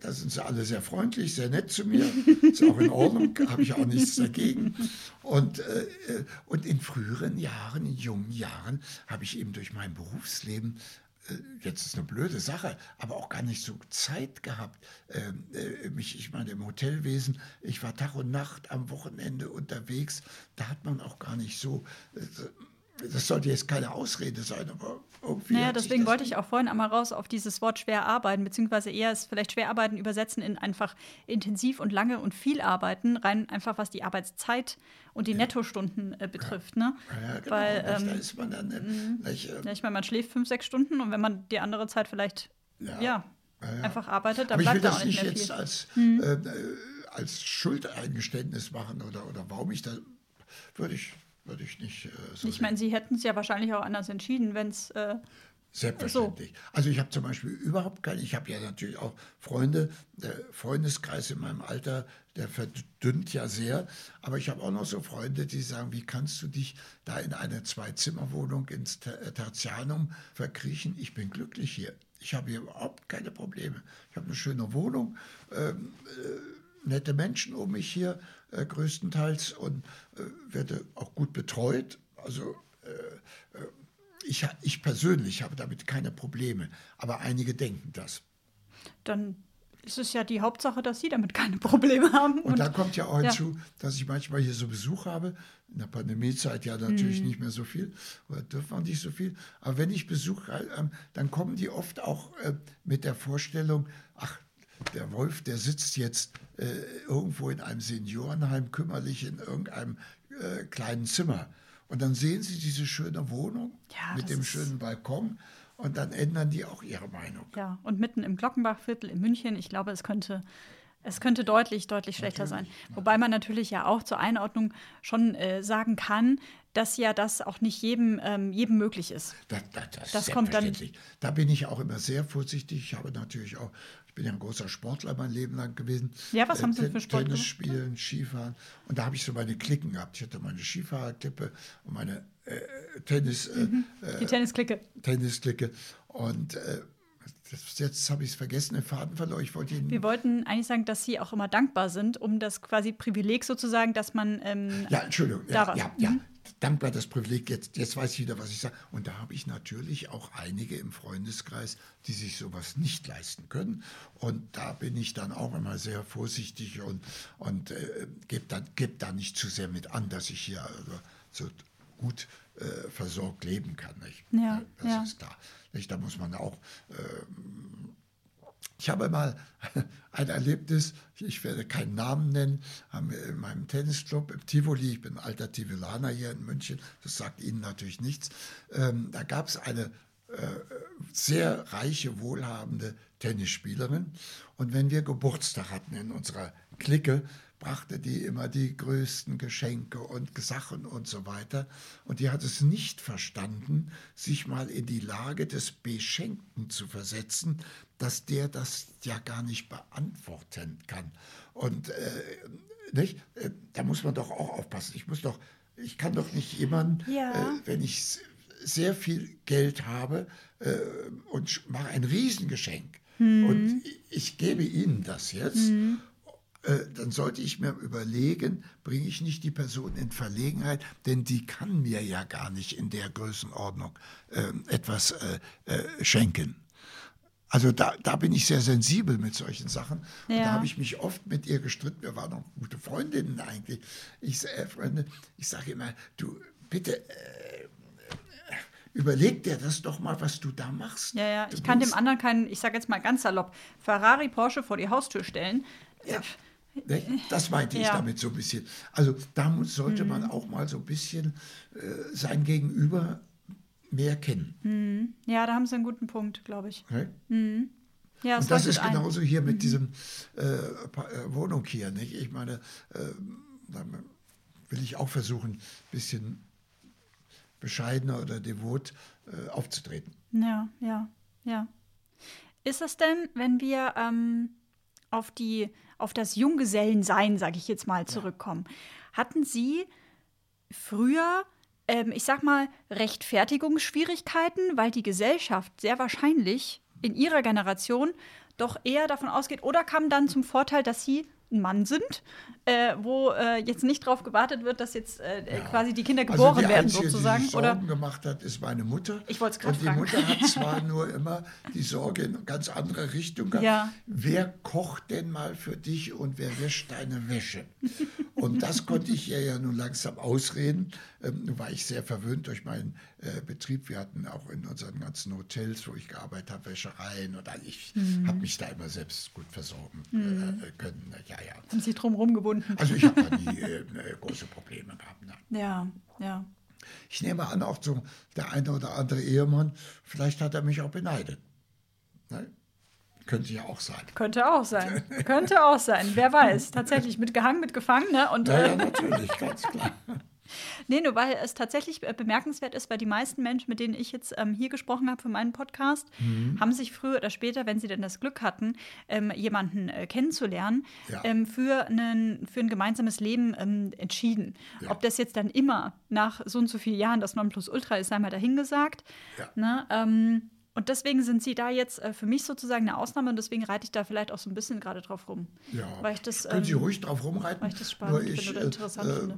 Speaker 1: Da sind sie alle sehr freundlich, sehr nett zu mir. Ist auch in Ordnung, habe ich auch nichts dagegen. Und, äh, und in früheren Jahren, in jungen Jahren, habe ich eben durch mein Berufsleben äh, jetzt ist eine blöde Sache, aber auch gar nicht so Zeit gehabt. Ähm, äh, mich, ich meine, im Hotelwesen, ich war Tag und Nacht am Wochenende unterwegs, da hat man auch gar nicht so. Äh, das sollte jetzt keine Ausrede sein, aber.
Speaker 3: Naja, deswegen wollte ich auch vorhin einmal raus auf dieses Wort schwer arbeiten, beziehungsweise eher es vielleicht schwer arbeiten übersetzen in einfach intensiv und lange und viel arbeiten, rein einfach was die Arbeitszeit und die ja. Nettostunden äh, betrifft.
Speaker 1: Ja. Ne? Ja, genau. Weil, ähm, da ist man dann.
Speaker 3: Äh, ich, äh, ja, ich meine, man schläft fünf, sechs Stunden und wenn man die andere Zeit vielleicht ja, einfach arbeitet, dann
Speaker 1: Aber
Speaker 3: bleibt
Speaker 1: da
Speaker 3: auch nicht
Speaker 1: mehr
Speaker 3: viel.
Speaker 1: Ich will das nicht jetzt als, mhm. äh, als Schuldeingeständnis machen oder, oder warum ich da, würde ich, würde ich nicht äh,
Speaker 3: so Ich meine, Sie hätten es ja wahrscheinlich auch anders entschieden, wenn es äh,
Speaker 1: Selbstverständlich. So. Also ich habe zum Beispiel überhaupt keine, ich habe ja natürlich auch Freunde, der Freundeskreis in meinem Alter, der verdünnt ja sehr, aber ich habe auch noch so Freunde, die sagen, wie kannst du dich da in eine Zwei-Zimmer-Wohnung ins äh, Tertianum verkriechen? Ich bin glücklich hier. Ich habe hier überhaupt keine Probleme. Ich habe eine schöne Wohnung, ähm, äh, nette Menschen um mich hier äh, größtenteils und äh, werde auch gut betreut. Also äh, äh, ich, ich persönlich habe damit keine Probleme, aber einige denken das.
Speaker 3: Dann ist es ja die Hauptsache, dass Sie damit keine Probleme haben.
Speaker 1: Und, und da kommt ja auch hinzu, ja. dass ich manchmal hier so Besuch habe. In der Pandemiezeit ja natürlich mhm. nicht mehr so viel, oder dürfen wir nicht so viel. Aber wenn ich Besuch, äh, dann kommen die oft auch äh, mit der Vorstellung, der Wolf, der sitzt jetzt äh, irgendwo in einem Seniorenheim kümmerlich in irgendeinem äh, kleinen Zimmer. Und dann sehen sie diese schöne Wohnung ja, mit dem schönen Balkon und dann ändern die auch ihre Meinung.
Speaker 3: Ja, und mitten im Glockenbachviertel in München, ich glaube, es könnte, es könnte deutlich, deutlich schlechter natürlich, sein. Wobei man natürlich ja auch zur Einordnung schon äh, sagen kann, dass ja das auch nicht jedem, ähm, jedem möglich ist.
Speaker 1: Das, das, das, das kommt dann. Da bin ich auch immer sehr vorsichtig. Ich habe natürlich auch bin ja ein großer Sportler mein Leben lang gewesen.
Speaker 3: Ja, was äh, haben Sie für Sport
Speaker 1: Tennis spielen, Skifahren. Und da habe ich so meine Klicken gehabt. Ich hatte meine Skifahrerklippe und meine äh, Tennis... Äh,
Speaker 3: mhm. Die Tennisklicke.
Speaker 1: Tennisklicke. Und... Äh, das, jetzt habe ich es vergessen, den Faden verloren. Ich wollte
Speaker 3: Wir wollten eigentlich sagen, dass Sie auch immer dankbar sind, um das quasi Privileg sozusagen, dass man. Ähm,
Speaker 1: ja, Entschuldigung. Ja, ja, ja, mhm dankbar das Privileg, jetzt, jetzt weiß ich wieder, was ich sage. Und da habe ich natürlich auch einige im Freundeskreis, die sich sowas nicht leisten können. Und da bin ich dann auch immer sehr vorsichtig und, und äh, gebe da, geb da nicht zu sehr mit an, dass ich hier also so gut äh, versorgt leben kann. Nicht?
Speaker 3: Ja,
Speaker 1: das
Speaker 3: ja.
Speaker 1: ist klar. Nicht? Da muss man auch. Äh, Ich habe mal ein Erlebnis, ich werde keinen Namen nennen, in meinem Tennisclub im Tivoli, ich bin alter Tivolaner hier in München, das sagt Ihnen natürlich nichts, ähm, da gab es eine äh, sehr reiche, wohlhabende Tennisspielerin. Und wenn wir Geburtstag hatten in unserer Clique, brachte die immer die größten Geschenke und Sachen und so weiter. Und die hat es nicht verstanden, sich mal in die Lage des Beschenkten zu versetzen, dass der das ja gar nicht beantworten kann. Und äh, nicht? Äh, da muss man doch auch aufpassen. Ich muss doch, ich kann doch nicht jemanden, ja. äh, wenn ich sehr viel Geld habe äh, und mache ein Riesengeschenk hm. und ich gebe Ihnen das jetzt. Hm äh, dann sollte ich mir überlegen, bringe ich nicht die Person in Verlegenheit, denn die kann mir ja gar nicht in der Größenordnung äh, etwas äh, äh, schenken. Also da, da bin ich sehr sensibel mit solchen Sachen. Ja. Und da habe ich mich oft mit ihr gestritten. Wir waren auch gute Freundinnen eigentlich. Ich, äh, Freunde, ich sage immer, du, bitte, äh, überleg dir das doch mal, was du da machst.
Speaker 3: Ja, ja, ich kann dem anderen keinen, ich sage jetzt mal ganz salopp, Ferrari, Porsche vor die Haustür stellen.
Speaker 1: Ja. Das meinte ich ja. damit so ein bisschen. Also da sollte mhm. man auch mal so ein bisschen äh, sein Gegenüber mehr kennen.
Speaker 3: Mhm. Ja, da haben Sie einen guten Punkt, glaube ich. Okay? Mhm.
Speaker 1: Ja, das Und das ist genauso hier mit mhm. diesem äh, äh, Wohnung hier. Nicht? Ich meine, äh, da will ich auch versuchen, ein bisschen bescheidener oder devot äh, aufzutreten.
Speaker 3: Ja, ja, ja. Ist es denn, wenn wir ähm, auf die auf das Junggesellensein, sage ich jetzt mal, zurückkommen. Hatten Sie früher, ähm, ich sag mal, Rechtfertigungsschwierigkeiten, weil die Gesellschaft sehr wahrscheinlich in Ihrer Generation doch eher davon ausgeht, oder kam dann zum Vorteil, dass Sie ein Mann sind, äh, wo äh, jetzt nicht darauf gewartet wird, dass jetzt äh, ja. quasi die Kinder also geboren also die werden, Einzige, sozusagen. Die
Speaker 1: Sorgen oder? gemacht hat, ist meine Mutter.
Speaker 3: Ich wollte es gerade
Speaker 1: fragen. Und die Mutter hat zwar nur immer die Sorge in ganz andere Richtung gehabt. Ja. Wer kocht denn mal für dich und wer wäscht deine Wäsche? und das konnte ich ihr ja nun langsam ausreden. Ähm, nun war ich sehr verwöhnt durch meinen äh, Betrieb. Wir hatten auch in unseren ganzen Hotels, wo ich gearbeitet habe, Wäschereien. Und ich mhm. habe mich da immer selbst gut versorgen mhm. äh, können. Ja, ja.
Speaker 3: Haben Sie drumherum gebunden?
Speaker 1: Also ich habe da nie äh, äh, große Probleme gehabt.
Speaker 3: Ne? Ja, ja.
Speaker 1: Ich nehme an, auch so der eine oder andere Ehemann, vielleicht hat er mich auch beneidet. Ne? Könnte ja auch sein.
Speaker 3: Könnte auch sein. Könnte auch sein. Wer weiß. Tatsächlich mit gehangen, mit gefangen. Ne? Und,
Speaker 1: ja, ja, natürlich, ganz klar.
Speaker 3: Nee, nur weil es tatsächlich äh, bemerkenswert ist, weil die meisten Menschen, mit denen ich jetzt ähm, hier gesprochen habe für meinen Podcast, mhm. haben sich früher oder später, wenn sie denn das Glück hatten, ähm, jemanden äh, kennenzulernen, ja. ähm, für, einen, für ein gemeinsames Leben ähm, entschieden. Ja. Ob das jetzt dann immer nach so und so vielen Jahren das Nonplusultra ist, sei mal dahingesagt. Ja. Ne? Ähm, und deswegen sind sie da jetzt äh, für mich sozusagen eine Ausnahme und deswegen reite ich da vielleicht auch so ein bisschen gerade drauf rum.
Speaker 1: Ja, weil ich das, können Sie ähm, ruhig drauf rumreiten.
Speaker 3: Weil ich das spannend ich, finde oder interessant äh, finde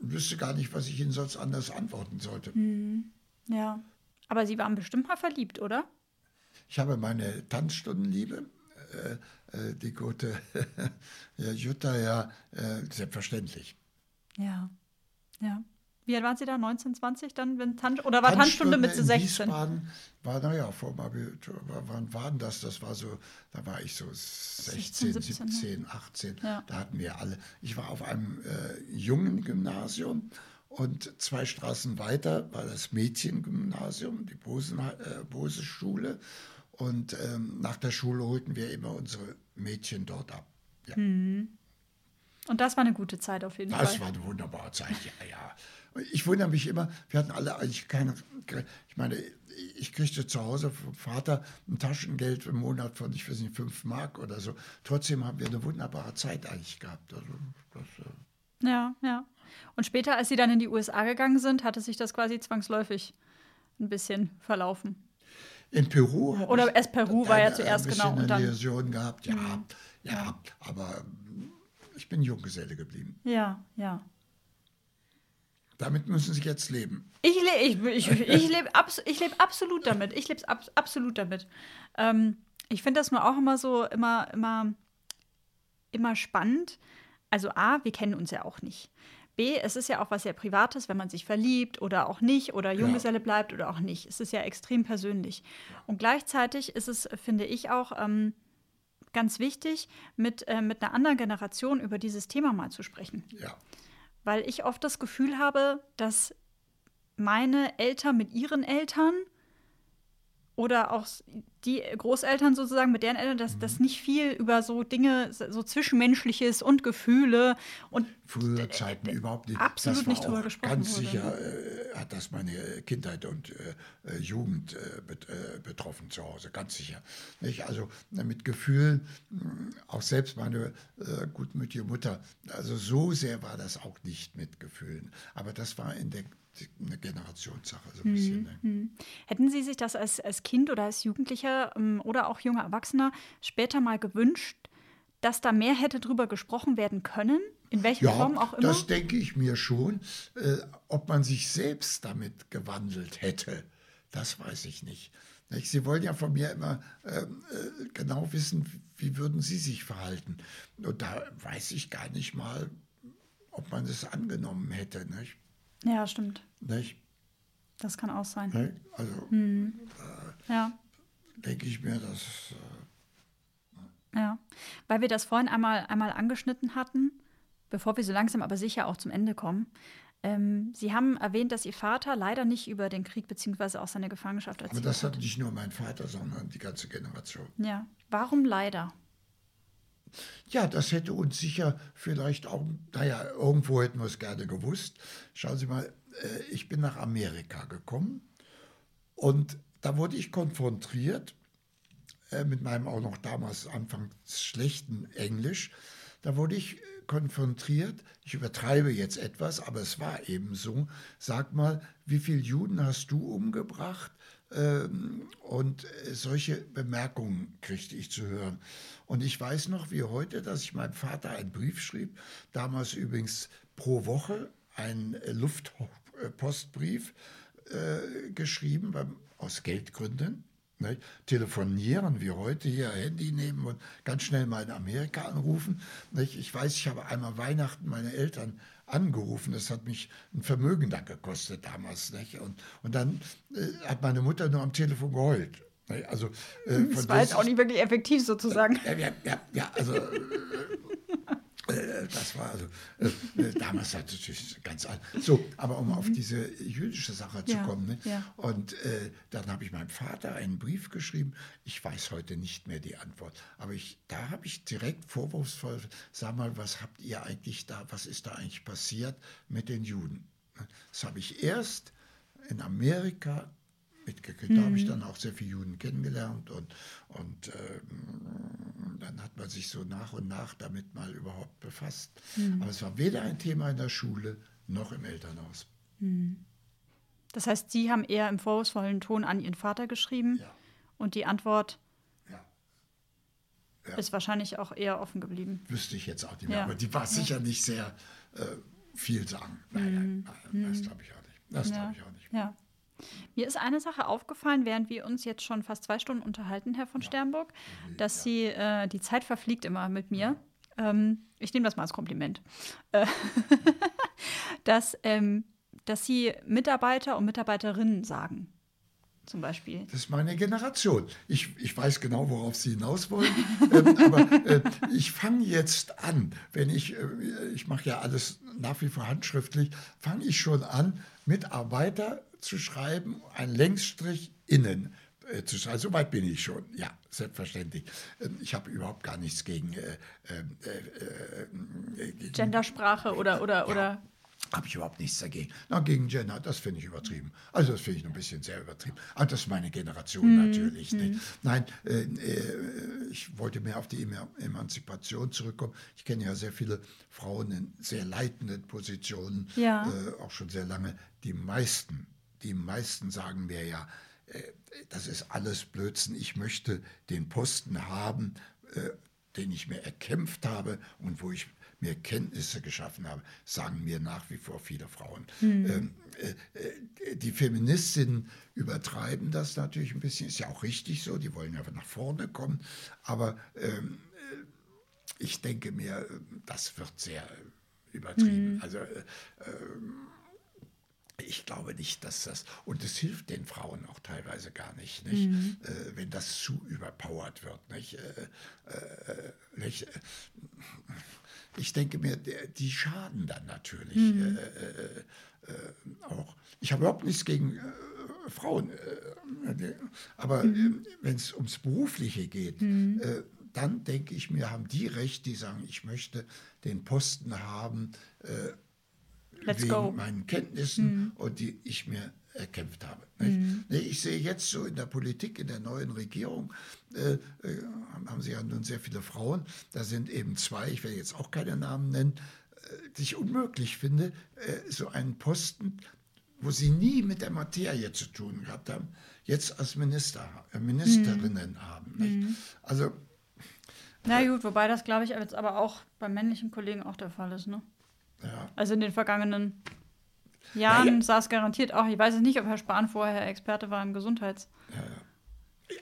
Speaker 1: wüsste gar nicht, was ich Ihnen sonst anders antworten sollte.
Speaker 3: Hm. Ja, aber Sie waren bestimmt mal verliebt, oder?
Speaker 1: Ich habe meine Tanzstundenliebe, äh, äh, die gute ja, Jutta, ja, äh, selbstverständlich.
Speaker 3: Ja, ja. Wie alt waren Sie da? 19, 20 dann? Wenn Tan oder war Tanzstunde, mit 16? Wiesbaden
Speaker 1: war, naja, vor dem Abitur, wann war denn das? Das war so, da war ich so 16, 16 17, 17, 18. Ja. Da hatten wir alle. Ich war auf einem äh, jungen Gymnasium und zwei Straßen weiter war das Mädchengymnasium, die Bose, äh, Bose Schule. Und ähm, nach der Schule holten wir immer unsere Mädchen dort ab. Ja. Mhm.
Speaker 3: Und das war eine gute Zeit auf jeden
Speaker 1: das
Speaker 3: Fall.
Speaker 1: Das war eine wunderbare Zeit, ja, ja. Ich wundere mich immer, wir hatten alle eigentlich keine, ich meine, ich kriegte zu Hause vom Vater ein Taschengeld im Monat von, ich weiß nicht, fünf Mark oder so. Trotzdem haben wir eine wunderbare Zeit eigentlich gehabt. Also das,
Speaker 3: äh ja, ja. Und später, als Sie dann in die USA gegangen sind, hatte sich das quasi zwangsläufig ein bisschen verlaufen.
Speaker 1: In Peru.
Speaker 3: Oder erst Peru war ja zuerst genau.
Speaker 1: Und dann Illusion gehabt, ja, mhm. ja, aber ich bin Junggeselle geblieben.
Speaker 3: Ja, ja.
Speaker 1: Damit müssen Sie jetzt leben.
Speaker 3: Ich, le ich, ich, ich lebe abs leb absolut damit. Ich lebe ab absolut damit. Ähm, ich finde das nur auch immer so, immer, immer, immer spannend. Also A, wir kennen uns ja auch nicht. B, es ist ja auch was sehr Privates, wenn man sich verliebt oder auch nicht oder Junggeselle ja. bleibt oder auch nicht. Es ist ja extrem persönlich. Und gleichzeitig ist es, finde ich, auch ähm, ganz wichtig, mit, äh, mit einer anderen Generation über dieses Thema mal zu sprechen.
Speaker 1: Ja.
Speaker 3: Weil ich oft das Gefühl habe, dass meine Eltern mit ihren Eltern oder auch die Großeltern sozusagen mit deren Eltern, dass das nicht viel über so Dinge, so Zwischenmenschliches und Gefühle und
Speaker 1: Frühere Zeiten überhaupt nicht.
Speaker 3: absolut nicht drüber gesprochen
Speaker 1: Ganz
Speaker 3: wurde.
Speaker 1: sicher äh, hat das meine Kindheit und äh, Jugend äh, bet, äh, betroffen zu Hause, ganz sicher. Nicht? Also äh, mit Gefühlen, mh, auch selbst meine äh, gutmütige Mutter, also so sehr war das auch nicht mit Gefühlen. Aber das war in der eine Generationssache so ein bisschen. Ne?
Speaker 3: Hätten Sie sich das als, als Kind oder als Jugendlicher ähm, oder auch junger Erwachsener später mal gewünscht, dass da mehr hätte drüber gesprochen werden können? In welcher Form auch immer?
Speaker 1: das denke ich mir schon. Äh, ob man sich selbst damit gewandelt hätte, das weiß ich nicht. Sie wollen ja von mir immer ähm, äh, genau wissen, wie würden Sie sich verhalten. Und da weiß ich gar nicht mal, ob man es angenommen hätte. Nicht?
Speaker 3: ja, stimmt.
Speaker 1: Nicht?
Speaker 3: Das kann auch sein.
Speaker 1: Nicht? Also
Speaker 3: Ja.
Speaker 1: denke ich mir, dass äh,
Speaker 3: Ja, weil wir das vorhin einmal, einmal angeschnitten hatten, bevor wir so langsam aber sicher auch zum Ende kommen. Ähm, Sie haben erwähnt, dass Ihr Vater leider nicht über den Krieg bzw. auch seine Gefangenschaft
Speaker 1: aber
Speaker 3: erzählt
Speaker 1: das
Speaker 3: hat.
Speaker 1: hat nicht nur mein Vater, sondern die ganze Generation.
Speaker 3: Ja, warum leider?
Speaker 1: Ja, das hätte uns sicher vielleicht auch, naja, irgendwo hätten wir es gerne gewusst. Schauen Sie mal, äh, ich bin nach Amerika gekommen und da wurde ich konfrontiert äh, mit meinem auch noch damals anfangs schlechten Englisch. Da wurde ich äh, konfrontiert, ich übertreibe jetzt etwas, aber es war eben so, sag mal, wie viele Juden hast du umgebracht? Ähm, und äh, solche Bemerkungen kriegte ich zu hören. Und ich weiß noch wie heute, dass ich meinem Vater einen Brief schrieb, damals übrigens pro Woche ein äh, Luftpostbrief äh, geschrieben, aus Geldgründen. Nicht? Telefonieren wie heute hier, Handy nehmen und ganz schnell mal in Amerika anrufen. Nicht? Ich weiß, ich habe einmal Weihnachten meine Eltern angerufen. Das hat mich ein Vermögen da gekostet damals. Nicht? Und, und dann äh, hat meine Mutter nur am Telefon geheult. Nicht? Also, äh,
Speaker 3: Das war jetzt auch nicht wirklich effektiv sozusagen.
Speaker 1: ja, ja, ja, ja also äh, äh, das war also äh, äh, damals natürlich ganz alt. So, aber um auf diese jüdische Sache zu
Speaker 3: Ja,
Speaker 1: kommen. Ne?
Speaker 3: ja.
Speaker 1: Und äh, dann habe ich meinem Vater einen Brief geschrieben. Ich weiß heute nicht mehr die Antwort, aber ich, da habe ich direkt vorwurfsvoll, sag mal, was habt ihr eigentlich da, was ist da eigentlich passiert mit den Juden? Das habe ich erst in Amerika mitgekriegt. Da habe ich dann auch sehr viele Juden kennengelernt und, und ähm, dann hat man sich so nach und nach damit mal überhaupt befasst. Aber es war weder ein Thema in der Schule noch im Elternhaus.
Speaker 3: Das heißt, Sie haben eher im vorwurfsvollen Ton an Ihren Vater geschrieben
Speaker 1: Ja.
Speaker 3: und die Antwort
Speaker 1: Ja. Ja.
Speaker 3: ist wahrscheinlich auch eher offen geblieben.
Speaker 1: Wüsste ich jetzt auch nicht mehr,
Speaker 3: Ja.
Speaker 1: aber die war sicher nicht sehr äh, viel sagen. Nein, nein, nein das glaube ich auch nicht. Das glaube ich auch nicht.
Speaker 3: Ja. Mir ist eine Sache aufgefallen, während wir uns jetzt schon fast zwei Stunden unterhalten, Herr von Sternburg, dass Sie, äh, die Zeit verfliegt immer mit mir. Ähm, ich nehme das mal als Kompliment. Äh, dass, ähm, dass Sie Mitarbeiter und Mitarbeiterinnen sagen, zum Beispiel.
Speaker 1: Das ist meine Generation. Ich, ich weiß genau, worauf Sie hinaus wollen. ähm, aber äh, ich fange jetzt an, wenn ich, äh, ich mache ja alles nach wie vor handschriftlich, fange ich schon an, Mitarbeiter zu schreiben, ein Längsstrich innen äh, zu schreiben. So weit bin ich schon, ja, selbstverständlich. Ähm, ich habe überhaupt gar nichts gegen, äh, ähm, äh, äh, gegen
Speaker 3: Gendersprache oder, oder, oder.
Speaker 1: habe ich überhaupt nichts dagegen. Na, gegen Gender, das finde ich übertrieben. Also das finde ich noch ein bisschen sehr übertrieben. Aber das ist meine Generation natürlich. Nicht? Nein, äh, äh, ich wollte mehr auf die Eman- Emanzipation zurückkommen. Ich kenne ja sehr viele Frauen in sehr leitenden Positionen,
Speaker 3: Ja.
Speaker 1: äh, auch schon sehr lange. Die meisten, die meisten sagen mir ja, äh, das ist alles Blödsinn. Ich möchte den Posten haben, äh, den ich mir erkämpft habe und wo ich mir Kenntnisse geschaffen habe, sagen mir nach wie vor viele Frauen. Ähm, äh, die Feministinnen übertreiben das natürlich ein bisschen, ist ja auch richtig so, die wollen ja nach vorne kommen, aber ähm, äh, ich denke mir, das wird sehr übertrieben. Also äh, ich glaube nicht, dass das, und es hilft den Frauen auch teilweise gar nicht, nicht? Mhm. Äh, wenn das zu überpowered wird. Nicht? Äh, äh, nicht? Ich denke mir, die schaden dann natürlich mhm. Äh, äh, auch. Ich habe überhaupt nichts gegen äh, Frauen, aber mhm. wenn es ums Berufliche geht, mhm. dann denke ich mir, haben die recht, die sagen, ich möchte den Posten haben, Let's wegen go. meinen Kenntnissen mhm. und die ich mir erkämpft habe. Mhm. Ich sehe jetzt so in der Politik, in der neuen Regierung, äh, äh, haben Sie ja nun sehr viele Frauen, da sind eben zwei, ich werde jetzt auch keine Namen nennen, äh, die ich unmöglich finde, äh, so einen Posten, wo sie nie mit der Materie zu tun gehabt haben, jetzt als Minister, äh, Ministerinnen mhm. haben. Mhm. Also
Speaker 3: na gut, wobei das, glaube ich, jetzt aber auch bei männlichen Kollegen auch der Fall ist, ne? Ja. Also in den vergangenen Jahren ja. sah es garantiert auch. Ich weiß es nicht, ob Herr Spahn vorher Experte war im Gesundheits. Ja,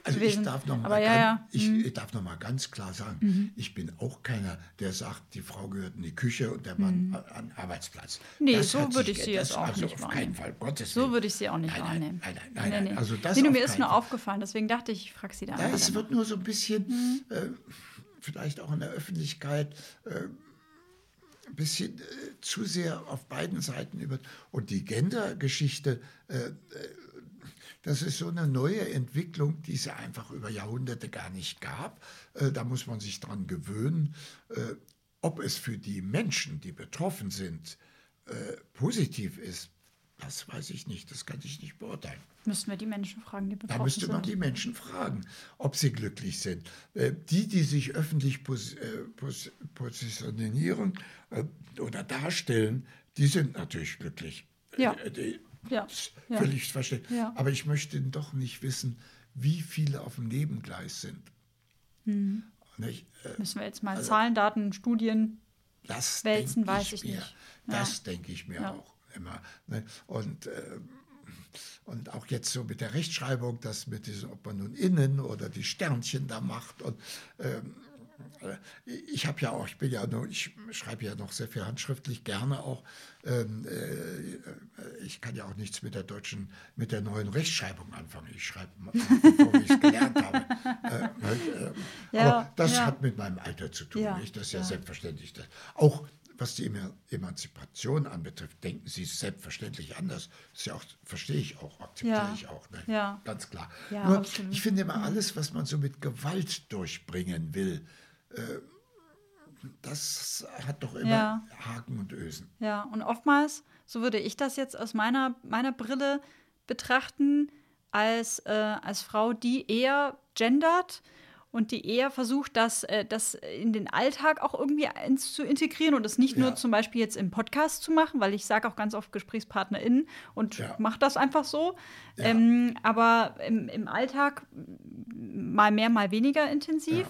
Speaker 1: also ich darf, noch mal ja, ganz, ich, mhm. ich, darf noch mal ganz klar sagen, mhm. ich bin auch keiner, der sagt, die Frau gehört in die Küche und der Mann mhm. an den Arbeitsplatz.
Speaker 3: Nee, das so würde ich sie jetzt auch also nicht auf keinen Fall, Gottes So würde ich sie auch nicht nein, wahrnehmen. Nein, nein, nein, nein, nein. Also das nee, mir ist nur Fall. aufgefallen, deswegen dachte ich, ich frage sie da.
Speaker 1: Ja, es wird nur so ein bisschen, mhm. äh, vielleicht auch in der Öffentlichkeit, äh, ein bisschen äh, zu sehr auf beiden Seiten über. Und die Gender-Geschichte, äh, äh, das ist so eine neue Entwicklung, die es einfach über Jahrhunderte gar nicht gab. Äh, da muss man sich dran gewöhnen. Äh, ob es für die Menschen, die betroffen sind, äh, positiv ist, das weiß ich nicht, das kann ich nicht beurteilen.
Speaker 3: Müssten wir die Menschen fragen, die betroffen.
Speaker 1: Da müsste man
Speaker 3: sind.
Speaker 1: die Menschen fragen, ob sie glücklich sind. Äh, die, die sich öffentlich pos äh, pos positionieren äh, oder darstellen, die sind natürlich glücklich.
Speaker 3: Ja.
Speaker 1: Die, ja. Völlig ja. verständlich. Ja. Aber ich möchte doch nicht wissen, wie viele auf dem Nebengleis sind.
Speaker 3: Mhm. Müssen wir jetzt mal also, Zahlen, Daten, Studien
Speaker 1: das wälzen, weiß ich, ich nicht. Das denke ich mir auch immer. Ne? Und, äh, und auch jetzt so mit der Rechtschreibung, das mit diesem, ob man nun innen oder die Sternchen da macht. Und ähm, äh, ich habe ja auch, ich bin ja noch, ich schreibe ja noch sehr viel handschriftlich, gerne auch. Ähm, äh, ich kann ja auch nichts mit der deutschen, mit der neuen Rechtschreibung anfangen. Ich schreibe, bevor ich es gelernt habe. Äh, äh, ja, aber das ja. hat mit meinem Alter zu tun. Ja, nicht? Das ist ja, selbstverständlich. Dass auch was die Emanzipation anbetrifft, denken sie selbstverständlich anders. Das ja auch, verstehe ich auch, akzeptiere ja. ich auch. Ne? Ja. Ganz klar. Ja, Nur, ich finde immer alles, was man so mit Gewalt durchbringen will, äh, das hat doch immer ja. Haken und Ösen.
Speaker 3: Ja, und oftmals, so würde ich das jetzt aus meiner, meiner Brille betrachten, als, äh, als Frau, die eher gendert, und die eher versucht, das, äh, das in den Alltag auch irgendwie zu integrieren und es nicht ja. nur zum Beispiel jetzt im Podcast zu machen, weil ich sage auch ganz oft GesprächspartnerInnen und ja. mache das einfach so. Ja. Ähm, aber im, im Alltag mal mehr, mal weniger intensiv.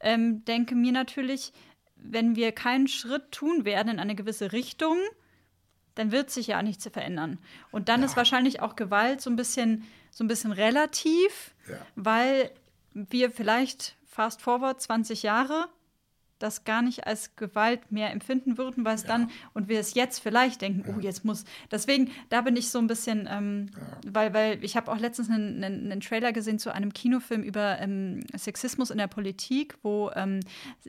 Speaker 3: Ähm, denke mir natürlich, wenn wir keinen Schritt tun werden in eine gewisse Richtung, dann wird sich ja nichts verändern. Und dann ist wahrscheinlich auch Gewalt so ein bisschen, so ein bisschen relativ, weil wir vielleicht fast forward 20 Jahre das gar nicht als Gewalt mehr empfinden würden, weil es ja. dann und wir es jetzt vielleicht denken, oh, ja. oh, jetzt muss. Deswegen, da bin ich so ein bisschen, ähm, ja. weil, weil ich habe auch letztens einen, einen, einen, Trailer gesehen zu einem Kinofilm über ähm, Sexismus in der Politik, wo ähm,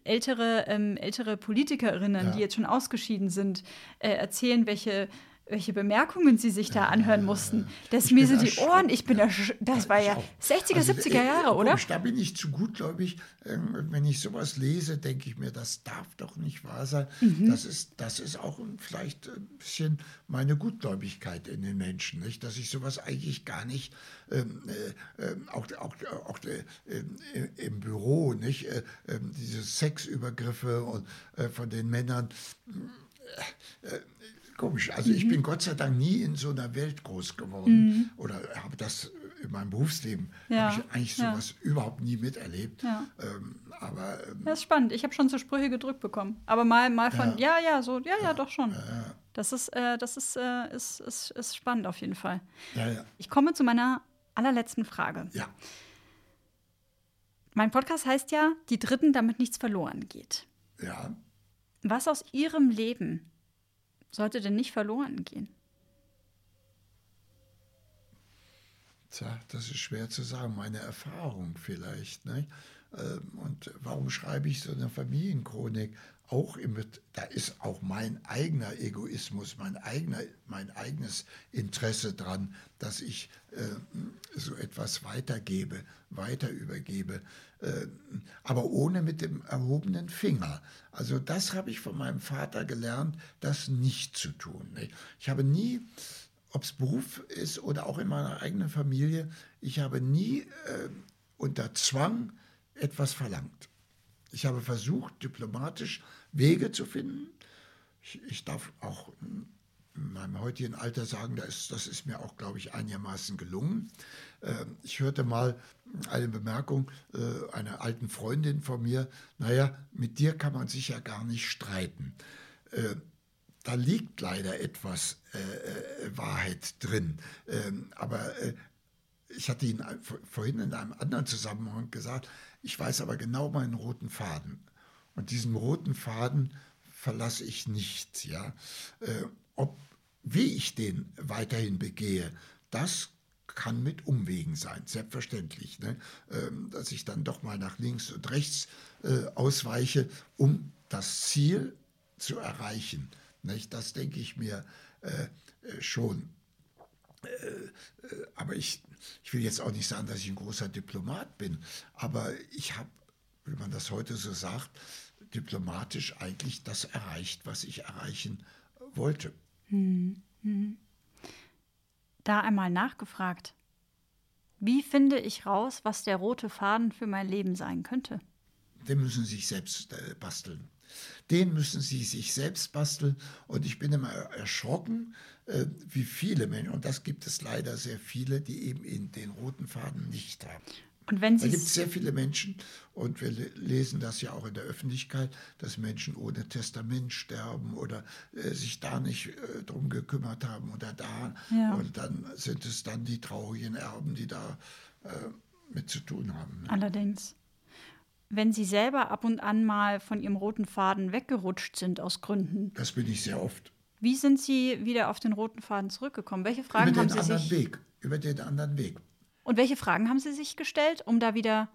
Speaker 3: ältere, ähm, ältere Politikerinnen, die jetzt schon ausgeschieden sind, äh, erzählen, welche welche Bemerkungen sie sich da anhören mussten. Das mir sind die Ohren, ich bin ja, das war ja 60er, also, 70er äh, Jahre, oder?
Speaker 1: Da bin ich zu gut, glaube ich. Ähm, wenn ich sowas lese, denke ich mir, das darf doch nicht wahr sein. Mhm. Das, ist, das ist auch vielleicht ein bisschen meine Gutgläubigkeit in den Menschen, nicht? dass ich sowas eigentlich gar nicht, ähm, äh, ähm, auch, auch, auch äh, im Büro, nicht? Äh, ähm, diese Sexübergriffe und, äh, von den Männern äh, Komisch. Also mhm. ich bin Gott sei Dank nie in so einer Welt groß geworden mhm. oder habe das in meinem Berufsleben ja. habe ich eigentlich sowas ja. überhaupt nie miterlebt. Ja. Ähm, aber ähm,
Speaker 3: das ist spannend. Ich habe schon so Sprüche gedrückt bekommen. Aber mal, mal von ja, ja, so, ja, ja, doch schon. Das ist, äh, das ist, äh, ist, ist, ist spannend auf jeden Fall. Ich komme zu meiner allerletzten Frage.
Speaker 1: Ja.
Speaker 3: Mein Podcast heißt ja, die Dritten, damit nichts verloren geht.
Speaker 1: Ja.
Speaker 3: Was aus Ihrem Leben sollte denn nicht verloren gehen?
Speaker 1: Tja, das ist schwer zu sagen. Meine Erfahrung vielleicht. Ne? Und warum schreibe ich so eine Familienchronik? Auch im, da ist auch mein eigener Egoismus, mein, eigener, mein eigenes Interesse dran, dass ich äh, so etwas weitergebe, weiter übergebe, aber ohne mit dem erhobenen Finger. Also das habe ich von meinem Vater gelernt, das nicht zu tun. Ich habe nie ob es Beruf ist oder auch in meiner eigenen Familie, ich habe nie äh, unter Zwang etwas verlangt. Ich habe versucht, diplomatisch Wege zu finden. Ich, ich darf auch meinem heutigen Alter sagen, das ist, das ist mir auch, glaube ich, einigermaßen gelungen. Äh, ich hörte mal eine Bemerkung äh, einer alten Freundin von mir, naja, mit dir kann man sich ja gar nicht streiten. Äh, da liegt leider etwas äh, Wahrheit drin. Ähm, aber ich hatte Ihnen vorhin in einem anderen Zusammenhang gesagt, ich weiß aber genau meinen roten Faden. Und diesen roten Faden verlasse ich nicht. Ja? Äh, ob, wie ich den weiterhin begehe, das kann mit Umwegen sein, selbstverständlich. Ne? Ähm, dass ich dann doch mal nach links und rechts äh, ausweiche, um das Ziel zu erreichen. Das denke ich mir äh, äh schon. Aber ich, ich will jetzt auch nicht sagen, dass ich ein großer Diplomat bin, aber ich habe, wie man das heute so sagt, diplomatisch eigentlich das erreicht, was ich erreichen wollte. Hm, hm.
Speaker 3: Da einmal nachgefragt. Wie finde ich raus, was der rote Faden für mein Leben sein könnte?
Speaker 1: Den müssen Sie sich selbst äh, basteln. Den müssen sie sich selbst basteln. Und ich bin immer erschrocken, äh, wie viele Menschen, und das gibt es leider sehr viele, die eben den roten Faden nicht haben. Und wenn Sie da gibt es sehr viele Menschen, und wir lesen das ja auch in der Öffentlichkeit, dass Menschen ohne Testament sterben oder äh, sich da nicht äh, drum gekümmert haben oder da. Ja. Und dann sind es dann die traurigen Erben, die da äh, mit zu tun haben.
Speaker 3: Ne? Allerdings wenn Sie selber ab und an mal von Ihrem roten Faden weggerutscht sind aus Gründen.
Speaker 1: Das bin ich sehr oft.
Speaker 3: Wie sind Sie wieder auf den roten Faden zurückgekommen? Welche Fragen haben
Speaker 1: Sie
Speaker 3: sich
Speaker 1: Weg, über den anderen Weg.
Speaker 3: Und welche Fragen haben Sie sich gestellt, um da wieder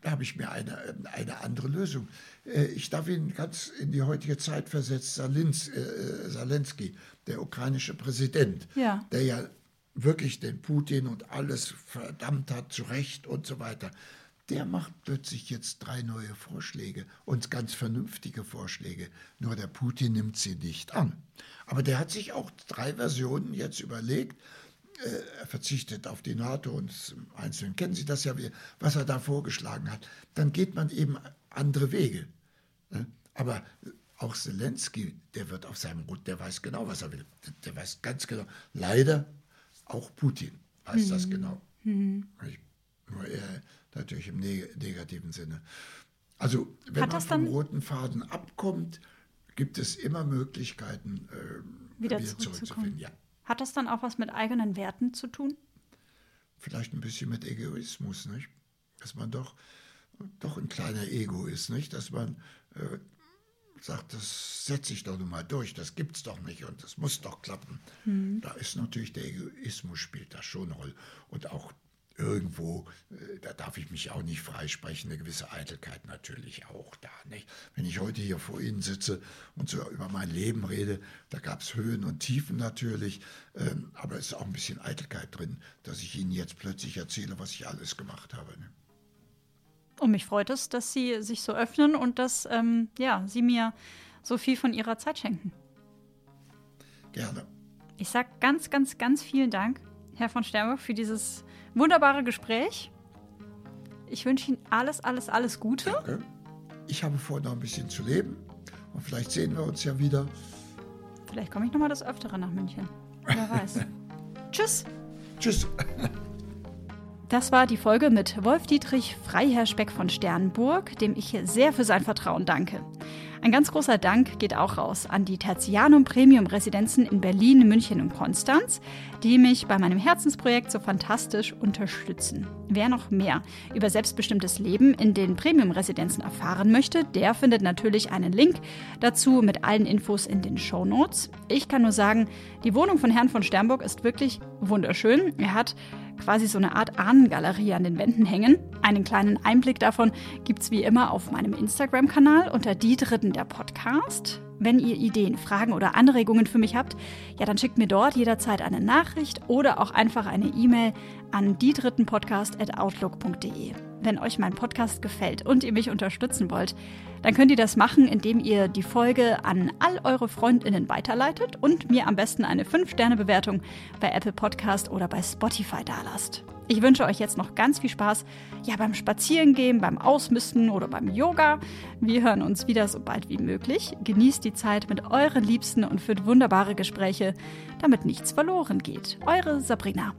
Speaker 1: da habe ich mir eine, eine andere Lösung. Äh, ich darf Ihnen ganz in die heutige Zeit versetzen, Zelensky, äh, der ukrainische Präsident, ja. der ja wirklich den Putin und alles verdammt hat, zu Recht und so weiter der macht plötzlich jetzt drei neue Vorschläge und ganz vernünftige Vorschläge. Nur der Putin nimmt sie nicht an. Aber der hat sich auch drei Versionen jetzt überlegt. Äh, er verzichtet auf die NATO und im Einzelnen kennen Sie das ja, was er da vorgeschlagen hat. Dann geht man eben andere Wege. Ne? Aber auch Zelensky, der wird auf seinem Rut, der weiß genau, was er will. Der weiß ganz genau. Leider auch Putin weiß mhm. das genau. Mhm. Nur er natürlich im negativen Sinne. Also wenn man vom roten Faden abkommt, gibt es immer Möglichkeiten, äh, wieder, wieder zurückzufinden. Ja.
Speaker 3: Hat das dann auch was mit eigenen Werten zu tun?
Speaker 1: Vielleicht ein bisschen mit Egoismus, nicht? Dass man doch, doch ein kleiner Ego ist, nicht? Dass man äh, sagt, das setze ich doch nun mal durch, das gibt es doch nicht und das muss doch klappen. Mhm. Da ist natürlich der Egoismus spielt da schon eine Rolle und auch irgendwo, äh, da darf ich mich auch nicht freisprechen, eine gewisse Eitelkeit natürlich auch da. Nicht? Wenn ich heute hier vor Ihnen sitze und so über mein Leben rede, da gab es Höhen und Tiefen natürlich, ähm, aber es ist auch ein bisschen Eitelkeit drin, dass ich Ihnen jetzt plötzlich erzähle, was ich alles gemacht habe. Ne?
Speaker 3: Und mich freut es, dass Sie sich so öffnen und dass ähm, ja, Sie mir so viel von Ihrer Zeit schenken.
Speaker 1: Gerne.
Speaker 3: Ich sage ganz, ganz, ganz vielen Dank, Herr von Sternburg, für dieses wunderbare Gespräch. Ich wünsche Ihnen alles, alles, alles Gute.
Speaker 1: Danke. Ich habe vor, noch ein bisschen zu leben. Und vielleicht sehen wir uns ja wieder.
Speaker 3: Vielleicht komme ich noch mal das Öftere nach München. Wer weiß. Tschüss.
Speaker 1: Tschüss.
Speaker 3: Das war die Folge mit Wolf Dietrich Freiherr Speck von Sternburg, dem ich sehr für sein Vertrauen danke. Ein ganz großer Dank geht auch raus an die Tertianum Premium Residenzen in Berlin, München und Konstanz, die mich bei meinem Herzensprojekt so fantastisch unterstützen. Wer noch mehr über selbstbestimmtes Leben in den Premium Residenzen erfahren möchte, der findet natürlich einen Link dazu mit allen Infos in den Show Notes. Ich kann nur sagen, die Wohnung von Herrn von Sternburg ist wirklich wunderschön. Er hat quasi so eine Art Ahnengalerie an den Wänden hängen. Einen kleinen Einblick davon gibt es wie immer auf meinem Instagram-Kanal unter die Dritten der Podcast. Wenn ihr Ideen, Fragen oder Anregungen für mich habt, ja, dann schickt mir dort jederzeit eine Nachricht oder auch einfach eine E-Mail an diedrittenpodcast.outlook.de. Wenn euch mein Podcast gefällt und ihr mich unterstützen wollt, dann könnt ihr das machen, indem ihr die Folge an all eure Freundinnen weiterleitet und mir am besten eine 5-Sterne-Bewertung bei Apple Podcast oder bei Spotify dalasst. Ich wünsche euch jetzt noch ganz viel Spaß, ja beim Spazierengehen, beim Ausmisten oder beim Yoga. Wir hören uns wieder so bald wie möglich. Genießt die Zeit mit euren Liebsten und führt wunderbare Gespräche, damit nichts verloren geht. Eure Sabrina.